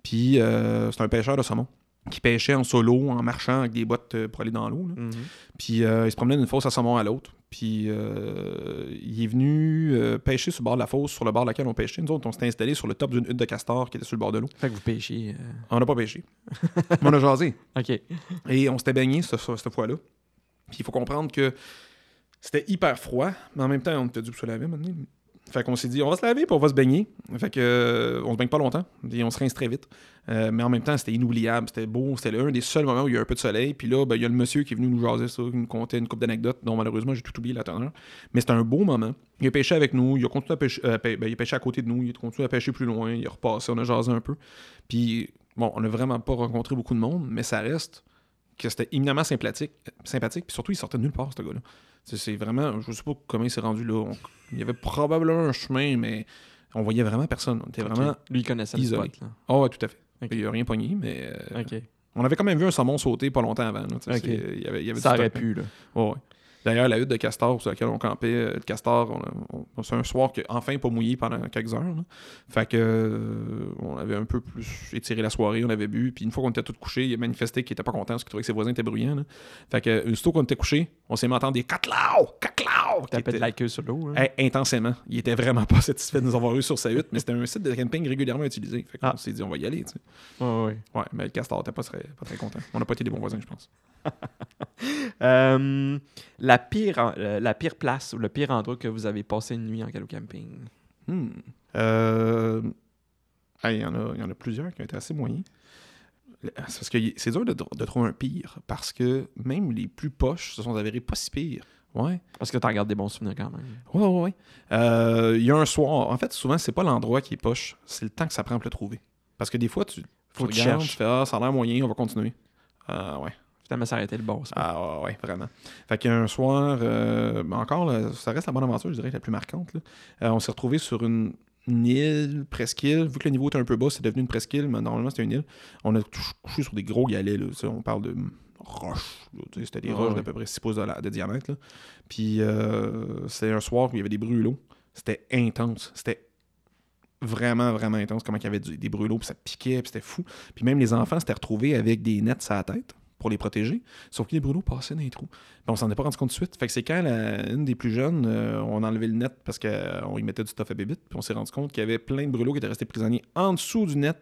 Puis, euh, c'est un pêcheur de saumon qui pêchait en solo, en marchant avec des bottes euh, pour aller dans l'eau. Mhm. Puis euh, il se promenait d'une fosse à saumon à l'autre. Puis euh, il est venu euh, pêcher sur le bord de la fosse, sur le bord de laquelle on pêchait. Nous autres, on s'était installé sur le top d'une hutte de castor qui était sur le bord de l'eau. Fait que vous pêchiez. On n'a pas pêché. Mais on a jasé. [LAUGHS] OK. Et on s'était baigné ce- ce- cette fois-là. Puis il faut comprendre que c'était hyper froid, mais en même temps, on était dû pour se laver maintenant. Fait qu'on s'est dit, on va se laver puis on va se baigner. Fait que euh, on se baigne pas longtemps et on se rince très vite. Euh, mais en même temps, c'était inoubliable, c'était beau. C'était un des seuls moments où il y a un peu de soleil. Puis là, ben, il y a le monsieur qui est venu nous jaser ça, qui nous contait une couple d'anecdotes dont malheureusement j'ai tout oublié la teneur. Mais c'était un beau moment. Il a pêché avec nous, il a continué à pêcher, euh, ben, à côté de nous, il a continué à pêcher plus loin, il a repassé, on a jasé un peu. Puis bon, on n'a vraiment pas rencontré beaucoup de monde, mais ça reste que c'était éminemment sympathique, sympathique. Puis surtout, il sortait de nulle part, ce gars-là. C'est- vraiment, je sais pas comment il s'est rendu là. On- il y avait probablement un chemin, mais on voyait vraiment personne. On était vraiment. Lui, il connaissait le isolé. spot. Là. Oh, ouais, tout à fait. Il n'y a rien pogné, mais euh, on avait quand même vu un saumon sauter pas longtemps avant. là, il y avait, il y avait Ça aurait stock, pu, là. Ouais, ouais. D'ailleurs, la hutte de castor sur laquelle on campait, euh, de castor, on a- on- c'est un soir qui a enfin pas mouillé pendant quelques heures. là. Fait que euh, on avait un peu plus étiré la soirée, on avait bu, puis une fois qu'on était tous couchés, il a manifesté qu'il était pas content parce qu'il trouvait que ses voisins étaient bruyants. là. Fait que euh, aussitôt qu'on était couchés, on s'est mis entendre des caclao, qui Tapait de la queue sur l'eau. hein. Hey, intensément. Il était vraiment pas [LAUGHS] satisfait de nous avoir eu sur sa hutte, mais c'était un site de camping régulièrement utilisé. Fait qu'on Ah. s'est dit, on va y aller. tu sais. Ouais, ouais. Ouais, mais le castor était pas pas très content. On n'a pas été des bons voisins, je pense. [LAUGHS] Euh, la, pire, euh, la pire place ou le pire endroit que vous avez passé une nuit en canot camping? Hmm. Euh, hey, Il y, en a- il y en a plusieurs qui ont été assez moyens. Parce que c'est dur de, de trouver un pire, parce que même les plus poches se sont avérés pas si pires. Ouais. Parce que t'en gardes des bons souvenirs quand même. Ouais, ouais, ouais. Euh, Il y a un soir. En fait, souvent, c'est pas l'endroit qui est poche, c'est le temps que ça prend pour le trouver. Parce que des fois, tu, Faut tu tu regardes, tu fais Ah, ça a l'air moyen, on va continuer. Ouais. Finalement, ça été le bon. Ah ouais, ouais, vraiment. Fait qu'il y a un soir, euh, ben encore, là, ça reste la bonne aventure, je dirais, la plus marquante. Euh, on s'est retrouvé sur une, une île, presqu'île. Vu que le niveau était un peu bas, c'est devenu une presqu'île, mais normalement c'était une île. On a couché sur des gros galets, là. On parle de roches. C'était des Ah roches d'à peu près 6 pouces de, la- de diamètre. là. Puis euh, c'était un soir où il y avait des brûlots. C'était intense. C'était vraiment, vraiment intense. Comment il y avait du- des brûlots, puis ça piquait, puis c'était fou. Puis même les enfants s'étaient retrouvés avec des nets sur la tête pour les protéger. Sauf que les brûlots passaient dans les trous. Puis on s'en est pas rendu compte de suite. Fait que c'est quand la- une des plus jeunes, euh, on a enlevé le net parce qu'on y mettait du stuff à bébite. Puis on s'est rendu compte qu'il y avait plein de brûlots qui étaient restés prisonniers en dessous du net.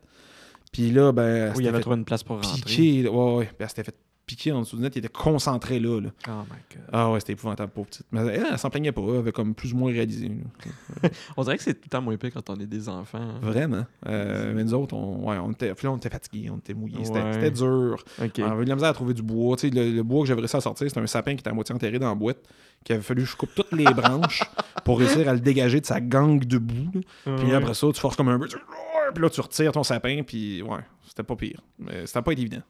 Puis là, ben. Où il y avait trouvé une place pour rentrer. piquer. Ouais, ouais. Puis elle s'était fait piquer en dessous du net. Il était concentré là. là. Oh my god. Ah ouais, c'était épouvantable, pauvre petite. Mais elle, elle s'en plaignait pas. Elle avait comme plus ou moins réalisé. [LAUGHS] On dirait que c'est tout le temps moins pire quand on est des enfants. hein. Vraiment. Euh, mais nous autres, on, ouais, on, était, là, on était fatigués, on était mouillés. C'était Ouais. c'était dur. On avait de la misère à trouver du bois. Tu sais, le, le bois que j'avais réussi à sortir, c'était un sapin qui était à moitié enterré dans la boîte, qu'il avait fallu que je coupe toutes les branches [LAUGHS] pour réussir à le dégager de sa gangue de boue. là. Puis après ça, tu forces comme un peu. Puis là, tu retires ton sapin, puis ouais, c'était pas pire. Mais c'était pas évident.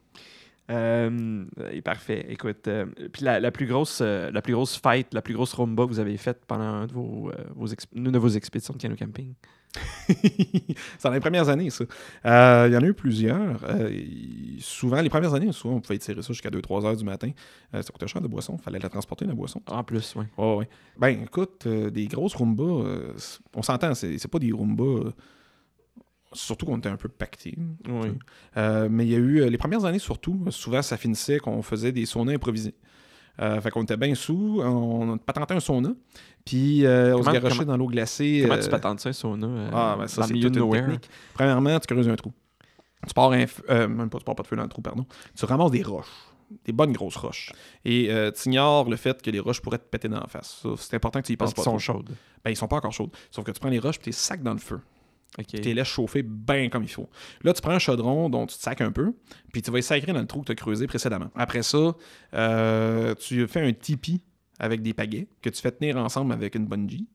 Euh, parfait. Écoute, euh, puis la, la plus grosse, euh, la plus grosse fête, la plus grosse rumba que vous avez faite pendant un de vos, euh, vos une de vos expéditions de canot camping. [LAUGHS] c'est dans les premières années, ça. Il y en a eu plusieurs. Souvent, les premières années, souvent, on pouvait tirer ça jusqu'à 2-3 heures du matin. Ça coûtait cher de boisson. Il fallait la transporter, la boisson. En plus, oui. Ouais. Ben, écoute, des grosses c- on s'entend, c'est c'est pas des Roomba. Surtout qu'on était un peu pactés. Oui. Euh, mais il y a eu, euh, les premières années surtout, souvent ça finissait qu'on faisait des saunas improvisés. Euh, fait qu'on était bien sous, on patentait un sauna, puis euh, on se garochait comment- dans l'eau glacée. Comment tu patentes ça, un sauna, ah, ben ça, c'est toute une technique. Premièrement, tu creuses un trou. Tu pars un même pas, tu pars pas de feu dans le trou, pardon. Tu ramasses des roches, des bonnes grosses roches. Et euh, tu ignores le fait que les roches pourraient te péter dans la face. C'est important que tu y penses pas. sont trop. chaudes. Ben, ils sont pas encore chaudes. Sauf que tu prends les roches, puis tu les sacs dans le feu. OK. Puis tu les laisses chauffer bien comme il faut. Là, tu prends un chaudron dont tu te sacs un peu, puis tu vas y sacrer dans le trou que tu as creusé précédemment. Après ça, euh, tu fais un tipi avec des pagaies que tu fais tenir ensemble avec une bungee.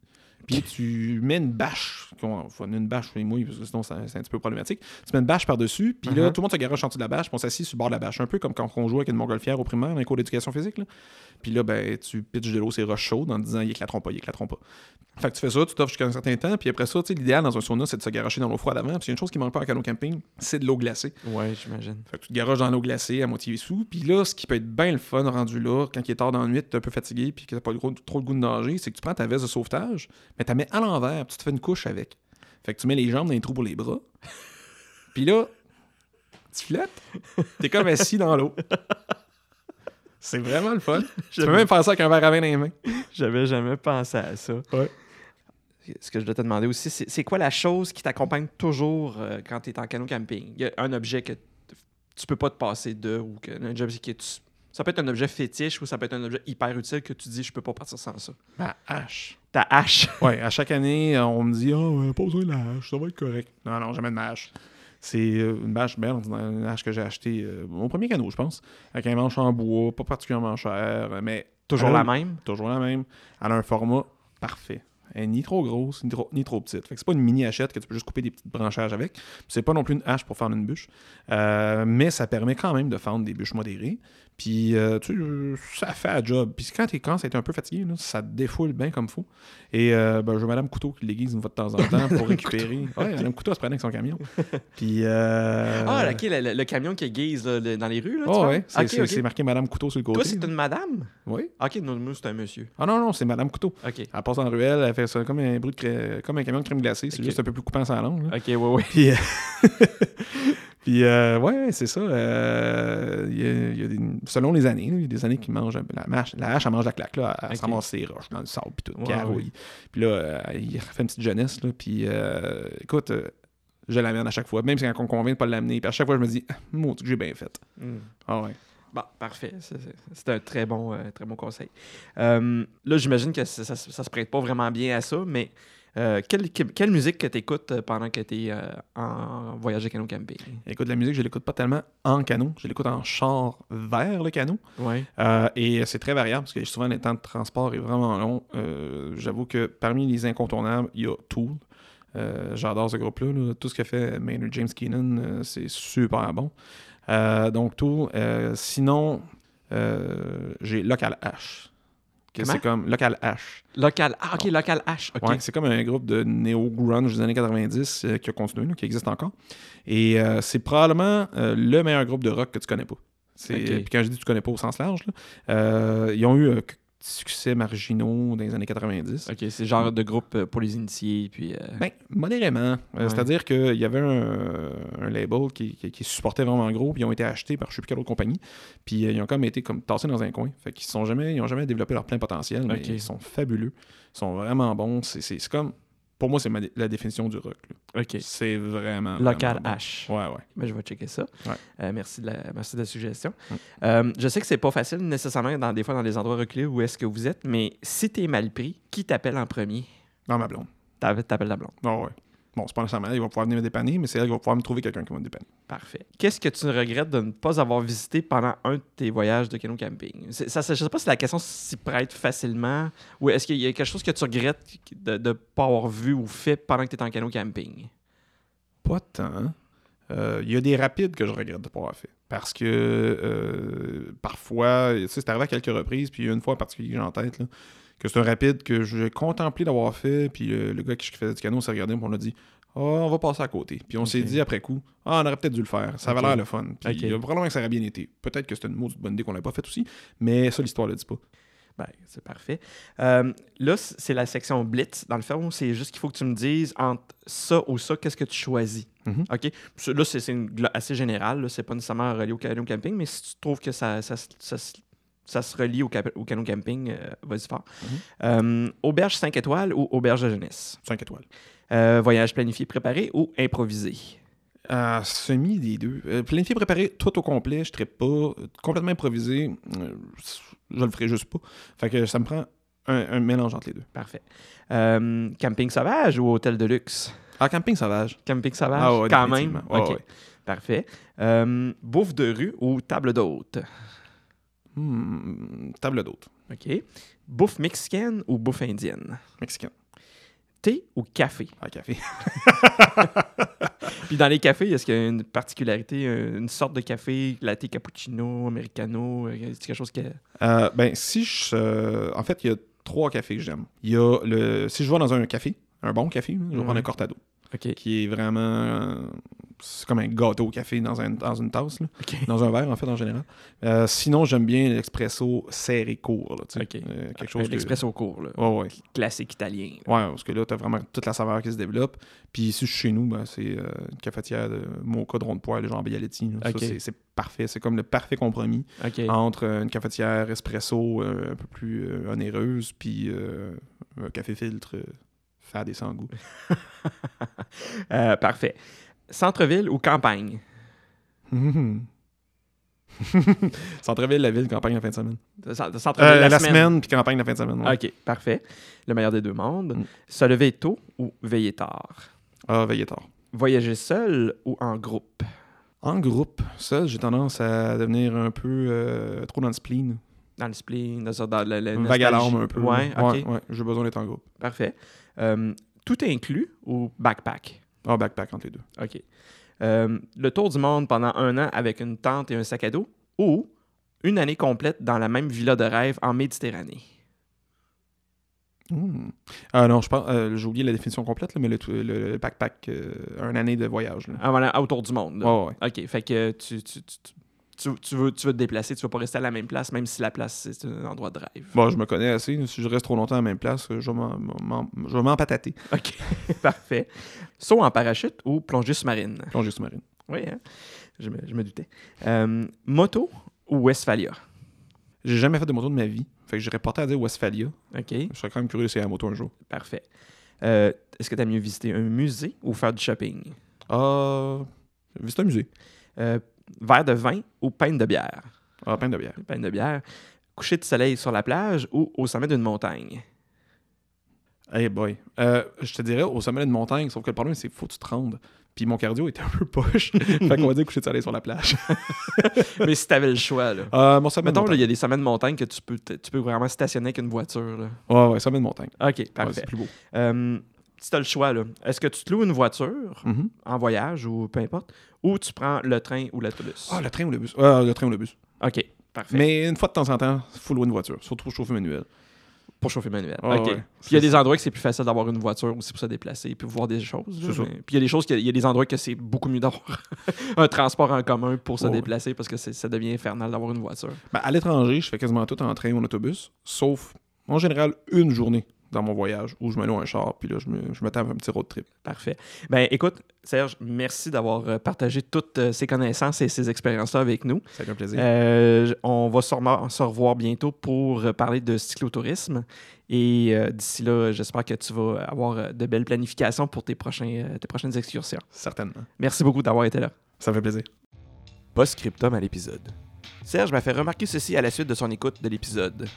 Puis tu mets une bâche. Enfin, une bâche, les mouilles, parce que sinon c'est un petit peu problématique. Tu mets une bâche par-dessus, puis là, Mhm. tout le monde se garoche en dessous de la bâche, puis on s'assied sur le bord de la bâche. Un peu comme quand on jouait avec une montgolfière au primaire, dans les cours d'éducation physique. Là. Puis là, ben, tu pitches de l'eau, c'est roches chaudes en disant ils éclateront pas, ils éclateront pas. Fait que tu fais ça, tu t'offres jusqu'à un certain temps, puis après ça, tu sais, l'idéal dans un sauna, c'est de se garocher dans l'eau froide avant. Puis il y a une chose qui manque pas en canot camping, c'est de l'eau glacée. Ouais, j'imagine. Fait que tu te garoches dans l'eau glacée à moitié sous. Puis là, ce qui peut être bien le fun rendu là, quand il est tard dans la nuit, t'es un peu fatigué, puis que t'as pas trop le goût de nager, c'est que tu prends ta veste de sauvetage, mais tu la mets à l'envers, tu te fais une couche avec. Fait que tu mets les jambes dans les trous pour les bras. [LAUGHS] Puis là, tu flottes. T'es comme assis dans l'eau. C'est vraiment le fun. Tu peux même faire ça avec un verre à vin dans les mains. J'avais jamais pensé à ça. Ouais. Ce que je dois te demander aussi, c'est quoi la chose qui t'accompagne toujours euh, quand tu es en canot camping? Il y a un objet que tu peux pas te passer de ou que, un objet qui est- ça peut être un objet fétiche ou ça peut être un objet hyper utile que tu dis je peux pas partir sans ça. Ma hache. Ta hache. [LAUGHS] Ouais, à chaque année, on me dit Oh, euh, pas besoin de la hache, ça va être correct. Non, non, jamais de ma hache. C'est euh, une bâche belle, une hache que j'ai achetée euh, mon premier canot, je pense. Avec un manche en bois, pas particulièrement cher, mais Toujours la même? toujours la même. Elle a un format parfait. Elle est ni trop grosse, ni trop, ni trop petite. Fait que c'est pas une mini hachette que tu peux juste couper des petites branchages avec. C'est pas non plus une hache pour faire une bûche. Euh, mais ça permet quand même de fendre des bûches modérées. Puis euh, tu sais, euh, ça fait la job. Puis quand t'es quand t'es un peu fatigué, là, ça te défoule bien comme faut. Et euh, ben, j'ai Madame Couteau qui l'aiguise une fois de temps en temps [LAUGHS] pour récupérer. ouais, Madame Couteau elle se prend avec son camion. Puis. euh, Ah, ok, le, camion qui aiguise là, le- dans les rues, là, tu Oh, ouais, c'est marqué Madame Couteau sur le côté. Toi, c'est une madame? Oui. Ok, non, nous, c'est un monsieur. Ah non, non, c'est Madame Couteau. Ok. Elle passe dans la ruelle, elle fait ça comme un bruit de comme un camion de crème glacée, c'est juste un peu plus coupant sans langue. là. Ok, ouais, ouais. Puis, euh, [LAUGHS] puis euh, ouais, c'est ça. euh, y a- il y a des- selon les années, il y a des années qui mangent la, mâche, la hache, elle mange la claque, là, elle Ok. se ramasse ses roches dans le sable, puis tout, puis là, euh, il fait une petite jeunesse, là, puis euh, écoute, je l'amène à chaque fois, même si quand on convient de pas l'amener, puis à chaque fois, je me dis, ah, maudit que j'ai bien fait. Hmm. Ah ouais. Bon, parfait. C'est- un très bon, euh, très bon conseil. Euh, là, j'imagine que ça, ça, ça se prête pas vraiment bien à ça, mais euh, quelle, que- quelle musique que tu écoutes pendant que tu es en voyage à canot camping? Écoute, la musique, je l'écoute pas tellement en canot, je l'écoute en char vers le canot. Ouais. Euh, et c'est très variable parce que souvent les temps de transport est vraiment long. Euh, J'avoue que parmi les incontournables, il y a Tool. Euh, J'adore ce groupe-là. là. Tout ce que fait Maynard James Keenan, euh, c'est super bon. Euh, donc Tool. Euh, sinon, euh, j'ai Local H. C'est comme Local H. Local. Ah, ok, Local H. Ok. Ouais, c'est comme un groupe de néo-grunge des années 90 euh, qui a continué, qui existe encore. Et euh, c'est probablement euh, le meilleur groupe de rock que tu connais pas. C'est- Ok. Puis quand je dis tu connais pas au sens large, là, ils ont eu succès marginaux dans les années 90. Ok, c'est le genre de groupe euh, pour les initiés. Puis, euh, Ben, modérément. Euh, Ouais. C'est-à-dire qu'il y avait un, un label qui, qui, qui supportait vraiment gros, puis ils ont été achetés par je sais plus quelle autre compagnie, puis ils ont comme été comme tassés dans un coin. Fait qu'ils sont jamais, ils ont jamais développé leur plein potentiel, mais ils sont fabuleux, ils sont vraiment bons. C'est comme, pour moi, c'est la définition du rock. là. ok. C'est vraiment. Local vraiment bon. H. Ouais, ouais. Ben, je vais checker ça. Ouais. Euh, merci, de la, merci de la suggestion. Euh, je sais que c'est pas facile nécessairement dans, des fois dans les endroits reculés où est-ce que vous êtes, mais si t'es mal pris, qui t'appelle en premier? Dans ma blonde. T'a- T'appelles la blonde. Ah ouais. Bon, c'est pas nécessairement elle, il va pouvoir venir me dépanner, mais c'est elle qui va pouvoir me trouver quelqu'un qui va me dépanner. Parfait. Qu'est-ce que tu regrettes de ne pas avoir visité pendant un de tes voyages de canot camping? Ça, ça- je sais pas si la question s'y prête facilement ou est-ce qu'il y a quelque chose que tu regrettes de ne pas avoir vu ou fait pendant que tu es en canot camping? Pas tant. Euh, Il y a des rapides que je regrette de ne pas avoir fait. Parce que euh, parfois, tu sais, c'est arrivé à quelques reprises, puis une fois en particulier que j'ai en tête, là, que c'est un rapide que j'ai contemplé d'avoir fait, puis le, le gars qui faisait du canot s'est regardé, puis on a dit Ah, on va passer à côté. Puis on s'est dit après coup Ah, on aurait peut-être dû le faire. Ça avait l'air le fun. Puis Ok. il y a probablement que ça aurait bien été. Peut-être que c'était une maudite bonne idée qu'on l'avait pas fait aussi, mais ça, l'histoire le dit pas. Ben, c'est parfait. Euh, là, c'est la section Blitz. Dans le fond, c'est juste qu'il faut que tu me dises entre ça ou ça, qu'est-ce que tu choisis? Mhm. OK? Ça, Là, c'est assez général. là. C'est pas nécessairement relié au canot camping, mais si tu trouves que ça, ça, ça se- ça se relie au, cap- au canot camping, euh, vas-y fort. Mhm. Euh, auberge 5 étoiles ou auberge de jeunesse? 5 étoiles. Euh, voyage planifié, préparé ou improvisé? Semi des deux. Planifié, préparé, tout au complet, je ne pas. Complètement improvisé, je le ferai juste pas. Fait que ça me prend un, un mélange entre les deux. Parfait. Camping sauvage ou hôtel de luxe? Ah, camping sauvage. Camping sauvage, Ah ouais, quand même? Ouais, ouais. Parfait. Bouffe de rue ou table d'hôte? Hmm, table d'hôte. OK. Bouffe mexicaine ou bouffe indienne? Mexicain. thé ou café? Ah, café. [LAUGHS] Puis dans les cafés, est-ce qu'il y a une particularité, euh, une sorte de café, latte cappuccino, americano, euh, quelque chose que... Euh, ben, si je. euh, en fait, il y a trois cafés que j'aime. Il y a le. Si je vais dans un café, un bon café, je vais Ouais. prendre un cortado, OK. qui est vraiment. euh, c'est comme un gâteau au café dans, un- dans une tasse, là. Dans un verre, en fait, en général. Euh, sinon, j'aime bien l'expresso serré court, là, tu. Euh, quelque Euh, chose que- L'expresso court, là. Ouais, ouais. Classique italien. Ouais, parce que là, t'as vraiment toute la saveur qui se développe. Puis ici, chez nous, ben, c'est une cafetière de mocha de rond de poil, genre Bialetti. là. C'est- parfait. C'est comme le parfait compromis entre une cafetière espresso un peu plus onéreuse, puis un café filtre euh, fade et sans goût. [LAUGHS] Euh, parfait. Centre-ville ou campagne? [LAUGHS] Centre-ville, la ville, campagne la fin de semaine. Centre-ville Euh, la, la, semaine. semaine, puis campagne la fin de semaine. ouais. OK, parfait. Le meilleur des deux mondes. Mm. Se lever tôt ou veiller tard? Ah, veillez tard. Voyager seul ou en groupe? En groupe, seul, j'ai tendance à devenir un peu euh, trop dans le spleen. Dans le spleen, dans, le, le Vague à un peu. Ouais, OK. ouais, ouais, j'ai besoin d'être en groupe. Parfait. Euh, tout inclus ou backpack? Ah, backpack entre les deux. OK. Euh, le tour du monde pendant un an avec une tente et un sac à dos ou une année complète dans la même villa de rêve en Méditerranée? Hmm. Ah non, je pense, euh, j'ai oublié la définition complète, là, mais le, le- le backpack, euh, un année de voyage. Là. Ah, voilà, autour du monde. Ouais, ouais. OK, fait que tu, tu, tu, tu- tu veux, tu veux te déplacer, tu vas pas rester à la même place, même si la place, c'est un endroit de rêve. Bon, je me connais assez. Si je reste trop longtemps à la même place, euh, je vais m'empatater. OK, [LAUGHS] parfait. Saut en parachute ou plongée sous-marine? Plongée sous-marine. Oui, hein? je, me, je me doutais. Euh, moto ou Westphalia? J'ai jamais fait de moto de ma vie. Fait que j'irais porté à dire Westphalia. OK, Je serais quand même curieux d'essayer la moto un jour. parfait. Euh, Est-ce que tu as mieux visiter un musée ou faire du shopping? Ah. visiter un musée. Euh, verre de vin ou pinte de bière? Ah, pain de bière. Pinte de bière. Coucher de soleil sur la plage ou au sommet d'une montagne? Hey boy. Euh, je te dirais au sommet d'une montagne, sauf que le problème, c'est faut que tu te rendes. Puis mon cardio était un peu poche. [LAUGHS] fait qu'on va dire coucher de soleil sur la plage. [LAUGHS] Mais si tu avais le choix, là. Euh, mon sommet Mettons, il y a des sommets de montagne que tu peux, tu peux vraiment stationner avec une voiture. Là. Ouais, ouais, sommet de montagne. OK, Ouais, parfait. c'est plus beau. Euh, si tu as le choix, là, est-ce que tu te loues une voiture Mhm. en voyage ou peu importe, ou tu prends le train ou l'autobus? Ah, le train ou le bus? Ah, le train ou le bus. OK, parfait. Mais une fois de temps en temps, il faut louer une voiture, surtout chauffer manuel. Pour chauffer manuel. Ouais, OK. ouais. Puis il y a des endroits que c'est plus facile d'avoir une voiture aussi pour se déplacer et puis voir des choses. là, mais- Puis il y a des choses, il y a des endroits que c'est beaucoup mieux d'avoir [LAUGHS] un transport en commun pour se ouais. déplacer parce que ça devient infernal d'avoir une voiture. Ben, à l'étranger, je fais quasiment tout en train ou en autobus, sauf en général une journée dans mon voyage où je me loue un char, puis là, je me, je me tape un petit road trip. Parfait. Ben écoute, Serge, merci d'avoir euh, partagé toutes euh, ces connaissances et ces expériences-là avec nous. Ça fait un plaisir. Euh, on va sûrement se revoir bientôt pour parler de cyclotourisme. Et euh, d'ici là, j'espère que tu vas avoir de belles planifications pour tes, prochains, tes prochaines excursions. Certainement. Merci beaucoup d'avoir été là. Ça fait plaisir. Post-scriptum à l'épisode. Serge m'a fait remarquer ceci à la suite de son écoute de l'épisode.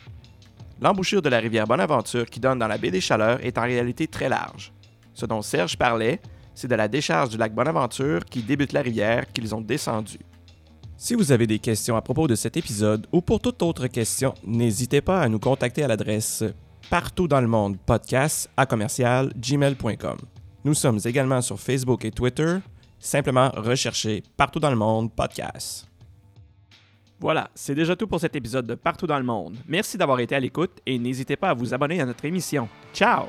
L'embouchure de la rivière Bonaventure qui donne dans la baie des Chaleurs est en réalité très large. Ce dont Serge parlait, c'est de la décharge du lac Bonaventure qui débute la rivière qu'ils ont descendue. Si vous avez des questions à propos de cet épisode ou pour toute autre question, n'hésitez pas à nous contacter à l'adresse partout dans le monde podcast à commercial gmail.com. Nous sommes également sur Facebook et Twitter. Simplement recherchez partout dans le monde podcast. Voilà, c'est déjà tout pour cet épisode de Partout dans le monde. Merci d'avoir été à l'écoute et n'hésitez pas à vous abonner à notre émission. Ciao!